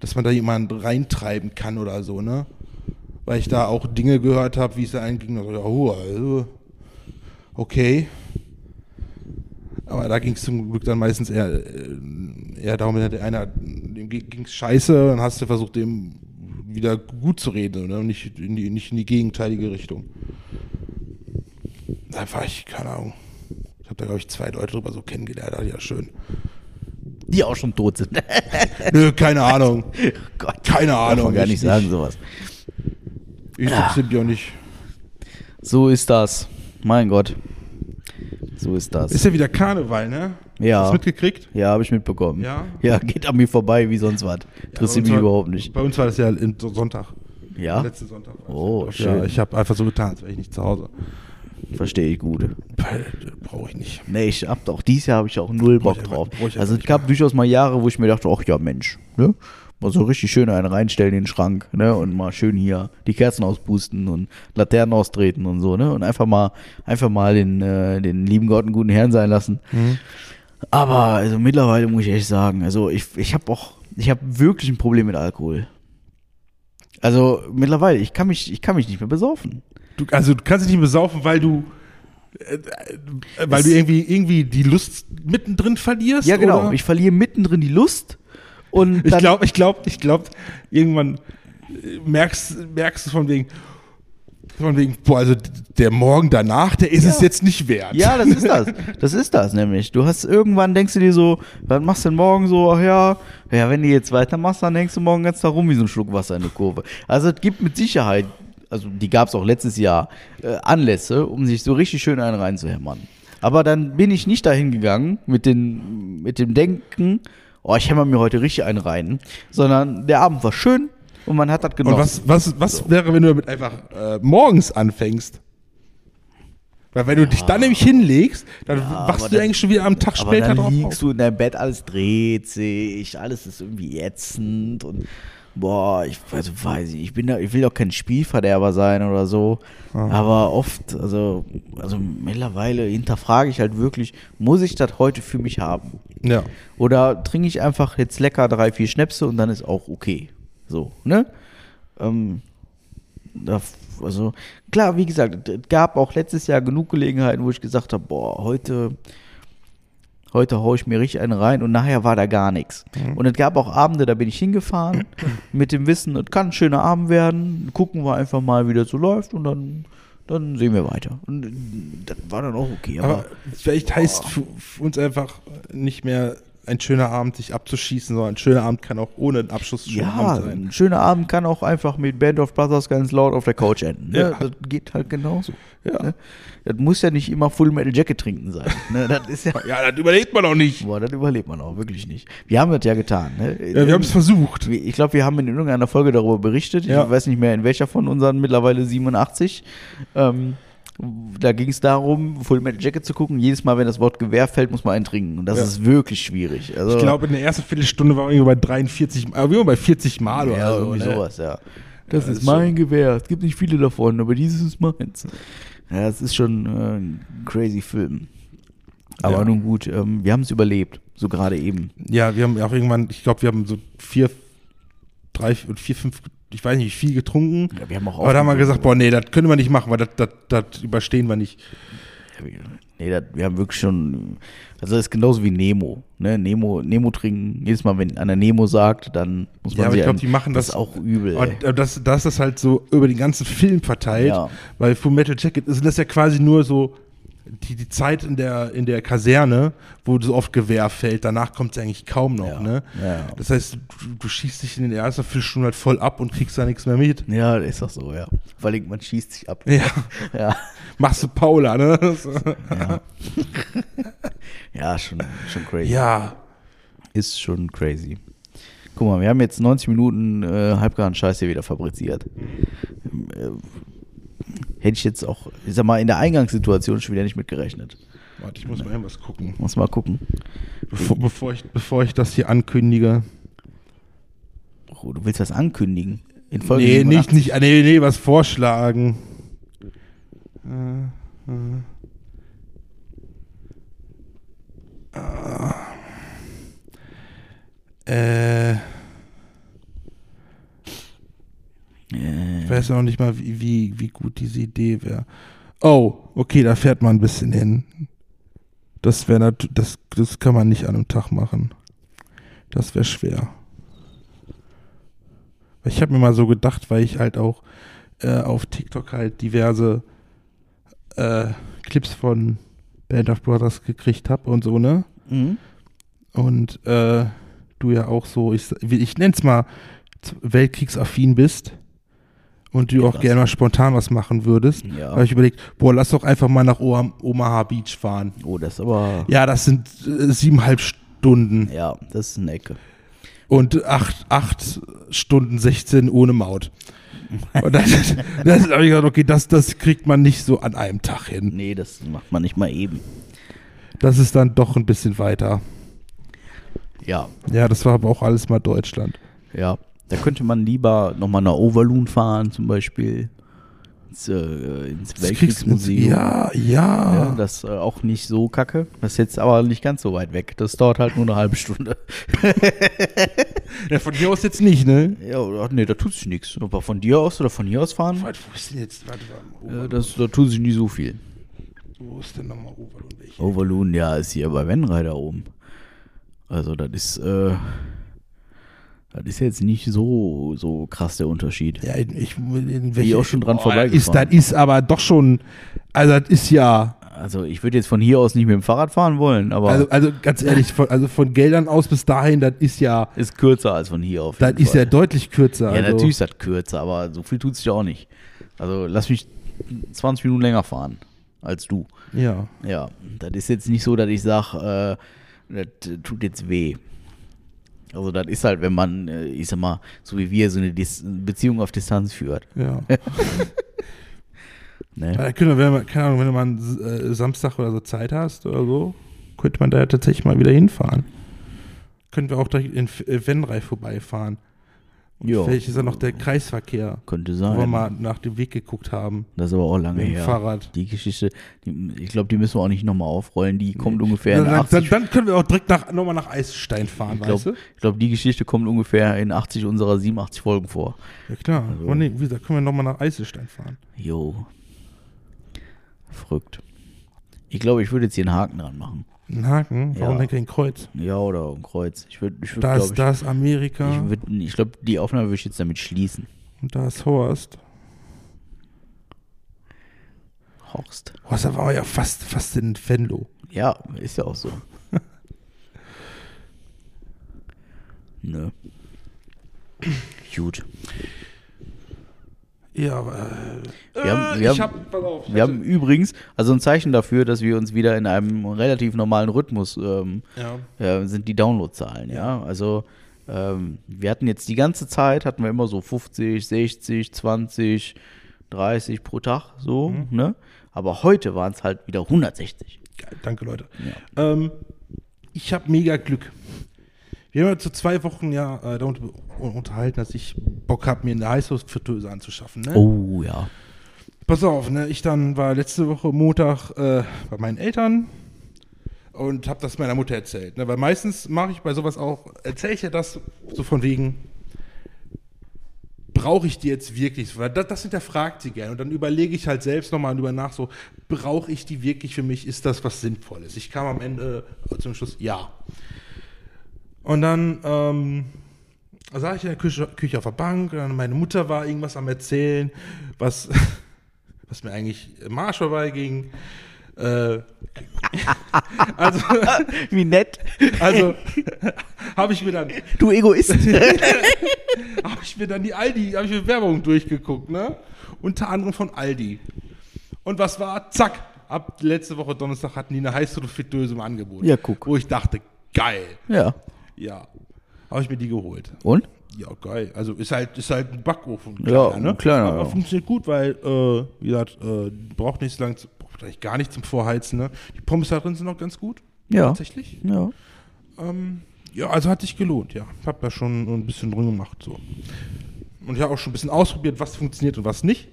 dass man da jemanden reintreiben kann oder so, ne? Weil ich da auch Dinge gehört habe, wie es da einging. Ja, oh, also, okay. Aber da ging es zum Glück dann meistens eher, äh, eher darum, einer, dem ging es scheiße, dann hast du versucht, dem wieder gut zu reden? Und nicht in die, nicht in die gegenteilige Richtung. Da war ich, keine Ahnung. Ich habe da, glaube ich, zwei Leute drüber so kennengelernt. Ich, ja, schön. Die auch schon tot sind. Nö, keine Ahnung. Gott, Keine Ahnung, man gar ich nicht nicht. sagen sowas. Ich Ja. mich auch nicht. So ist das. Mein Gott. So ist das. Ist ja wieder Karneval, ne? Ja. Hast du mitgekriegt? ja, habe ich mitbekommen. Ja? Ja, geht an mir vorbei wie sonst was. Interessiert bei mich war- überhaupt nicht. Bei uns war das ja Sonntag. Ja? Letzten Sonntag. Oh, ja. schön. Ja, ich habe einfach so getan, als wäre ich nicht zu Hause. Verstehe ich gut. Brauche ich nicht. Nee, ich hab auch dieses Jahr habe ich auch null Bock ich drauf. ich Also es gab durchaus mal Jahre, wo ich mir dachte, ach ja Mensch, ne? Mal so richtig schön einen reinstellen in den Schrank, ne? Und mal schön hier die Kerzen auspusten und Laternen austreten und so, ne? Und einfach mal, einfach mal den, äh, den lieben Gott einen guten Herrn sein lassen. Mhm. Aber also mittlerweile muss ich echt sagen, also ich, ich habe auch, ich habe wirklich ein Problem mit Alkohol. Also mittlerweile, ich kann mich, ich kann mich nicht mehr besaufen. Du, also du kannst dich nicht besaufen, weil du äh, äh, weil Es- du irgendwie, irgendwie die Lust mittendrin verlierst? Ja, genau. Oder? Ich verliere mittendrin die Lust und Ich glaube, ich glaube, ich glaube, irgendwann äh, merkst, merkst du von wegen, von wegen, boah, also der Morgen danach, der ist Ja. es jetzt nicht wert. Ja, das ist das. Das ist das nämlich. Du hast irgendwann denkst du dir so, was machst du denn morgen so? Ach ja, ja, wenn du jetzt weitermachst, dann denkst du morgen ganz da rum wie so ein Schluck Wasser in der Kurve. Also es gibt mit Sicherheit, also die gab es auch letztes Jahr, äh, Anlässe, um sich so richtig schön einen reinzuhämmern. Aber dann bin ich nicht dahin gegangen mit, den, mit dem Denken, oh, ich hämmer mir heute richtig einen rein, sondern der Abend war schön und man hat das Und genossen. was, was, was wäre, wenn du damit einfach äh, morgens anfängst? Weil wenn du dich dann nämlich hinlegst, dann aber wachst du dann- eigentlich schon wieder am Tag Aber später dann drauf liegst auf. du in deinem Bett, alles dreht sich, alles ist irgendwie ätzend und boah, ich also weiß ich, ich bin da, ich will auch kein Spielverderber sein oder so, aber oft, also, also mittlerweile hinterfrage ich halt wirklich, muss ich das heute für mich haben? Ja. Oder trinke ich einfach jetzt lecker drei, vier Schnäpse und dann ist auch okay. So, ne? Ähm, da, also, klar, wie gesagt, es gab auch letztes Jahr genug Gelegenheiten, wo ich gesagt habe, boah, heute, heute hau ich mir richtig einen rein und nachher war da gar nichts. Und es gab auch Abende, da bin ich hingefahren mit dem Wissen, es kann ein schöner Abend werden, gucken wir einfach mal, wie das so läuft und dann, dann sehen wir weiter. Und äh, das war dann auch okay. Aber, Aber vielleicht heißt für uns einfach nicht mehr ein schöner Abend, sich abzuschießen, sondern ein schöner Abend kann auch ohne einen Abschluss schon Ja, Abend sein. ein schöner Abend kann auch einfach mit Band of Brothers ganz laut auf der Couch enden. Ne? Ja. Das geht halt genauso. Ja. Ne? Das muss ja nicht immer Full Metal Jacket trinken sein. Ne? Das ist ja. Ja, das überlebt man auch nicht. Boah, das überlebt man auch wirklich nicht. Wir haben das ja getan. Ne? Ja, wir haben es versucht. Ich glaube, wir haben in irgendeiner Folge darüber berichtet. Ich weiß nicht mehr, in welcher von unseren mittlerweile 87. Ähm, da ging es darum, Full Metal Jacket zu gucken. Jedes Mal, wenn das Wort Gewehr fällt, muss man einen trinken. Und das Ja. ist wirklich schwierig. Also, Ich glaube, in der ersten Viertelstunde waren wir irgendwie bei 43, äh, wir waren bei 40 Mal oder Ja, so. irgendwie ne? sowas, ja. Das Ja, ist ist mein Gewehr. Es gibt nicht viele davon, aber dieses ist meins. Ja, es ist schon äh, ein crazy Film. Aber Ja. nun gut, ähm, wir haben es überlebt, so gerade eben. Ja, wir haben auch irgendwann, ich glaube, wir haben so vier, drei, vier, fünf, ich weiß nicht, viel getrunken. Ja, wir haben auch Aber da haben wir gesagt, boah, nee, das können wir nicht machen, weil das, das, das überstehen wir nicht. Nee, das, wir haben wirklich schon, also das ist genauso wie Nemo, ne? Nemo, Nemo trinken. Jedes Mal, wenn einer Nemo sagt, dann muss man Ja, aber ich glaub, an- die machen das- ist auch übel. Ey. das, das ist halt so über den ganzen Film verteilt, Ja. weil Full Metal Jacket ist das ja quasi nur so die, die Zeit in der, in der Kaserne, wo so oft Gewehr fällt, danach kommt es eigentlich kaum noch, Ja. ne? Ja. Das heißt, du, du schießt dich in den ersten Viertelstunde halt voll ab und kriegst da nichts mehr mit. Ja, ist doch so, ja. Vor allem, man schießt sich ab. Ja, Ja, machst du Paula, ne? Ja. ja schon, schon crazy. Ja, Ist schon crazy. Guck mal, wir haben jetzt 90 Minuten äh, halbgaren Scheiß hier wieder fabriziert. Ähm, Äh, hätte ich jetzt auch, ich sag mal, in der Eingangssituation schon wieder nicht mitgerechnet. warte, ich muss mal irgendwas gucken. Muss mal gucken. Bevor, bevor, ich, bevor ich das hier ankündige. Oh, du willst was ankündigen? In Folge nee, 87? nicht, nicht, nee, nee, was vorschlagen. Äh, äh. Äh, Äh, ich weiß noch nicht mal, wie, wie, wie gut diese Idee wäre. Oh, okay, da fährt man ein bisschen hin. Das wäre das, das kann man nicht an einem Tag machen. Das wäre schwer. Ich habe mir mal so gedacht, weil ich halt auch äh, auf TikTok halt diverse äh, Clips von Band of Brothers gekriegt habe und so, ne? mhm. Und äh, du ja auch so, ich, ich nenn's mal, weltkriegsaffin bist und du auch gerne mal spontan was machen würdest, Ja. habe ich überlegt, boah, lass doch einfach mal nach Omaha Beach fahren. Oh, das ist aber. Ja, das sind äh, siebeneinhalb Stunden Ja, das ist eine Ecke. und acht, acht Stunden 16 ohne Maut. Und das, das habe ich gesagt, okay, das, das kriegt man nicht so an einem Tag hin. Nee, das macht man nicht mal eben. Das ist dann doch ein bisschen weiter. Ja, Ja, das war aber auch alles mal Deutschland. ja. Da könnte man lieber nochmal nach Overloon fahren, zum Beispiel. Ins, äh, ins Weltkriegsmuseum. Ja, Ja, ja. das äh, auch nicht so kacke. Das ist jetzt aber nicht ganz so weit weg. Das dauert halt nur eine halbe Stunde. ja von hier aus jetzt nicht, ne? Ja, nee, da tut sich nichts. Aber von dir aus oder von hier aus fahren, Warte, wo ist denn jetzt? Warte, warte, äh, das, da tut sich nicht so viel. wo ist denn nochmal Overloon? Welche? Overloon, ja, ist hier bei Wenreiter oben. Also, das ist, äh, das ist jetzt nicht so, so krass der Unterschied. Ja, in, ich in Bin ich auch schon dran Boah, das ist, vorbeigefahren. das ist aber doch schon, also das ist ja, Also, ich würde jetzt von hier aus nicht mit dem Fahrrad fahren wollen, aber also, also ganz ehrlich, von, also von Geldern aus bis dahin, das ist ja, ist kürzer als von hier auf. das ist ja deutlich kürzer. Ja, also. natürlich ist das kürzer, aber so viel tut sich ja auch nicht. Also, lass mich 20 Minuten länger fahren als du. Ja. Ja, das ist jetzt nicht so, dass ich sage, äh, das tut jetzt weh. Also das ist halt, wenn man, äh, ich sag mal, so wie wir, so eine Dis Beziehung auf Distanz führt. Ja. Ne? Wir, wenn man, keine Ahnung, wenn du mal einen äh, Samstag oder so Zeit hast oder so, könnte man da ja tatsächlich mal wieder hinfahren. Können wir auch direkt in Wenrei vorbeifahren. Jo, Vielleicht ist ja noch der Kreisverkehr, könnte wo wir sein. mal nach dem Weg geguckt haben. Das ist aber auch lange Mit dem her. Fahrrad. Die Geschichte, die, ich glaube, die müssen wir auch nicht nochmal aufrollen. Die kommt ungefähr Dann, in dann, 80. dann, dann können wir auch direkt nach, nochmal nach Eisstein fahren, ich weißt du? glaube, glaub, die Geschichte kommt ungefähr in 80 unserer 87 Folgen vor. Ja klar. Also- Oh, nee, wie gesagt, können wir nochmal nach Eiselstein fahren. Jo. Verrückt. Ich glaube, ich würde jetzt hier einen Haken dran machen. Ein Haken? Warum Ja. denn kein Kreuz? Ja, oder ein Kreuz. Ich würde, ich würde, Da ist, ich, da ist Amerika Ich, würd- ich glaube, die Aufnahme würde ich jetzt damit schließen. und da ist Horst. Horst. Horst, wir ja fast, fast in Venlo. Ja, ist ja auch so. Nö. Gut. Ja, aber. Äh, Wir haben- äh, wir ich haben- hab, pass auf. Wir haben übrigens, also ein Zeichen dafür, dass wir uns wieder in einem relativ normalen Rhythmus ähm, ja. äh, sind die Downloadzahlen, ja. Also ähm, wir hatten jetzt die ganze Zeit, hatten wir immer so 50, 60, 20, 30 pro Tag, so, Mhm. ne? Aber heute waren es halt wieder 160. Geil, danke, Leute. Ja. Ähm, ich habe mega Glück. Wir haben ja zu zwei Wochen ja äh, darunter unterhalten, dass ich Bock habe, mir eine Heißluftfritteuse anzuschaffen. Ne? Oh ja. Pass auf, ne? Ich dann war letzte Woche Montag äh, bei meinen Eltern. und habe das meiner Mutter erzählt. Ne? Weil meistens mache ich bei sowas auch, erzähle ich ja das so von wegen, brauche ich die jetzt wirklich? Weil das, das hinterfragt sie gerne. Und dann überlege ich halt selbst nochmal über nach, so, brauche ich die wirklich für mich? Ist das was Sinnvolles? Ich kam am Ende zum Schluss, ja. Und dann ähm, saß ich in der Küche, Küche auf der Bank und dann meine Mutter war irgendwas am Erzählen, was, was mir eigentlich im Arsch vorbeiging. Äh, also, Wie nett. also habe ich mir dann Du Egoist. habe ich mir dann die Aldi, habe ich mir Werbung durchgeguckt, ne? Unter anderem von Aldi. Und was war? Zack. Ab letzte Woche Donnerstag hatten die eine Heißluftfritteuse im Angebot. Ja, guck. Wo ich dachte, geil. ja. Ja. Habe ich mir die geholt. Und? Ja, geil. Also ist halt, ist halt ein Backofen. Ja, ein kleiner, Aber ja. funktioniert gut, weil, äh, wie gesagt, äh, braucht nicht so lange, zu- braucht eigentlich gar nicht zum Vorheizen, ne? Die Pommes da drin sind auch ganz gut. Ja. Tatsächlich. Ja. Ähm, ja, also hat sich gelohnt, ja. Hab da schon ein bisschen drin gemacht, so. Und ich habe auch schon ein bisschen ausprobiert, was funktioniert und was nicht.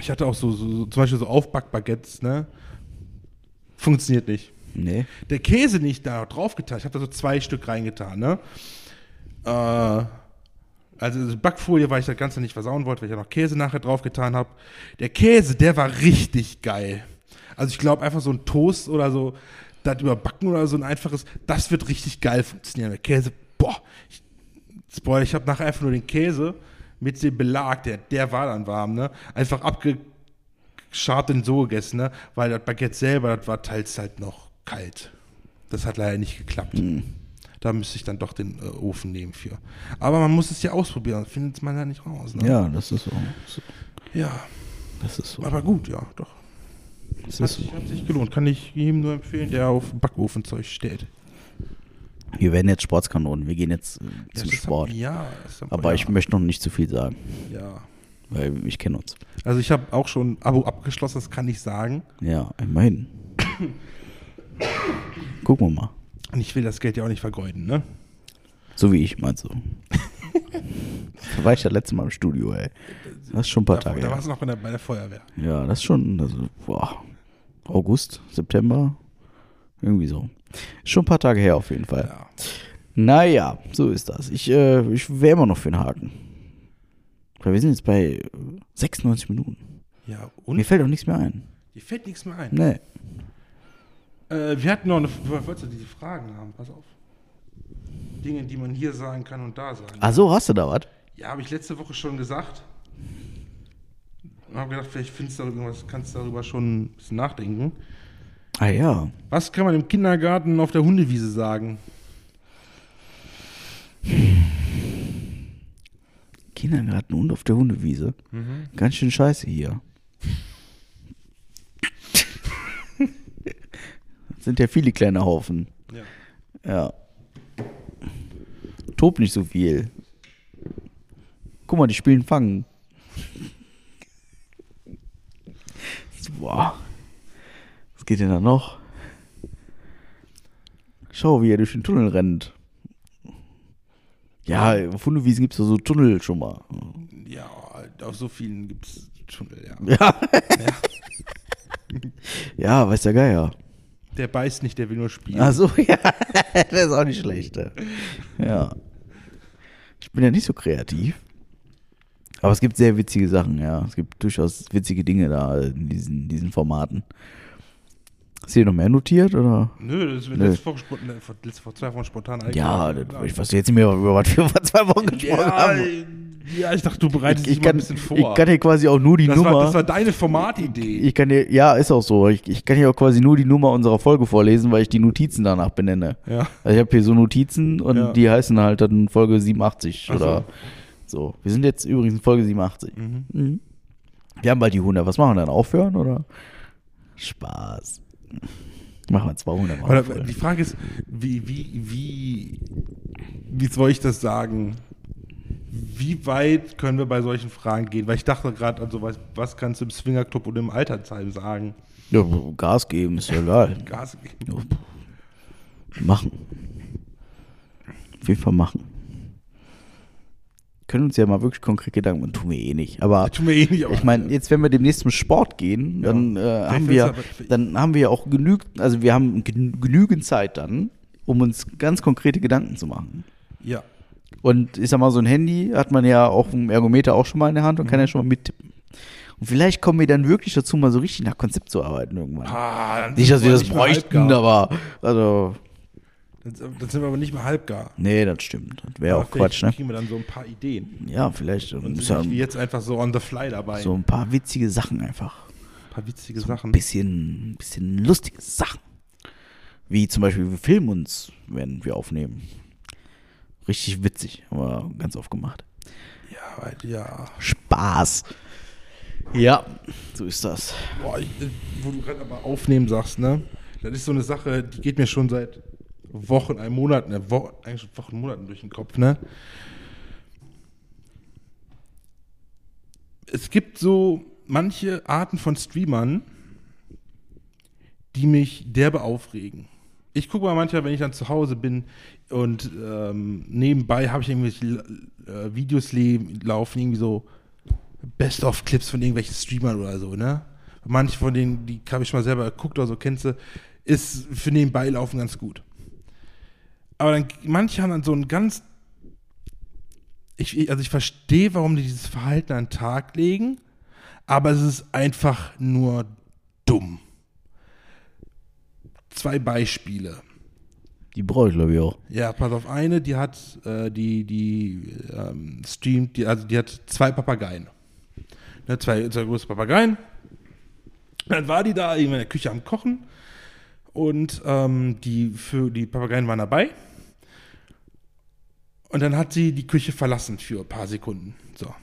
Ich hatte auch so, so, so zum Beispiel so Aufbackbaguettes, ne? Funktioniert nicht. Nee. Der Käse nicht da draufgetan. Ich habe da so zwei Stück reingetan, ne? Äh, also Backfolie, weil ich das Ganze nicht versauen wollte, weil ich ja noch Käse nachher draufgetan habe. Der Käse, der war richtig geil. Also ich glaube einfach so ein Toast oder so, das überbacken oder so ein einfaches, das wird richtig geil funktionieren. Der Käse, boah, ich, Spoiler, ich habe nachher einfach nur den Käse mit dem Belag, der, der war dann warm, ne? Einfach abgeschart und so gegessen, ne? Weil das Baguette selber, das war teils halt noch kalt. Das hat leider nicht geklappt. Da müsste ich dann doch den äh, Ofen nehmen für. Aber man muss es ja ausprobieren, findet man ja nicht raus. Ne? Ja, das ist so. ja, Das ist so. aber gut, ja, doch. Das Hat sich, hat sich gelohnt. Kann ich jedem nur empfehlen, der auf Backofenzeug steht. Wir werden jetzt Sportskanonen. Wir gehen jetzt äh, zum ist- Sport. Ja, das ist- Aber ja, ich möchte noch nicht zu viel sagen, Ja. weil ich kenne uns. Also ich habe auch schon ein Abo abgeschlossen, das kann ich sagen. Ja, immerhin. Gucken wir mal. Und ich will das Geld ja auch nicht vergeuden, ne? So wie ich, meinst du? da war ich das letzte Mal im Studio, ey. Das ist schon ein paar Da, Tage da warst du noch bei der, bei der Feuerwehr. Ja, das ist schon, also, boah, August, September, irgendwie so. Ist schon ein paar Tage her auf jeden Fall. Ja. Naja, so ist das. Ich, äh, ich wäre immer noch für den Haken. Weil wir sind jetzt bei äh, 96 Minuten. Ja, Mir und? fällt auch nichts mehr ein. Dir fällt nichts mehr ein. Nee. Äh, wir hatten noch eine, wolltest du diese Fragen haben? Pass auf. Dinge, die man hier sagen kann und da sagen. Ach so, hast du da was? Ja, habe ich letzte Woche schon gesagt. Und habe gedacht, vielleicht findest du irgendwas, kannst du darüber schon ein bisschen nachdenken. Ah ja. Was kann man im Kindergarten auf der Hundewiese sagen? Kindergarten und auf der Hundewiese. Ganz schön scheiße hier. Sind ja viele kleine Haufen. Ja. Ja. Tob nicht so viel. Guck mal, die spielen Fangen. Boah. Was geht denn da noch? Schau, wie er durch den Tunnel rennt. Ja, auf Hundewiesen gibt es so Tunnel schon mal. Ja, auf so vielen gibt es Tunnel, ja. Ja. ja, weiß der Geier. Der beißt nicht, der will nur spielen. Ach so, ja. das ist auch nicht schlecht. ja. Ja. Ich bin ja nicht so kreativ. Aber es gibt sehr witzige Sachen, ja. Es gibt durchaus witzige Dinge da in diesen, diesen Formaten. Hast du hier noch mehr notiert, oder? Nö, das ist mir Nö. letzte Woche, vor- letzte Woche zwei Wochen spontan Ja, eingefallen. das, ich weiß jetzt nicht mehr, über was wir vor zwei Wochen gesprochen ja, haben. Ja, ich dachte, du bereitest Ich, ich, dich kann, ein bisschen vor. ich kann hier quasi auch nur die das, Nummer. war, das war deine Formatidee. ich kann hier, ja, ist auch so. Ich, ich kann hier auch quasi nur die Nummer unserer Folge vorlesen, weil ich die Notizen danach benenne. ja. Also ich habe hier so Notizen und Ja. die heißen halt dann Folge 87 Ach so. oder so. Wir sind jetzt übrigens in Folge 87. Mhm. Mhm. Wir haben bald die 100. Was machen wir dann? Aufhören oder? Spaß. Machen wir 200 mal. Aber die Frage ist, wie, wie, wie, wie soll ich das sagen? Wie weit können wir bei solchen Fragen gehen? Weil ich dachte gerade an sowas, was kannst du im Swingerclub und im Altersheim sagen? Ja, Gas geben, ist ja egal. Gas geben. Machen. Auf jeden Fall machen. können uns ja mal wirklich konkret Gedanken machen. Tun wir eh nicht. Aber Tun wir eh nicht, ich meine, jetzt, wenn wir demnächst zum Sport gehen, dann, äh, haben wir, dann haben wir auch genügend, also wir haben genü- genügend Zeit dann, um uns ganz konkrete Gedanken zu machen. Ja. Und ich sag mal, so ein Handy hat man ja auch im Ergometer auch schon mal in der Hand und kann Mhm. ja schon mal mittippen. Und vielleicht kommen wir dann wirklich dazu, mal so richtig nach Konzept zu arbeiten irgendwann. Ah, dann nicht, dass wir das bräuchten, aber, also, Dann, dann sind wir aber nicht mehr halbgar. nee, das stimmt. Das wäre auch Quatsch, ne? kriegen wir dann so ein paar Ideen. Ja, vielleicht Und sind ja wie jetzt einfach so on the fly dabei. so ein paar witzige Sachen einfach. ein paar witzige Ein Sachen. bisschen, bisschen lustige Sachen. Wie zum Beispiel, wir filmen uns, wenn wir aufnehmen. Richtig witzig, aber ganz oft gemacht. Ja, ja. Spaß. Ja, so ist das. Boah, ich, äh, wo du gerade aber aufnehmen sagst, ne? Das ist so eine Sache, die geht mir schon seit Wochen, ein Monat, ne? Wo, eigentlich schon Wochen, Monaten durch den Kopf, ne? Es gibt so manche Arten von Streamern, die mich derbe aufregen. Ich gucke mal manchmal, wenn ich dann zu Hause bin und ähm, nebenbei habe ich irgendwelche äh, Videos laufen, irgendwie so Best-of-Clips von irgendwelchen Streamern oder so, ne? Manche von denen, die habe ich schon mal selber geguckt oder so, kennst du, ist für nebenbei laufen ganz gut. Aber dann, manche haben dann so ein ganz, ich- also ich verstehe, warum die dieses Verhalten an den Tag legen, aber es ist einfach nur dumm. Zwei Beispiele. Die brauche ich, glaube ich, auch. Ja, pass auf, eine, die hat, äh, die, die ähm, streamt, die, also die hat zwei Papageien. Ne, zwei, zwei große Papageien. Dann war die da irgendwann in der Küche am Kochen und ähm, die, für, die Papageien waren dabei. Und dann hat sie die Küche verlassen für ein paar Sekunden. So.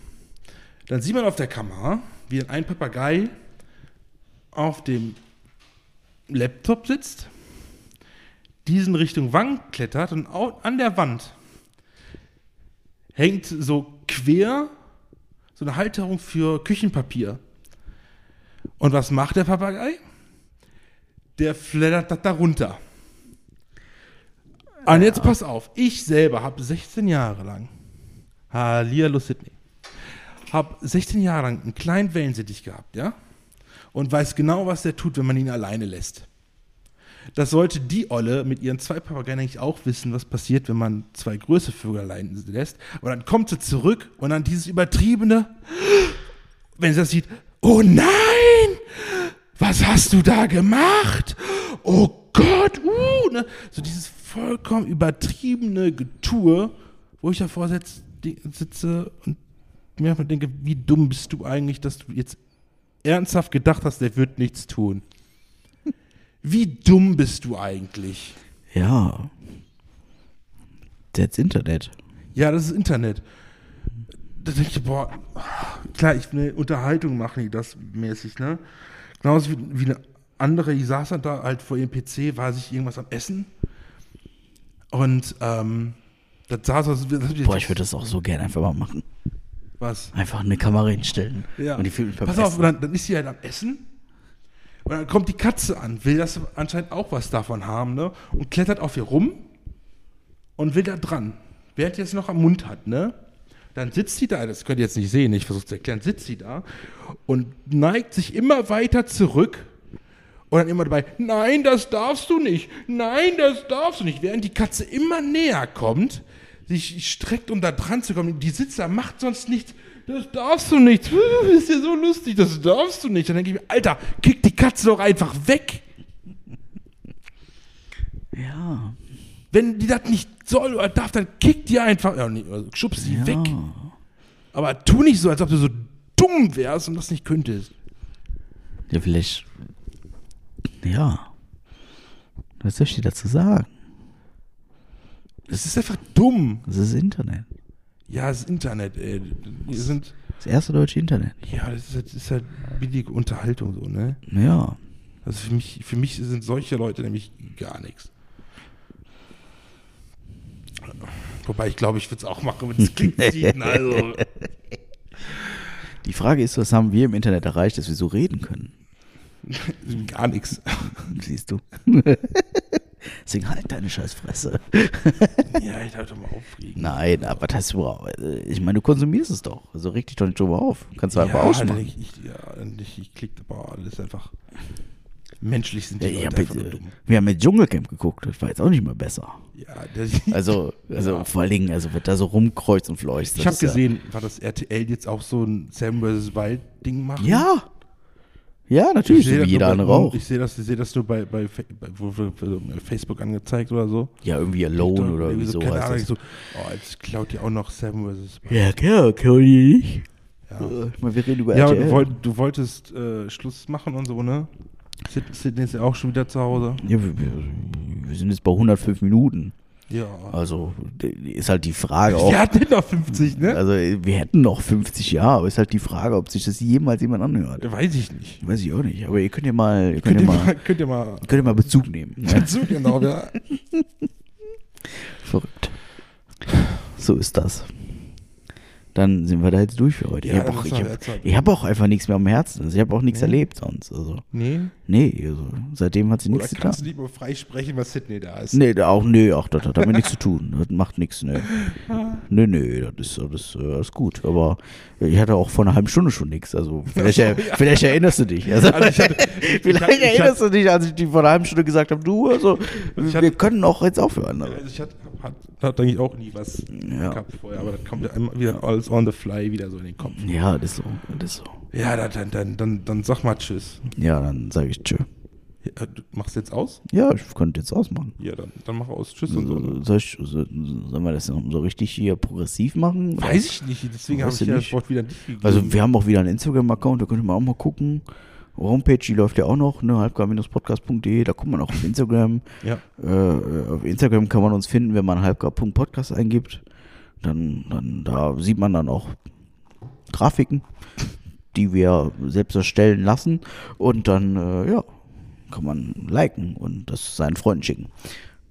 Dann sieht man auf der Kamera, wie ein Papagei auf dem Laptop sitzt diesen Richtung Wand klettert und an der Wand hängt so quer so eine Halterung für Küchenpapier. Und was macht der Papagei? Der flattert das da runter. Und jetzt pass auf, ich selber habe 16 Jahre lang, Hallihallo Sydney, habe 16 Jahre lang einen kleinen Wellensittich gehabt, ja? Und weiß genau, was der tut, wenn man ihn alleine lässt. Das sollte die Olle mit ihren zwei Papageien eigentlich auch wissen, was passiert, wenn man zwei größere Vögel allein lässt. Aber dann kommt sie zurück und dann dieses übertriebene, wenn sie das sieht, oh nein, was hast du da gemacht? Oh Gott, uh, ne? so dieses vollkommen übertriebene Getue, wo ich davor sitze und mir einfach denke, wie dumm bist du eigentlich, dass du jetzt ernsthaft gedacht hast, der wird nichts tun. Wie dumm bist du eigentlich? Ja. That's Internet. Ja, das ist Internet. Da denke ich, boah, klar, ich will eine Unterhaltung machen, die das mäßig, ne? Genauso wie, wie eine andere, die saß dann da halt vor ihrem PC, war sich irgendwas am Essen. Und, ähm, das sah so, das, Boah, ich würde das auch so gerne einfach mal machen. Was? Einfach eine Kamera hinstellen. Ja. Und die beim Pass auf, Essen. dann, dann ist sie halt am Essen. Und dann kommt die Katze an, will das anscheinend auch was davon haben, ne? Und klettert auf ihr rum und will da dran. Während die es noch am Mund hat, ne? Dann sitzt sie da, das könnt ihr jetzt nicht sehen, ich versuche zu erklären, sitzt sie da und neigt sich immer weiter zurück und dann immer dabei, nein, das darfst du nicht, nein, das darfst du nicht. Während die Katze immer näher kommt, sich streckt, um da dran zu kommen, die sitzt da, macht sonst nichts, das darfst du nicht, ist ja so lustig, das darfst du nicht. Dann denke ich mir, Alter, kick die Katze doch einfach weg. Ja. Wenn die das nicht soll oder darf, dann kick die einfach, ja, nee, also schubst sie ja. weg. Aber tu nicht so, als ob du so dumm wärst und das nicht könntest. Ja, vielleicht. Ja. Was soll ich dir dazu sagen? Das ist einfach dumm. Das ist Internet. Ja, das Internet, ey. Wir sind, Das erste deutsche Internet. ja, das ist halt, das ist halt billige Unterhaltung so, ne? Ja. Also für mich, für mich sind solche Leute nämlich gar nichts. Wobei ich glaube, ich würde es auch machen, wenn es klingt sieht. Also, Die Frage ist, was haben wir im Internet erreicht, dass wir so reden können? gar nichts. Siehst du? Deswegen halt deine Scheißfresse. Ja, ich darf doch mal aufregen. Nein, aber das überhaupt. Ich meine, du konsumierst es doch. Also reg dich doch nicht drüber auf. Kannst du einfach ja, ausmachen. Ich, ich, ja, ich, ich klick, boah, alles einfach. Menschlich sind die Ja, Leute einfach äh, dumm. wir haben mit Dschungelcamp geguckt. Das war jetzt auch nicht mehr besser. Ja, Also, also vor allen Dingen, also wird da so rumkreuzt und fleucht. ich habe gesehen, war das RTL jetzt auch so ein Sam vs. Wild Ding machen? Ja. Ja, natürlich, so wie jeder bei- andere auch. Ich sehe das, ich sehe das nur bei, bei, Facebook angezeigt oder so. Ja, irgendwie Alone oder Irgendwie wie so keine Ahnung, so, oh, jetzt klaut die auch noch Sam vs. Ja, klar, Cody nicht. Ja, Äh, Ich meine, wir reden über ja RTL. du, wollt, du wolltest äh, Schluss machen und so, ne? Sydney ist ja auch schon wieder zu Hause. Ja, wir, wir sind jetzt bei 105 Minuten. Ja. Also ist halt die Frage auch. Wir hatten noch 50, ne? Also wir hätten noch 50 Jahre, aber ist halt die Frage, ob sich das jemals jemand anhört. Weiß ich nicht. Weiß ich auch nicht. Aber ihr könnt ja mal, ihr könnt, Könnt ihr mal, mal, könnt ihr mal könnt ihr mal Bezug nehmen. Ne? dazu genau, ja. Verrückt. So ist das. Dann sind wir da jetzt durch für heute. Ja, ich habe auch, ich hab, ich hab auch einfach nichts mehr am Herzen. Also ich habe auch nichts Nee. erlebt sonst. Also, Nee. nee, also, seitdem hat sie nichts getan. kannst du nicht mal frei sprechen, was Sydney da ist? Nee, auch, nee, auch das hat damit nichts zu tun. Das macht nichts, nee. Nee, nee, das ist, das ist, äh, das ist gut. Aber ich hatte auch vor einer halben Stunde schon nichts. Also vielleicht, er, vielleicht erinnerst du dich. Also, Also hatte- ich vielleicht hatte- erinnerst du dich, als ich dir vor einer halben Stunde gesagt habe, du, also, ich wir hatte- können auch jetzt aufhören. Also Also. ich hatte, hat, hat eigentlich auch nie was Ja. gehabt vorher, aber das kommt ja immer wieder alles on the fly wieder so in den Kopf. Ja, das ist so, das ist so. Ja, dann, dann, dann, dann, dann sag mal Tschüss. Ja, dann sage ich tschö. Ja, du machst jetzt aus? Ja, ich könnte jetzt ausmachen. Ja, dann, dann mach aus. Tschüss und so. So, soll ich, so, sollen wir das noch so richtig hier progressiv machen? Weiß ich nicht, deswegen habe ich ja das Wort wieder nicht gegeben. Also wir haben auch wieder einen Instagram-Account, da könnt ihr mal auch mal gucken. Homepage, die läuft ja auch noch, ne, halbgar-podcast.de, da kommt man auch auf Instagram. ja. Äh, auf Instagram kann man uns finden, wenn man halbgar.podcast eingibt. Dann, dann, da sieht man dann auch Grafiken, die wir selbst erstellen lassen. Und dann, äh, ja, kann man liken und das seinen Freunden schicken.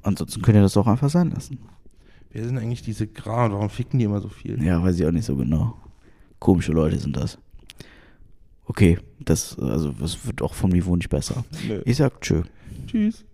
Ansonsten könnt ihr das auch einfach sein lassen. Wer sind eigentlich diese Gra? Warum ficken die immer so viel? Ja, weiß ich auch nicht so genau. Komische Leute sind das. Okay, das, also, das wird auch vom Niveau nicht besser. Nö. Ich sag tschö. Tschüss.